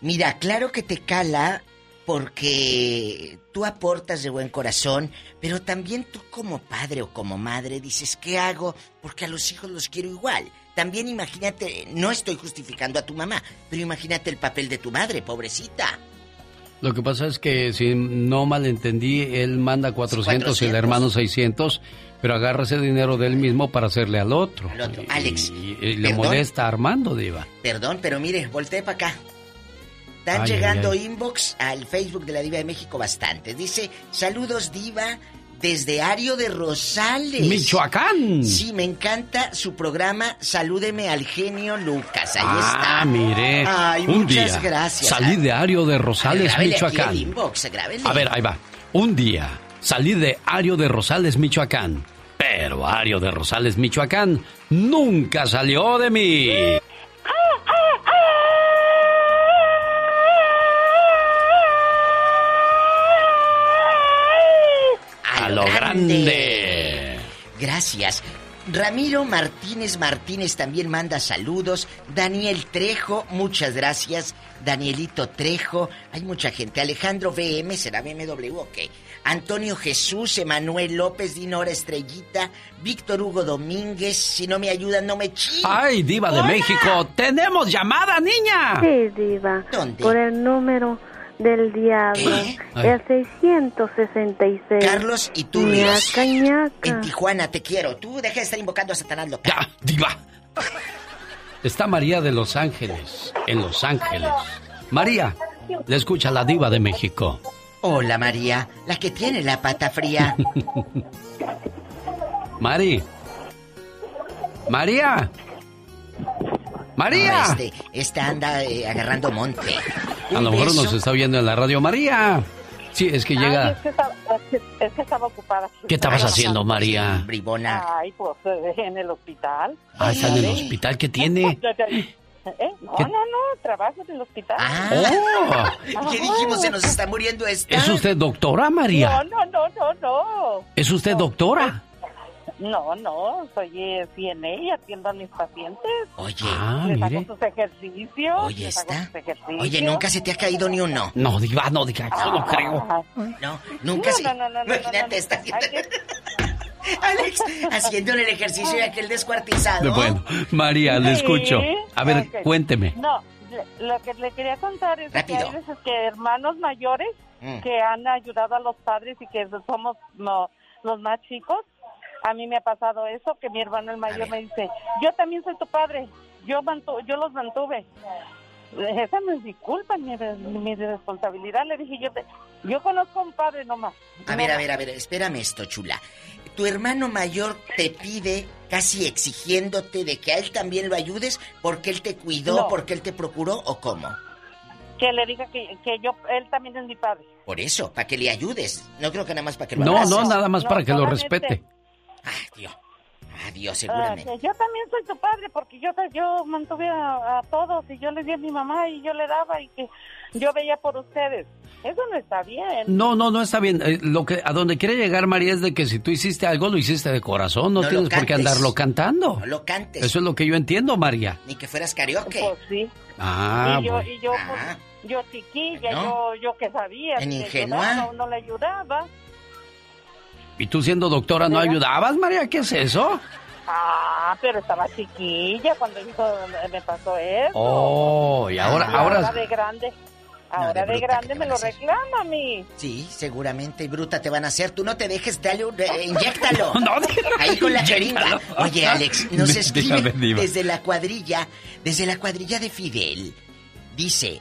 Mira, claro que te cala porque tú aportas de buen corazón, pero también tú como padre o como madre dices, ¿qué hago? Porque a los hijos los quiero igual. También imagínate, no estoy justificando a tu mamá, pero imagínate el papel de tu madre, pobrecita. Lo que pasa es que, si no malentendí, él manda 400 y el 400. hermano 600, pero agarra ese dinero de él mismo para hacerle al otro. Al otro. Alex. Y, y le molesta a Armando, Diva. Perdón, pero mire, volteé para acá. Están Ay, llegando ay, ay. inbox al Facebook de la Diva de México bastantes. Dice, saludos Diva desde Ario de Rosales. Michoacán. Sí, me encanta su programa. Salúdeme al genio Lucas. Ahí Ah, está. mire. Ay, un muchas día gracias. salí de Ario de Rosales, Michoacán. el inbox, grábele. A ver, ahí va. Un día salí de Ario de Rosales, Michoacán. Pero Ario de Rosales, Michoacán nunca salió de mí. Grande. Gracias. Ramiro Martínez Martínez también manda saludos. Daniel Trejo, muchas gracias. Danielito Trejo, hay mucha gente. Alejandro VM, ¿será BMW o qué? Antonio Jesús, Emanuel López, Dinora Estrellita, Víctor Hugo Domínguez. Si no me ayudan, no me chingan. Ay, Diva de México, tenemos llamada, niña. Sí, diva. ¿Dónde? Por el número del diablo. El 666. Carlos Iturrios. Ñaca, ñaca. En Tijuana, te quiero. Tú deja de estar invocando a Satanás loca. Diva. Está María de Los Ángeles, en Los Ángeles. María, le escucha la Diva de México. Hola, María, la que tiene la pata fría. Mari. María. María. No, este, esta anda eh, agarrando monte. A lo mejor nos está viendo en la radio. María. Sí, es que Ay, llega. es, que estaba, es que- es que estaba ocupada. ¿Qué estabas Ay, haciendo, María? Bribona. Ay, pues eh, en el hospital. Ah, está en el hospital. ¿Qué tiene? ¿Eh? No, ¿Qué? no, no, trabajo en el hospital. Oh. ¿Qué dijimos? Se nos está muriendo esta. ¿Es usted doctora, María? No, no, no, no, no. ¿Es usted doctora? No, no, soy eh, CNA y atiendo a mis pacientes. Oye. Ah, les mire. hago sus ejercicios. Oye, les hago está. sus ejercicios. Oye, ¿nunca se te ha caído ni uno? No, diva, no diga, yo no creo. No, nunca No, se... no, no, no, Imagínate, está haciendo... Alex, haciéndole el ejercicio de aquel descuartizado. Bueno, María, le Sí, escucho. A ver, ok. cuénteme. No, lo que le quería contar es Rápido. que hay veces que hermanos mayores Mm. que han ayudado a los padres y que somos no, los más chicos. A mí me ha pasado eso, que mi hermano el mayor me dice, yo también soy tu padre, yo mantu yo los mantuve. Esa no es mi culpa, mi responsabilidad. Le dije, yo te, yo conozco a un padre nomás. A ver, a ver, a ver, espérame esto, chula. Tu hermano mayor te pide, casi exigiéndote de que a él también lo ayudes porque él te cuidó, No. porque él te procuró o cómo. Que le diga que, que yo, él también es mi padre. Por eso, para que le ayudes. No creo que nada más para que lo No, abraces. no, nada más No, para que lo solamente- respete. Adiós, Ah, seguramente. que yo también soy tu padre porque yo yo mantuve a, a todos y yo les di a mi mamá y yo le daba y que yo veía por ustedes. Eso no está bien. No, no, no está bien. Eh, Lo que a donde quiere llegar María es de que si tú hiciste algo lo hiciste de corazón, no, tienes por qué andarlo cantando. No lo cantes. Eso es lo que yo entiendo, María. Ni que fueras karaoke. Pues sí. Ah, y yo, bueno. y yo, pues, yo chiquilla, ¿No? yo, yo que sabía. En que ingenua. no le ayudaba. ¿Y tú siendo doctora no ayudabas, María? ¿Qué es eso? Ah, pero estaba chiquilla cuando hizo, me pasó eso. Oh, y ahora, Y ahora... de grande. Ahora de grande me lo reclama a mí. Sí, seguramente bruta te van a hacer. Tú no te dejes, dale un... eh, inyéctalo. No, Ahí con la jeringa. Oye, Alex, nos escribe desde la cuadrilla, desde la cuadrilla de Fidel. Dice,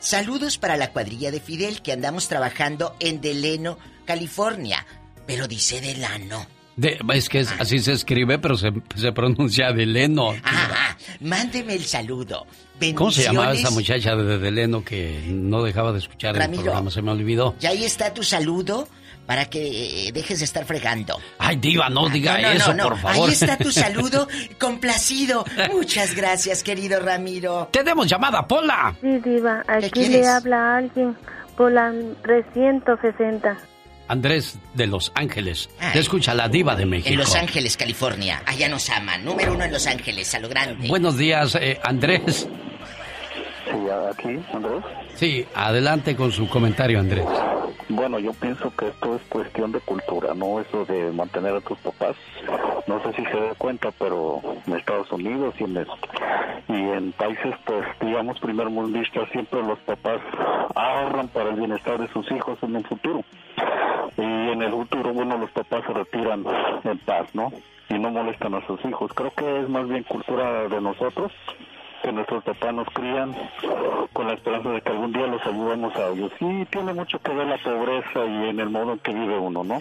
saludos para la cuadrilla de Fidel que andamos trabajando en Deleno, California. Pero dice Delano. De- es que es- así se escribe, pero se, se pronuncia Deleno. Ah, mándeme el saludo. ¿Cómo se llamaba esa muchacha de Deleno que no dejaba de escuchar el programa? Se me olvidó. Y ahí está tu saludo para que eh, dejes de estar fregando. Ay, diva, no diga No, no, eso, no, no. por favor. Ahí está tu saludo complacido. Muchas gracias, querido Ramiro. Tenemos llamada, Pola. Sí, diva, aquí le habla alguien por la 360. Andrés de Los Ángeles. Te escucha la diva de México. En Los Ángeles, California. Allá nos aman. Número uno en Los Ángeles, a lo grande. Buenos días, eh, Andrés. Sí, aquí, Andrés. Sí, adelante con su comentario, Andrés. Bueno, yo pienso que esto es cuestión de cultura, no eso de mantener a tus papás. No sé si se da cuenta, pero en Estados Unidos y en, países, pues, digamos, primermundistas, siempre los papás ahorran para el bienestar de sus hijos en el futuro. y en el futuro, bueno, los papás se retiran en paz, ¿no? Y no molestan a sus hijos. Creo que es más bien cultura de nosotros, que nuestros papás nos crían con la esperanza de que algún día los ayudemos a ellos. Sí, tiene mucho que ver la pobreza y en el modo en que vive uno, ¿no?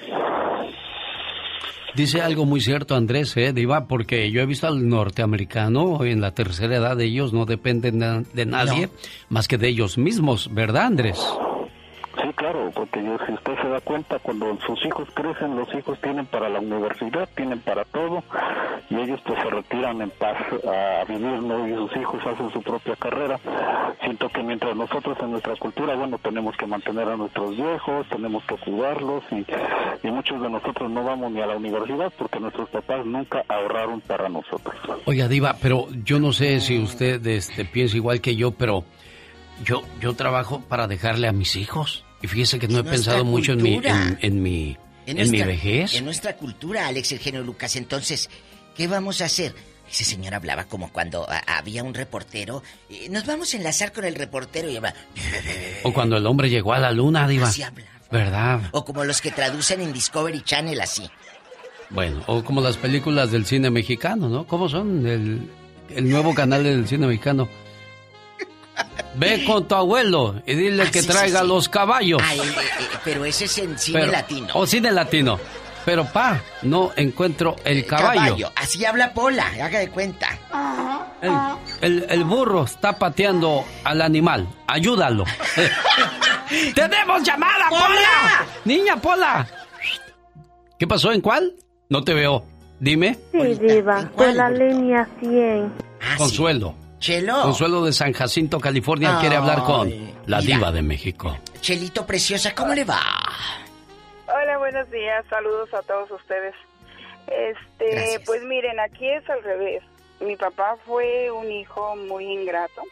Dice algo muy cierto Andrés, ¿eh, Diva? Porque yo he visto al norteamericano en la tercera edad, de ellos no dependen de, de nadie más que de ellos mismos, ¿verdad Andrés? Claro, porque yo, si usted se da cuenta, cuando sus hijos crecen, los hijos tienen para la universidad, tienen para todo, y ellos pues se retiran en paz a vivir, ¿no? Y sus hijos hacen su propia carrera. Siento que mientras nosotros en nuestra cultura, bueno, tenemos que mantener a nuestros viejos, tenemos que cuidarlos, y, y muchos de nosotros no vamos ni a la universidad porque nuestros papás nunca ahorraron para nosotros. Oiga, Diva, pero yo no sé si usted este, piensa igual que yo, pero yo, yo trabajo para dejarle a mis hijos. Y fíjese que no he pensado mucho en mi, en, en mi, en, mi nuestra- vejez. En nuestra cultura, Alex, el genio Lucas. Entonces, ¿qué vamos a hacer? Ese señor hablaba como cuando había un reportero. eh, Nos vamos a enlazar con el reportero y habla. O cuando el hombre llegó a la luna, Diva. Así habla. ¿Verdad? O como los que traducen en Discovery Channel así. Bueno, o como las películas del cine mexicano, ¿no? ¿Cómo son? El, el nuevo canal del cine mexicano. Ve con tu abuelo y dile Ah, que sí, traiga sí, sí. los caballos. Ah, el- eh, eh, pero ese es en cine Pero- latino. O cine latino. Pero pa, no encuentro el caballo. Así habla Pola, haga de cuenta. El, el- el burro está pateando al animal. Ayúdalo. ¡Tenemos llamada, Pola! Niña Pola. ¿Qué pasó? ¿En cuál? No te veo. Dime. Sí, Diva, de la línea 100. Consuelo. Chelo. Consuelo de San Jacinto, California, quiere hablar con la mira. diva de México. Chelito preciosa, ¿cómo le va? Hola, buenos días. Saludos a todos ustedes. Este, Gracias. pues miren, aquí es al revés. Mi papá fue un hijo muy ingrato.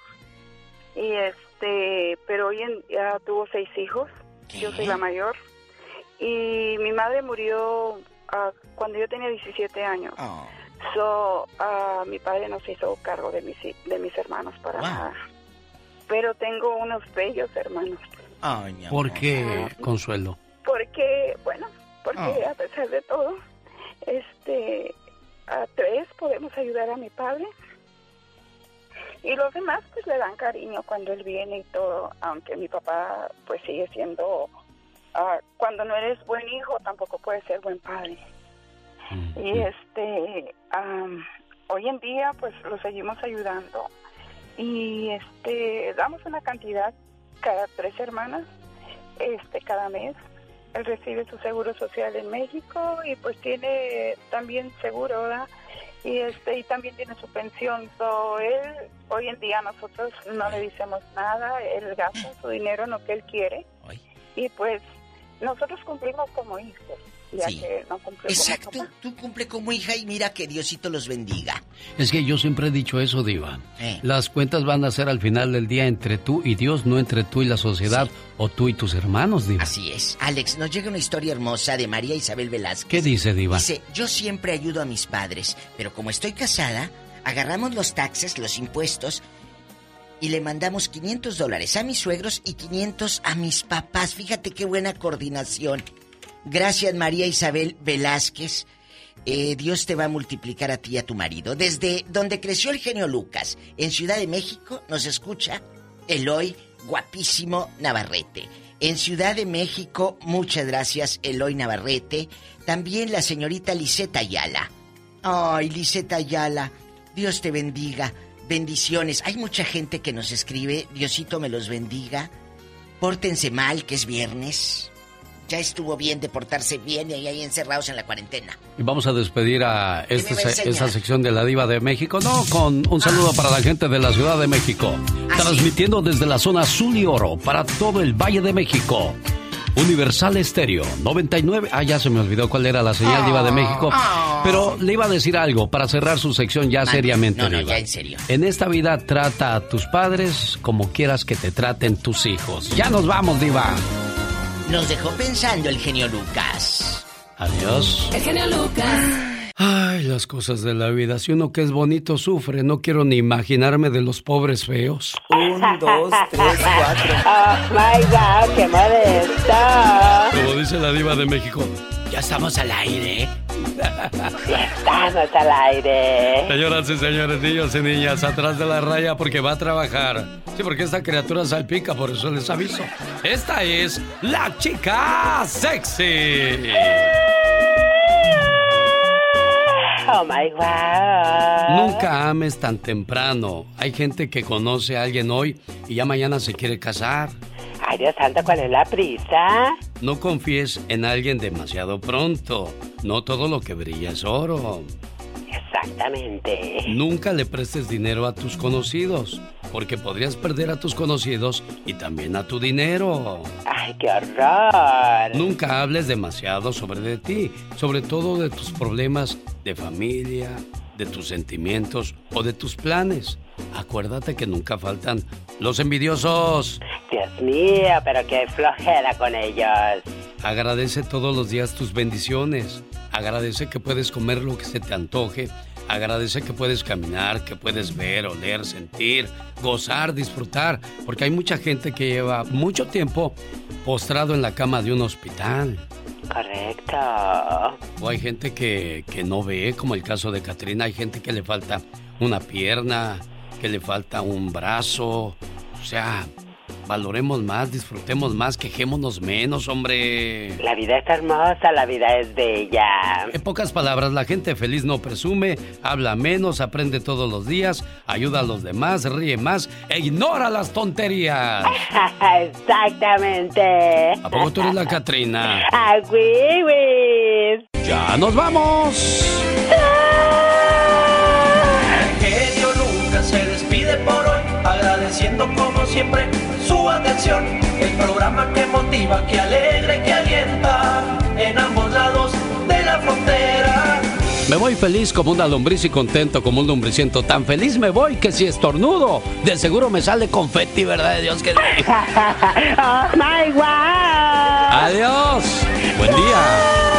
Y este, pero hoy en ya tuvo seis hijos. Yo soy la mayor. Y mi madre murió ah, cuando yo tenía 17 años. So, ah, mi padre no se hizo cargo de mis, de mis hermanos para nada. Pero tengo unos bellos hermanos. Ay, mi ¿Por qué, Consuelo? Porque, bueno, porque Ah. a pesar de todo, este, a tres podemos ayudar a mi padre. Y los demás pues le dan cariño cuando él viene y todo, aunque mi papá pues sigue siendo, ah, cuando no eres buen hijo tampoco puedes ser buen padre. Y este, am, hoy en día pues lo seguimos ayudando y este, damos una cantidad cada tres hermanas, este, cada mes. Él recibe su seguro social en México y pues tiene también seguro, ¿verdad? Y este y también tiene su pensión. So, él hoy en día nosotros no le decimos nada, él gasta su dinero en lo que él quiere. Y pues nosotros cumplimos como hijos, ya Sí. que no cumplimos Exacto, como papá. tú cumple como hija y mira que Diosito los bendiga. Es que yo siempre he dicho eso, Diva. Eh. Las cuentas van a ser al final del día entre tú y Dios, no entre tú y la sociedad o tú y tus hermanos, Diva. Así es. Alex, nos llega una historia hermosa de María Isabel Velázquez. ¿Qué dice, Diva? Dice, yo siempre ayudo a mis padres, pero como estoy casada, agarramos los taxes, los impuestos, y le mandamos 500 dólares a mis suegros y 500 a mis papás. Fíjate qué buena coordinación. Gracias, María Isabel Velázquez. Eh, Dios te va a multiplicar a ti y a tu marido. Desde donde creció el genio Lucas, en Ciudad de México, nos escucha Eloy, guapísimo Navarrete. En Ciudad de México, muchas gracias, Eloy Navarrete. También la señorita Liseta Ayala. Ay, Liseta Ayala, Dios te bendiga. Bendiciones. Hay mucha gente que nos escribe, Diosito me los bendiga. Pórtense mal, que es viernes. Ya estuvo bien de portarse bien y ahí encerrados en la cuarentena. Y vamos a despedir a este- esta sección de la Diva de México. No, con un saludo para la gente de la Ciudad de México. Transmitiendo desde la zona azul y oro para todo el Valle de México. Universal Estéreo 99. Ah, ya se me olvidó cuál era la señal Diva de México. Pero le iba a decir algo para cerrar su sección ya seriamente. No, no, Diva. ya en serio. En esta vida trata a tus padres como quieras que te traten tus hijos. Ya nos vamos, Diva. Nos dejó pensando el genio Lucas. Adiós. El genio Lucas. Ay, las cosas de la vida. Si uno que es bonito sufre, no quiero ni imaginarme de los pobres feos. Un, dos, tres, cuatro. Oh my God, qué modesta. Como dice la diva de México, ya estamos al aire. Estamos al aire. Señoras y señores, niños y niñas, atrás de la raya porque va a trabajar. Sí, porque esta criatura salpica, por eso les aviso. Esta es la chica sexy. Oh my God. Nunca ames tan temprano. Hay gente que conoce a alguien hoy y ya mañana se quiere casar. Ay, Dios santo, ¿cuál es la prisa? No confíes en alguien demasiado pronto. No todo lo que brilla es oro. Exactamente. Nunca le prestes dinero a tus conocidos, porque podrías perder a tus conocidos y también a tu dinero. Ay, qué horror. Nunca hables demasiado sobre de ti, sobre todo de tus problemas de familia, de tus sentimientos o de tus planes. Acuérdate que nunca faltan los envidiosos. Dios mío, pero qué flojera con ellos. Agradece todos los días tus bendiciones. Agradece que puedes comer lo que se te antoje. Agradece que puedes caminar, que puedes ver, oler, sentir, gozar, disfrutar. Porque hay mucha gente que lleva mucho tiempo postrado en la cama de un hospital. Correcto. O hay gente que, que no ve, como el caso de Katrina. Hay gente que le falta una pierna, que le falta un brazo. O sea, valoremos más, disfrutemos más, quejémonos menos, hombre. La vida es hermosa, la vida es bella. En pocas palabras, la gente feliz no presume, habla menos, aprende todos los días, ayuda a los demás, ríe más e ignora las tonterías. Exactamente. ¿A poco tú eres la Catrina? ¡Ah, güey, ¡Ya nos vamos! genio despide por hoy, agradeciendo como siempre su atención. El programa que motiva, que alegra que alienta en ambos lados de la frontera. Me voy feliz como una lombriz y contento como un lombriciento. Tan feliz me voy que si estornudo, de seguro me sale confeti, ¿verdad de Dios que ¡Oh, my God! ¡Adiós! ¡Buen día!